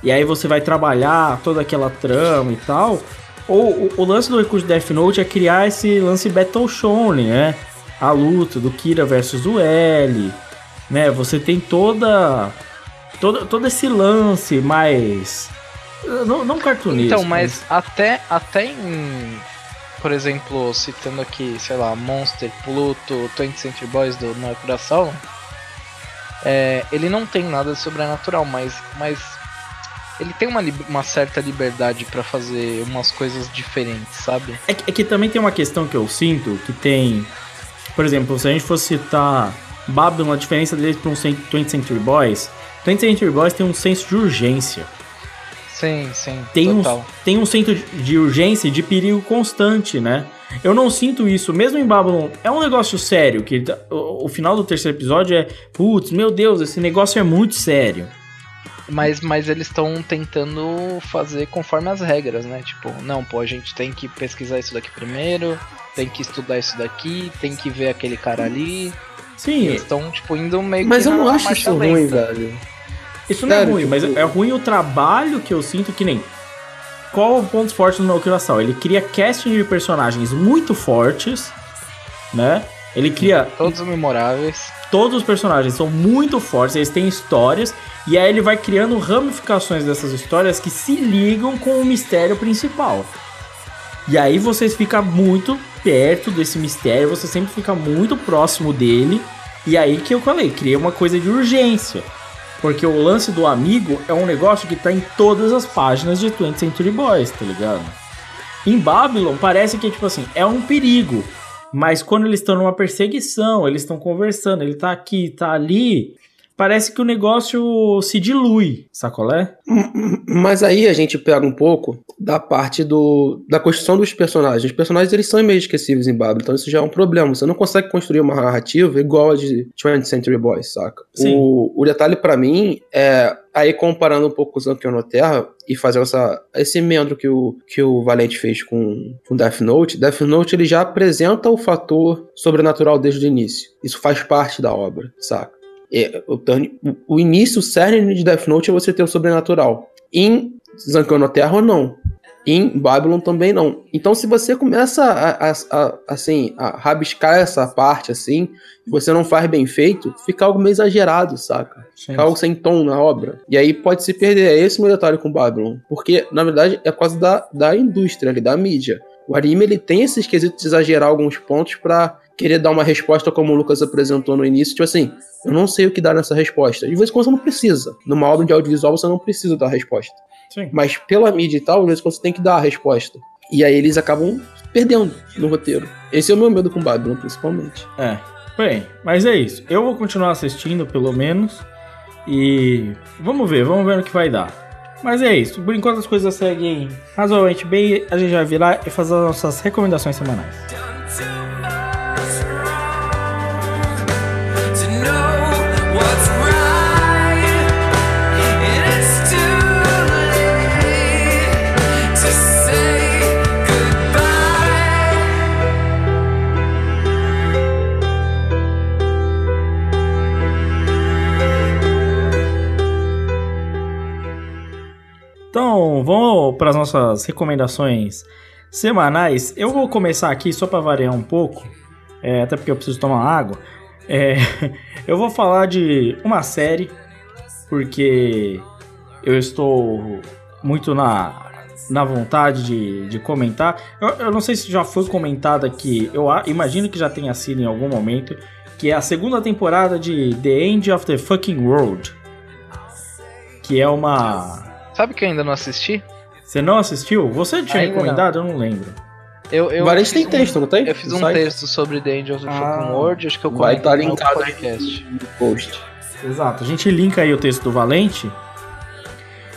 E aí você vai trabalhar toda aquela trama e tal. Ou o, o lance do recurso de Death Note é criar esse lance Battle Shonen, né? A luta do Kira versus o L, né? Você tem toda. Todo, todo esse lance mais. Não, não cartunista. Então, mas até, até em. Por exemplo, citando aqui, sei lá, Monster, Pluto, 20th Century Boys do No Coração, é, ele não tem nada de sobrenatural, mas, mas ele tem uma, uma certa liberdade pra fazer umas coisas diferentes, sabe? É que, é que também tem uma questão que eu sinto que tem. Por exemplo, se a gente fosse citar Babylon, a diferença deles para um 20th Century Boys. 20th Century Boys tem um senso de urgência. Sim, sim, Tem um, total. tem um senso de urgência e de perigo constante, né? Eu não sinto isso, mesmo em Babylon. É um negócio sério, que o, o final do terceiro episódio é, putz, meu Deus, esse negócio é muito sério. Mas, mas eles estão tentando fazer conforme as regras, né? Tipo, não, pô, a gente tem que pesquisar isso daqui primeiro, tem que estudar isso daqui, tem que ver aquele cara ali. Sim, Eles estão, tipo, indo meio Mas que eu não acho isso ruim, velho. Isso não é ruim, tipo- mas é ruim o trabalho que eu sinto que nem. Qual o ponto forte do No Curaçao? Ele cria casting de personagens muito fortes, né? Ele cria. Todos memoráveis. Todos os personagens são muito fortes, eles têm histórias, e aí ele vai criando ramificações dessas histórias que se ligam com o mistério principal. E aí vocês ficam muito perto desse mistério, você sempre fica muito próximo dele. E aí que eu falei, cria uma coisa de urgência. Porque o lance do amigo é um negócio que tá em todas as páginas de 20th Century Boys, tá ligado? Em Babylon parece que tipo assim, é um perigo. Mas quando eles estão numa perseguição, eles estão conversando, ele tá aqui, tá ali, parece que o negócio se dilui, sacolé? Mas aí a gente pega um pouco da parte do, da construção dos personagens. Os personagens eles são meio esquecíveis em Babylon, então isso já é um problema. Você não consegue construir uma narrativa igual a de 20th Century Boys, saca? Sim. O, o detalhe pra mim é aí comparando um pouco com o Zankion no Terra e fazendo essa, esse membro que o, que o Valente fez com, com Death Note, Death Note ele já apresenta o fator sobrenatural desde o início. Isso faz parte da obra, saca? É, o, o- início, o cerne de Death Note é você ter o sobrenatural. Em Zankion no Terra, não. Em Babylon também não. Então, se você começa a, a- a- assim, a rabiscar essa parte assim, você não faz bem feito, fica algo meio exagerado, saca? Fica algo sem tom na obra. E aí pode se perder. É esse o meu detalhe com Babylon. Porque, na verdade, é causa da, da indústria ali, da mídia. O anime ele tem esse esquisito de exagerar alguns pontos pra querer dar uma resposta como o Lucas apresentou no início, tipo assim, eu não sei o que dar nessa resposta. De vez em quando você não precisa. Numa obra de audiovisual você não precisa dar resposta. Sim. Mas pela mídia e tal, às vezes você tem que dar a resposta. E aí eles acabam perdendo no roteiro. Esse é o meu medo com Babylon, principalmente. É. Bem, mas é isso. Eu vou continuar assistindo, pelo menos. E vamos ver, vamos ver no que vai dar. Mas é isso. Por enquanto as coisas seguem razoavelmente bem. A gente vai virar e fazer as nossas recomendações semanais. Vamos para as nossas recomendações semanais. Eu vou começar aqui só para variar um pouco, é, até porque eu preciso tomar água. É, <laughs> eu vou falar de uma série, porque eu estou muito na, na vontade de, de comentar. Eu, eu não sei se já foi comentado aqui, eu imagino que já tenha sido em algum momento, que é a segunda temporada de The End of the Fucking World. Que é uma. Sabe que eu ainda não assisti? Você não assistiu? Você tinha Ainda recomendado? Eu não lembro. Eu, eu O Valente fiz tem texto, não tem? Eu fiz No um site? texto sobre The End of the Ah. Fucking World, acho que eu Vai estar no linkado aí podcast. no post. Exato. A gente linka aí o texto do Valente.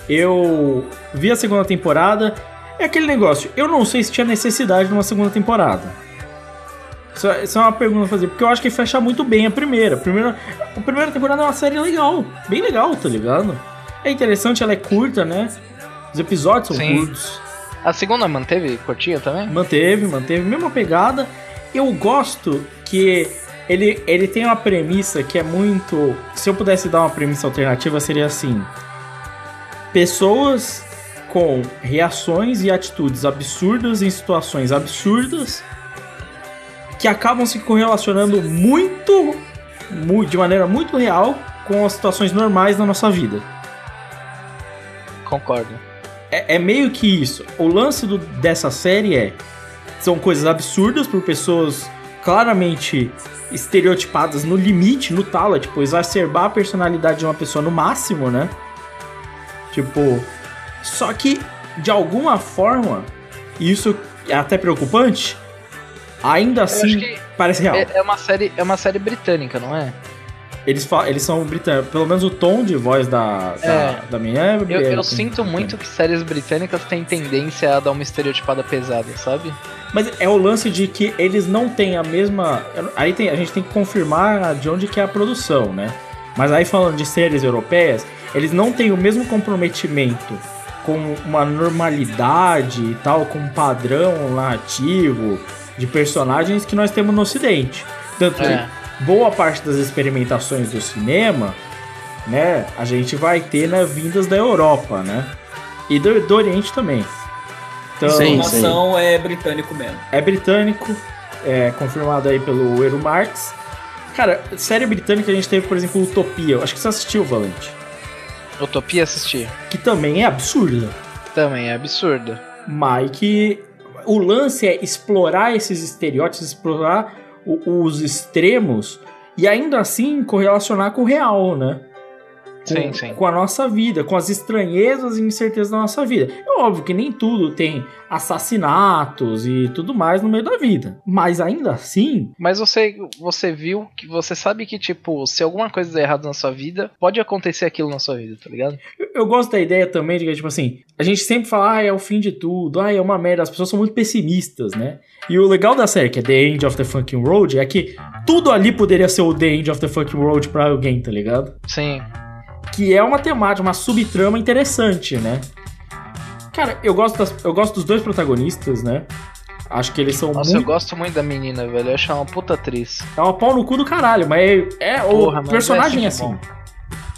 Eu vi a segunda temporada. É aquele negócio. Eu não sei se tinha necessidade de uma segunda temporada. Isso, é- isso é uma pergunta a fazer, porque eu acho que fecha muito bem a primeira. A primeira, a primeira temporada é uma série legal. Bem legal, tá ligado? É interessante, ela é curta, né? Os episódios são Sim. curtos. A segunda manteve curtinha também? Manteve, manteve, mesma pegada. Eu gosto que ele, ele tem uma premissa que é muito. Se eu pudesse dar uma premissa alternativa, seria assim: pessoas com reações e atitudes absurdas em situações absurdas que acabam se correlacionando muito, mu- de maneira muito real com as situações normais da nossa vida. Concordo. É, é meio que isso. O lance do- dessa série é. São coisas absurdas por pessoas claramente estereotipadas no limite, no talo, é, tipo, exacerbar a personalidade de uma pessoa no máximo, né? Tipo. Só que, de alguma forma, e isso é até preocupante, ainda assim acho que parece real. É, é uma série, é uma série britânica, não é? Eles, eles são britânicos, pelo menos o tom de voz da, da, É. da minha é Eu, eu sinto muito que séries britânicas têm tendência a dar uma estereotipada pesada, sabe? Mas é o lance de que eles não têm a mesma. Aí tem- a gente tem que confirmar de onde que é a produção, né? Mas aí falando de séries europeias, eles não têm o mesmo comprometimento com uma normalidade e tal, com um padrão narrativo de personagens que nós temos no Ocidente. Tanto É. que boa parte das experimentações do cinema, né, a gente vai ter né, vindas da Europa, né? E do, do Oriente também. Então, Sim, sim. Informação é britânico mesmo. é britânico, é confirmado aí pelo Eero Marx. Cara, série britânica a gente teve, por exemplo, Utopia. Eu Acho que você assistiu, Valente. Utopia assistir. Que também é absurda. Também é absurdo. Mas que o lance é explorar esses estereótipos, explorar os extremos e ainda assim correlacionar com o real, né? Com, Sim, sim. com a nossa vida, com as estranhezas e incertezas da nossa vida. É óbvio que nem tudo tem assassinatos e tudo mais no meio da vida. Mas ainda assim, Mas você, você viu que você sabe que, tipo, se alguma coisa der errado na sua vida, pode acontecer aquilo na sua vida, tá ligado? Eu, eu gosto da ideia também de que, tipo assim, a gente sempre fala, ah, é o fim de tudo, ah, é uma merda, as pessoas são muito pessimistas, né? E o legal da série, que é The End of the Fucking Road, é que tudo ali poderia ser o The End of the Fucking Road pra alguém, tá ligado? Sim. Que é uma temática, uma subtrama interessante, né? Cara, eu gosto, das- eu gosto dos dois protagonistas, né? Acho que eles são Nossa, eu muito. gosto muito da menina, velho. Eu acho ela uma puta atriz. É uma pau no cu do caralho, mas é, é Porra, o mas personagem é é assim.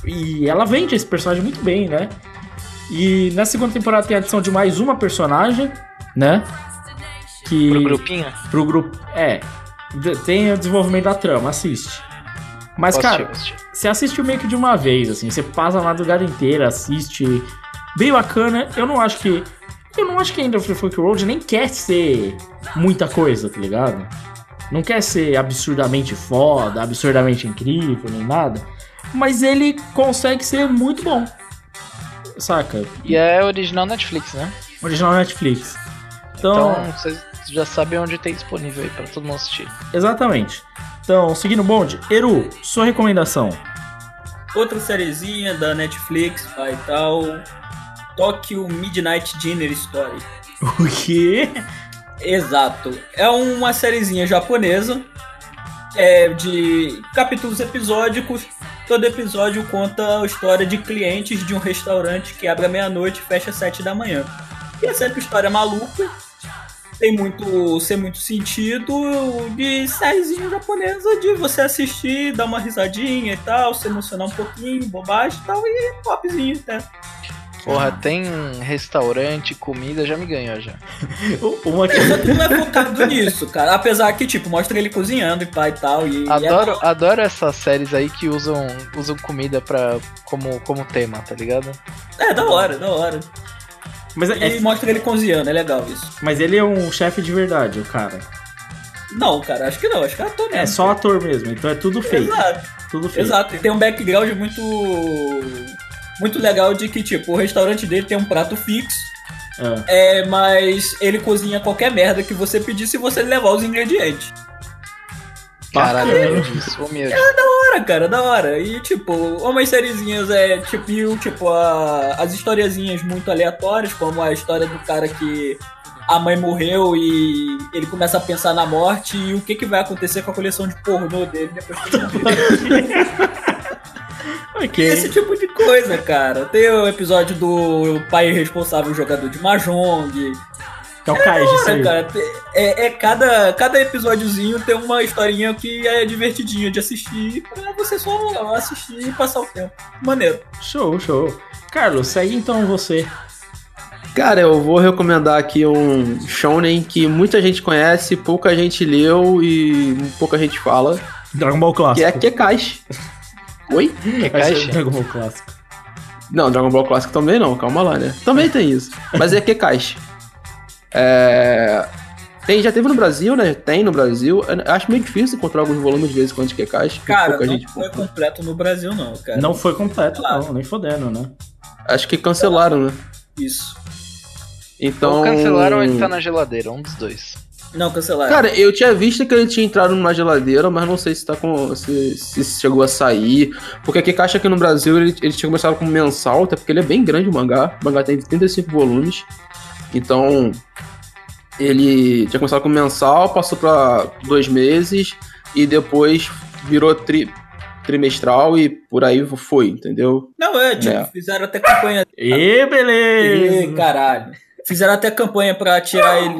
E ela vende esse personagem muito bem, né? E na segunda temporada tem a adição de mais uma personagem, né? Que Pro grupinho? pro grupo, é, tem o desenvolvimento da trama, assiste. Mas Posso cara, assistir, assistir. você assiste meio que de uma vez, assim, você passa a madrugada inteira, assiste, bem bacana. Eu não acho que eu não acho que of the Fuck Road nem quer ser muita coisa, tá ligado? Não quer ser absurdamente foda, absurdamente incrível, nem nada. Mas ele consegue ser muito bom. Saca? E é original Netflix, né? Original Netflix. Então, Então vocês já sabem onde tem disponível aí pra todo mundo assistir. exatamente. Então, seguindo o bonde, Eru, sua recomendação. Outra sériezinha da Netflix vai e tal. Tokyo Midnight Dinner Story. <laughs> O quê? Exato. É uma sériezinha japonesa. É de capítulos episódicos. Todo episódio conta a história de clientes de um restaurante que abre à meia-noite e fecha às sete da manhã. E é sempre história maluca. Tem muito, sem muito sentido de sériezinha japonesa de você assistir, dar uma risadinha e tal, se emocionar um pouquinho, bobagem e tal, e popzinho até. Porra, tem restaurante, comida, já me ganhou já. <laughs> Uma que... Só que não é focado nisso, cara. Apesar que, tipo, mostra ele cozinhando e pai e tal. E, e Adoro, adoro essas séries aí que usam, usam comida pra, como, como tema, tá ligado? É, é da hora, da hora. Mas, é- E mostra ele cozinhando, é legal isso. mas ele é um chefe de verdade, o cara. Não, cara, acho que não, acho que é ator mesmo. É só ator mesmo, então é tudo fake. Exato, Tudo fake. exato. E tem um background muito. Muito legal de que, tipo, o restaurante dele tem um prato fixo. Ah. É, mas ele cozinha qualquer merda que você pedir se você levar os ingredientes. Caralho, Bacana. humilde isso, humilde. Da hora, cara, da hora. E, tipo, umas sériezinhas é, tipo, e, tipo a- as historiazinhas muito aleatórias, como a história do cara que a mãe morreu e ele começa a pensar na morte e o que, que vai acontecer com a coleção de pornô dele depois que ele morrer. <laughs> Ok. Esse tipo de coisa, cara. Tem o episódio do pai responsável jogador de Mahjong. Que é o Kaiji, isso Cara, é, é cada, cada episódiozinho tem uma historinha que é divertidinha de assistir pra você só assistir e passar o tempo. Maneiro. Show, show. Carlos, segue então você. Cara, eu vou recomendar aqui um shonen que muita gente conhece, pouca gente leu e pouca gente fala, Dragon Ball que Clássico. é Kekashi. Oi? Que ser caixa? Dragon Ball Clássico. Não, Dragon Ball Clássico também não, calma lá, né? Também tem isso. Mas é Kekashi. É... Tem, já teve no Brasil, né? Tem no Brasil. Eu acho meio difícil encontrar alguns volumes de vez em quando de Kekashi. porque Cara, pouca não gente foi compra. completo no Brasil, não, cara. Não foi completo, Claro. não, nem fodendo, né? Acho que cancelaram, né? Isso. Então. Ou cancelaram ou ele tá na geladeira, um dos dois. Não, cancelaram. Cara, eu tinha visto que ele tinha entrado numa geladeira, mas não sei se tá com. se, se chegou a sair. Porque aqui caixa aqui no Brasil ele, ele tinha começado como mensal, até porque ele é bem grande o mangá. O mangá tem 35 volumes. Então. Ele tinha começado como mensal, passou pra dois meses e depois virou tri- trimestral e por aí foi, entendeu? Não, é, tipo, É. fizeram até campanha. E beleza! caralho. Fizeram até campanha pra tirar ele.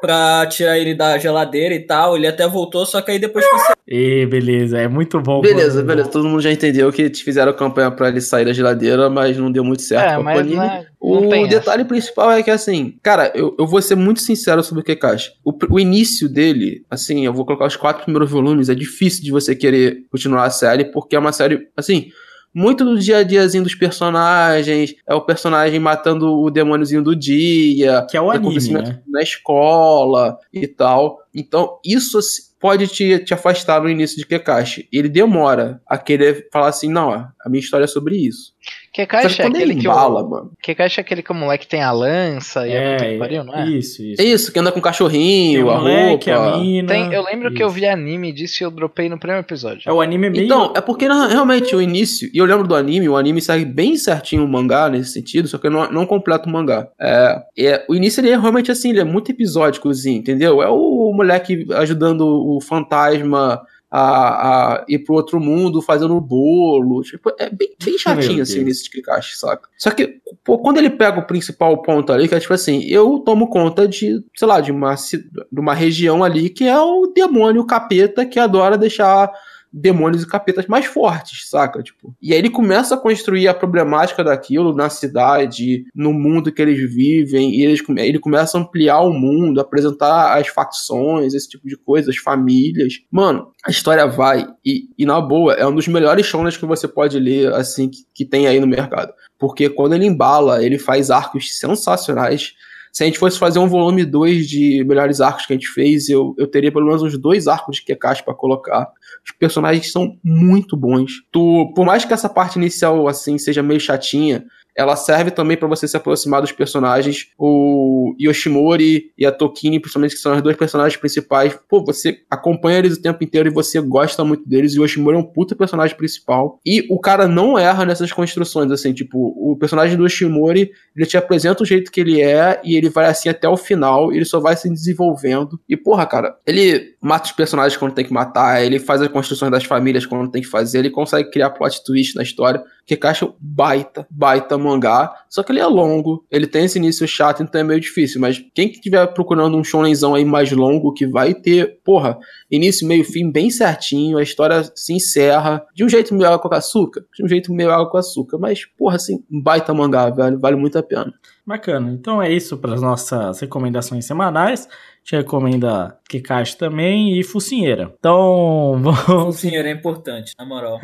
Pra tirar ele da geladeira e tal. Ele até voltou, só que aí depois cancelou. E beleza, é muito bom. Beleza, mano. beleza. Todo mundo já entendeu que fizeram campanha pra ele sair da geladeira, mas não deu muito certo É, com a mas Panini. né, O detalhe principal é que, assim, cara, eu, eu vou ser muito sincero sobre o Kekashi. O, o início dele, assim, eu vou colocar os quatro primeiros volumes, é difícil de você querer continuar a série, porque é uma série, assim, muito do dia a diazinho dos personagens, é o personagem matando o demôniozinho do dia, Que é o anime, né? na escola e tal. Então, isso pode te, te afastar no início de Kekashi. Ele demora a querer falar assim, não, a minha história é sobre isso. Que caixa é aquele ele que embala, o. mano. Que caixa é aquele que o moleque tem a lança e que É, pariu, não é? isso, isso. É isso, que anda com o Tem cachorrinho, o a moleque, roupa. a mina. Tem, eu lembro que eu isso. vi anime disso e eu dropei no primeiro episódio. É o anime meio. Então, é porque na- realmente o início, e eu lembro do anime, o anime segue bem certinho o mangá nesse sentido, só que não, não completa o mangá. É, é, o início ele é realmente assim, ele é muito episódicozinho, entendeu? É o moleque ajudando o fantasma a, a ir pro outro mundo, fazendo bolo. Tipo, é bem, bem chatinho assim início de Kikashi, saca? Só que, pô, quando ele pega o principal ponto ali, que é tipo assim, eu tomo conta de, sei lá, de uma, de uma região ali que é o demônio o capeta que adora deixar demônios e capetas mais fortes, saca? Tipo, e aí ele começa a construir a problemática daquilo na cidade, no mundo que eles vivem, e eles, ele começa a ampliar o mundo, apresentar as facções, esse tipo de coisa, as famílias. Mano, a história vai, e, e na boa, é um dos melhores shonens que você pode ler, assim, que, que tem aí no mercado. Porque quando ele embala, ele faz arcos sensacionais. Se a gente fosse fazer um volume 2 de melhores arcos que a gente fez, eu, eu teria pelo menos uns dois arcos de Kekashi pra colocar. Os personagens são muito bons. Tu, por mais que essa parte inicial assim seja meio chatinha, ela serve também pra você se aproximar dos personagens. O Yoshimori e a Tokini, principalmente, que são as duas personagens principais. Pô, você acompanha eles o tempo inteiro e você gosta muito deles. E o Yoshimori é um puta personagem principal. E o cara não erra nessas construções, assim, tipo, o personagem do Yoshimori, ele te apresenta o jeito que ele é e ele vai assim até o final, ele só vai se desenvolvendo. E, porra, cara, ele mata os personagens quando tem que matar, ele faz as construções das famílias quando tem que fazer, ele consegue criar plot twist na história, que caixa baita, baita mangá, só que ele é longo, ele tem esse início chato, então é meio difícil, mas quem que estiver procurando um shonenzão aí mais longo, que vai ter, porra, início, meio, fim bem certinho, a história se encerra de um jeito meio água com açúcar, de um jeito meio água com açúcar, mas, porra, assim, baita mangá, velho, vale muito a pena. Bacana. Então é isso para as nossas recomendações semanais. Te recomenda Kikashi também e Focinheira. Então, <laughs> vamos. Focinheiro é importante, na moral.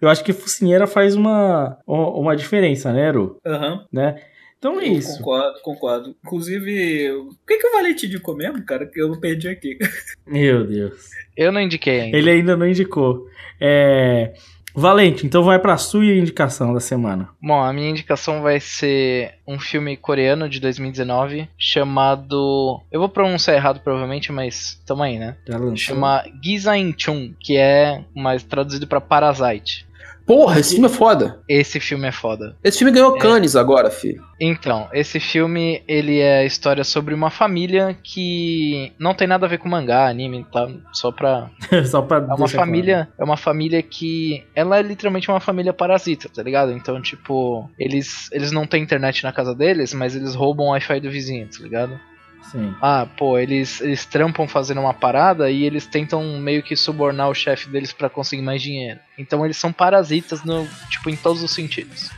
Eu acho que Focinheira faz uma, uma diferença, né, Eru? Aham. Né? Então é isso. Concordo, concordo. Inclusive, o que, que o Valente indicou mesmo, cara? Que eu não perdi aqui. <laughs> Meu Deus. Eu não indiquei ainda. Ele ainda não indicou. É... Valente, então vai pra sua indicação da semana. Bom, a minha indicação vai ser um filme coreano de 2019 chamado. Eu vou pronunciar errado provavelmente, mas tamo aí, né? Já. Chama Gizainchun, que é mais traduzido pra Parasite. Porra, esse filme é foda. Esse filme é foda. Esse filme ganhou Cannes agora, filho. Então, esse filme, ele é a história sobre uma família que não tem nada a ver com mangá, anime, tá? Só pra <laughs> Só pra É uma família, é uma família que ela é literalmente uma família parasita, tá ligado? Então, tipo, eles eles não têm internet na casa deles, mas eles roubam o Wi-Fi do vizinho, tá ligado? Sim. Ah, pô, eles eles trampam fazendo uma parada e eles tentam meio que subornar o chefe deles pra conseguir mais dinheiro. Então, eles são parasitas no, tipo, em todos os sentidos.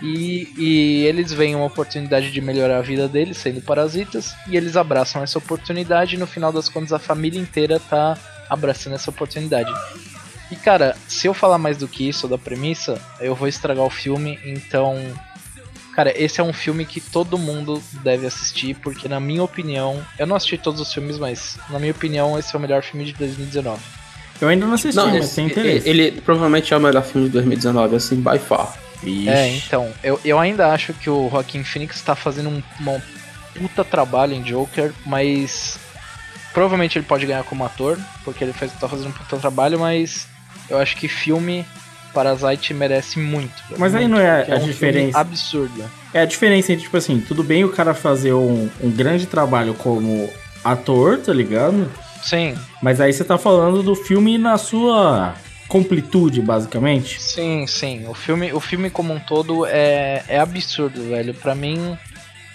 E, e eles veem uma oportunidade de melhorar a vida deles sendo parasitas e eles abraçam essa oportunidade e no final das contas a família inteira tá abraçando essa oportunidade. E cara, se eu falar mais do que isso da premissa, eu vou estragar o filme, então. Cara, esse é um filme que todo mundo deve assistir, porque na minha opinião, eu não assisti todos os filmes, mas na minha opinião esse é o melhor filme de 2019. Eu ainda não assisti, Não, mas esse- tem interesse. ele provavelmente é o melhor filme de 2019, assim, by far. Ixi. É, então, eu, eu ainda acho que o Joaquin Phoenix tá fazendo um, uma puta trabalho em Joker, mas provavelmente ele pode ganhar como ator, porque ele faz, tá fazendo um puta trabalho, mas eu acho que filme Parasite merece muito. Mas aí não é a um filme diferença. absurdo. É a diferença entre, tipo assim, tudo bem o cara fazer um, um grande trabalho como ator, tá ligado? Sim, Mas aí você tá falando do filme na sua completude, basicamente. sim, sim. O filme, o filme como um todo é, é absurdo, velho. Pra mim,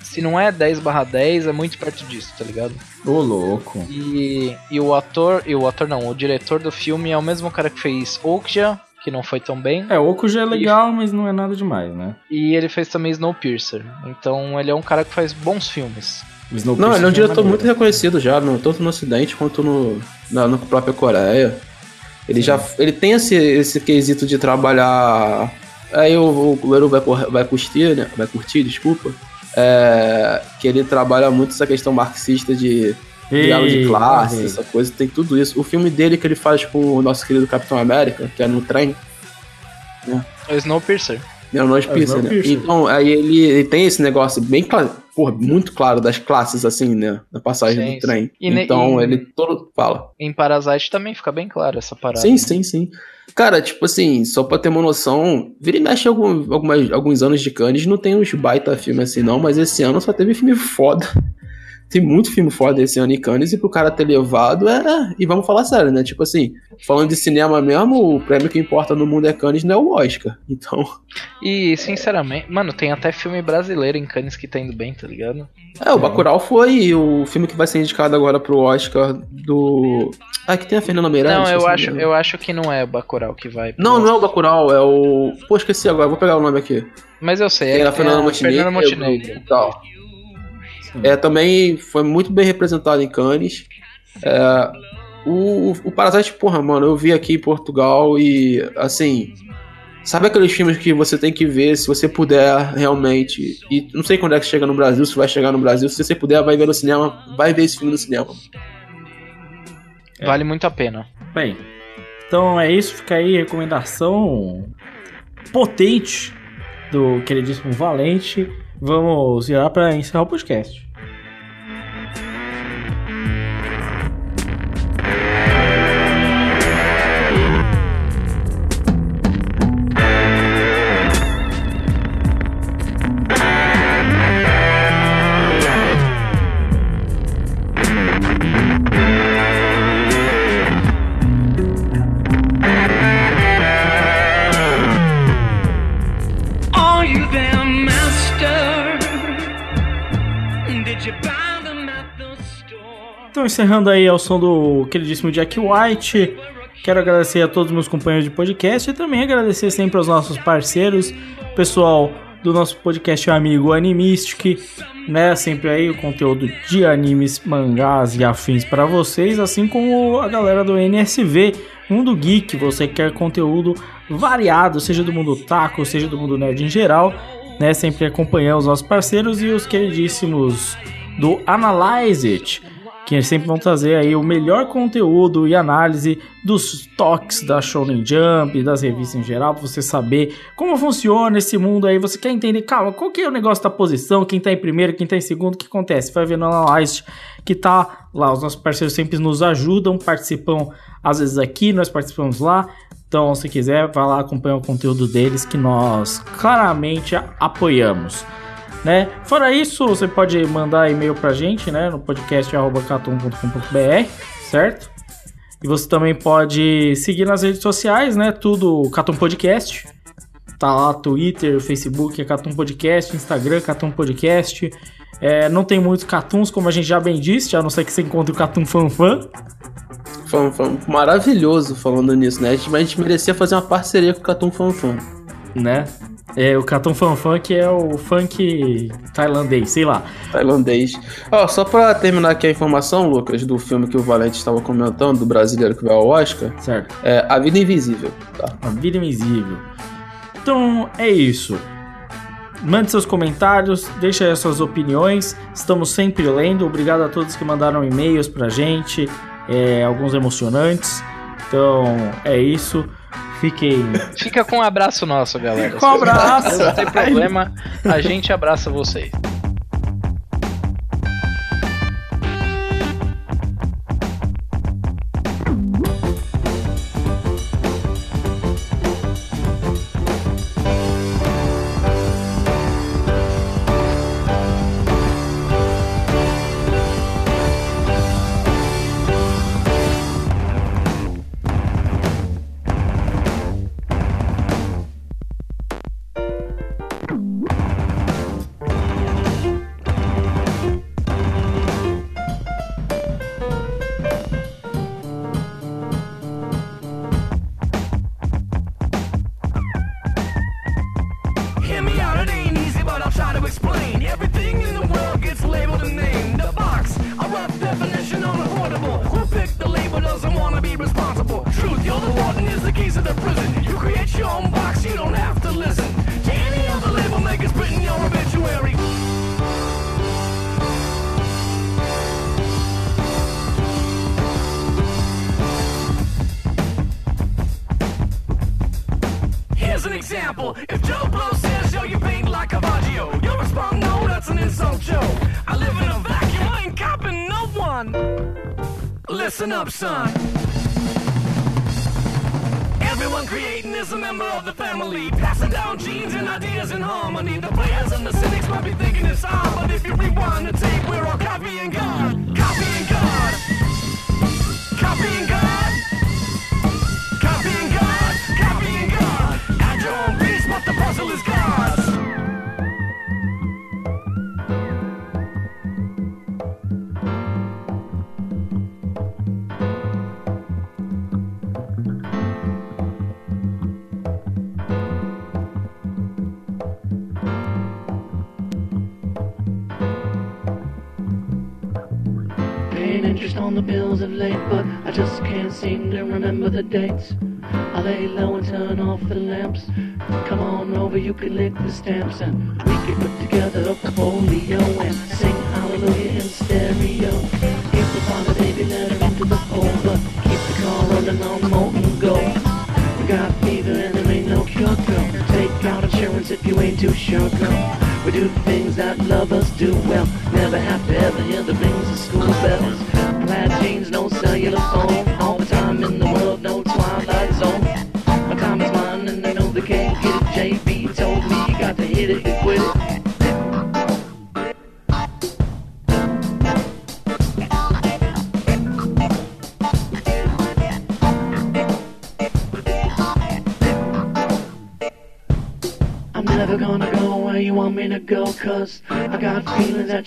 se não é 10 barra 10, é muito perto disso, tá ligado? Ô, louco. E, e o ator, e o ator não, o diretor do filme é o mesmo cara que fez Okja, que não foi tão bem, É, o Oco já é legal, mas não é nada demais, né? e ele fez também Snowpiercer. Então ele é um cara que faz bons filmes. Não, ele é um já diretor muito reconhecido já, no, tanto no Ocidente quanto no, na, na própria Coreia. Ele já ele tem esse, esse quesito de trabalhar. Aí o, o Eru vai, vai curtir, né? Vai curtir, desculpa. É, que ele trabalha muito essa questão marxista de diálogo de classe, essa coisa, tem tudo isso. O filme dele que ele faz com o nosso querido Capitão América, que é no trem, O Snowpiercer. é o Nós É o Pizza, né? Snowpiercer. Então, aí ele, ele tem esse negócio bem claro, porra, muito claro das classes, assim, né? Na passagem Sim, do trem. E então, e- ele todo. Fala. Em Parasite também fica bem claro essa parada. Sim, sim, sim. Cara, tipo assim, só pra ter uma noção, vira e mexe algum, algumas, alguns anos de Cannes, não tem uns baita filme assim, não, mas esse ano só teve filme foda. Tem muito filme foda esse ano em Cannes, e pro cara ter levado é. E vamos falar sério, né? Tipo assim, falando de cinema mesmo, o prêmio que importa no mundo é Cannes, não é o Oscar. Então. E, sinceramente, mano, tem até filme brasileiro em Cannes que tá indo bem, tá ligado? É, o Bacurau foi o filme que vai ser indicado agora pro Oscar do. Ah, que tem a Fernanda Meirelles. não, eu acho, eu acho que não é o Bacurau que vai. Não, não é o Oscar. Bacurau, é o. Pô, esqueci agora, vou pegar o nome aqui. Mas eu sei, Tem é, a Fernanda é Montenegro. Fernanda Montenegro. e tal. É, também foi muito bem representado em Cannes. É, o, o Parasite, porra, mano, eu vi aqui em Portugal e, assim, sabe aqueles filmes que você tem que ver se você puder realmente. E não sei quando é que chega no Brasil, se vai chegar no Brasil. Se você puder, vai ver no cinema, vai ver esse filme no cinema. É. Vale muito a pena. Bem, então é isso. Fica aí a recomendação potente do queridíssimo Valente. Vamos virar para encerrar o podcast. Então, encerrando aí ao som do queridíssimo Jack White. Quero agradecer a todos os meus companheiros de podcast e também agradecer sempre aos nossos parceiros, pessoal do nosso podcast amigo Animistic, né? Sempre aí o conteúdo de animes, mangás e afins para vocês, assim como a galera do NSV, Mundo Geek, você quer conteúdo variado, seja do mundo taco, seja do mundo nerd em geral, né? Sempre acompanhando os nossos parceiros e os queridíssimos do Analyze It, que sempre vão trazer aí o melhor conteúdo e análise dos toques da Shonen Jump, das revistas em geral, pra você saber como funciona esse mundo aí. Você quer entender, calma, qual que é o negócio da posição, quem tá em primeiro, quem tá em segundo, o que acontece? Vai ver no Analyze que tá lá, os nossos parceiros sempre nos ajudam, participam às vezes aqui, nós participamos lá. Então, se quiser, vai lá acompanhar o conteúdo deles que nós claramente apoiamos né? Fora isso, você pode mandar e-mail pra gente, né? No podcast.catum.com.br, certo? E você também pode seguir nas redes sociais, né? Tudo Catum Podcast. Tá lá, Twitter, Facebook, é Catum Podcast, Instagram, Catum Podcast. É, não tem muitos Catuns, como a gente já bem disse, a não ser que você encontre o Catum Fanfan, foi maravilhoso falando nisso, né? Mas a gente merecia fazer uma parceria com o Catum Fanfan. né? É, o Catum Fanfan, que é o funk tailandês, sei lá. Tailandês. Ó, só pra terminar aqui a informação, Lucas, do filme que o Valente estava comentando, do brasileiro que vai ao Oscar, Certo. é A Vida Invisível, tá? A vida invisível. Então é isso. Mande seus comentários, deixe aí as suas opiniões. Estamos sempre lendo. Obrigado a todos que mandaram e-mails pra gente, é, alguns emocionantes. Então é isso. Fiquem. Fica com um abraço nosso, galera. Com um abraço. Não tem problema, a gente abraça vocês.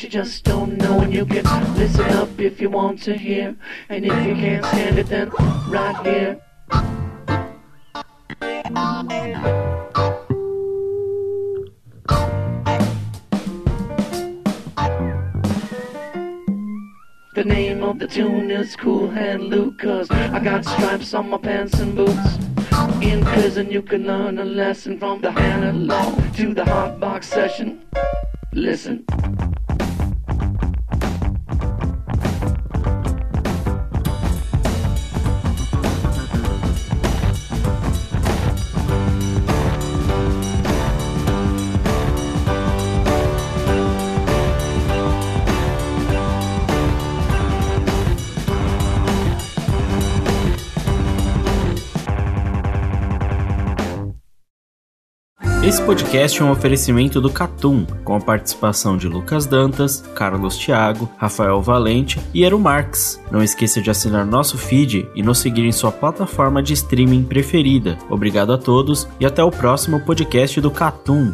You just don't know And you can listen up if you want to hear. And if you can't stand it then right here. The name of the tune is Cool Hand Luke Cause I got stripes on my pants and boots. In prison you can learn a lesson From the Hannah Law to the hot podcast é um oferecimento do Catum, com a participação de Lucas Dantas, Carlos Thiago, Rafael Valente e Eru Marx. Não esqueça de assinar nosso feed e nos seguir em sua plataforma de streaming preferida. Obrigado a todos e até o próximo podcast do Catum.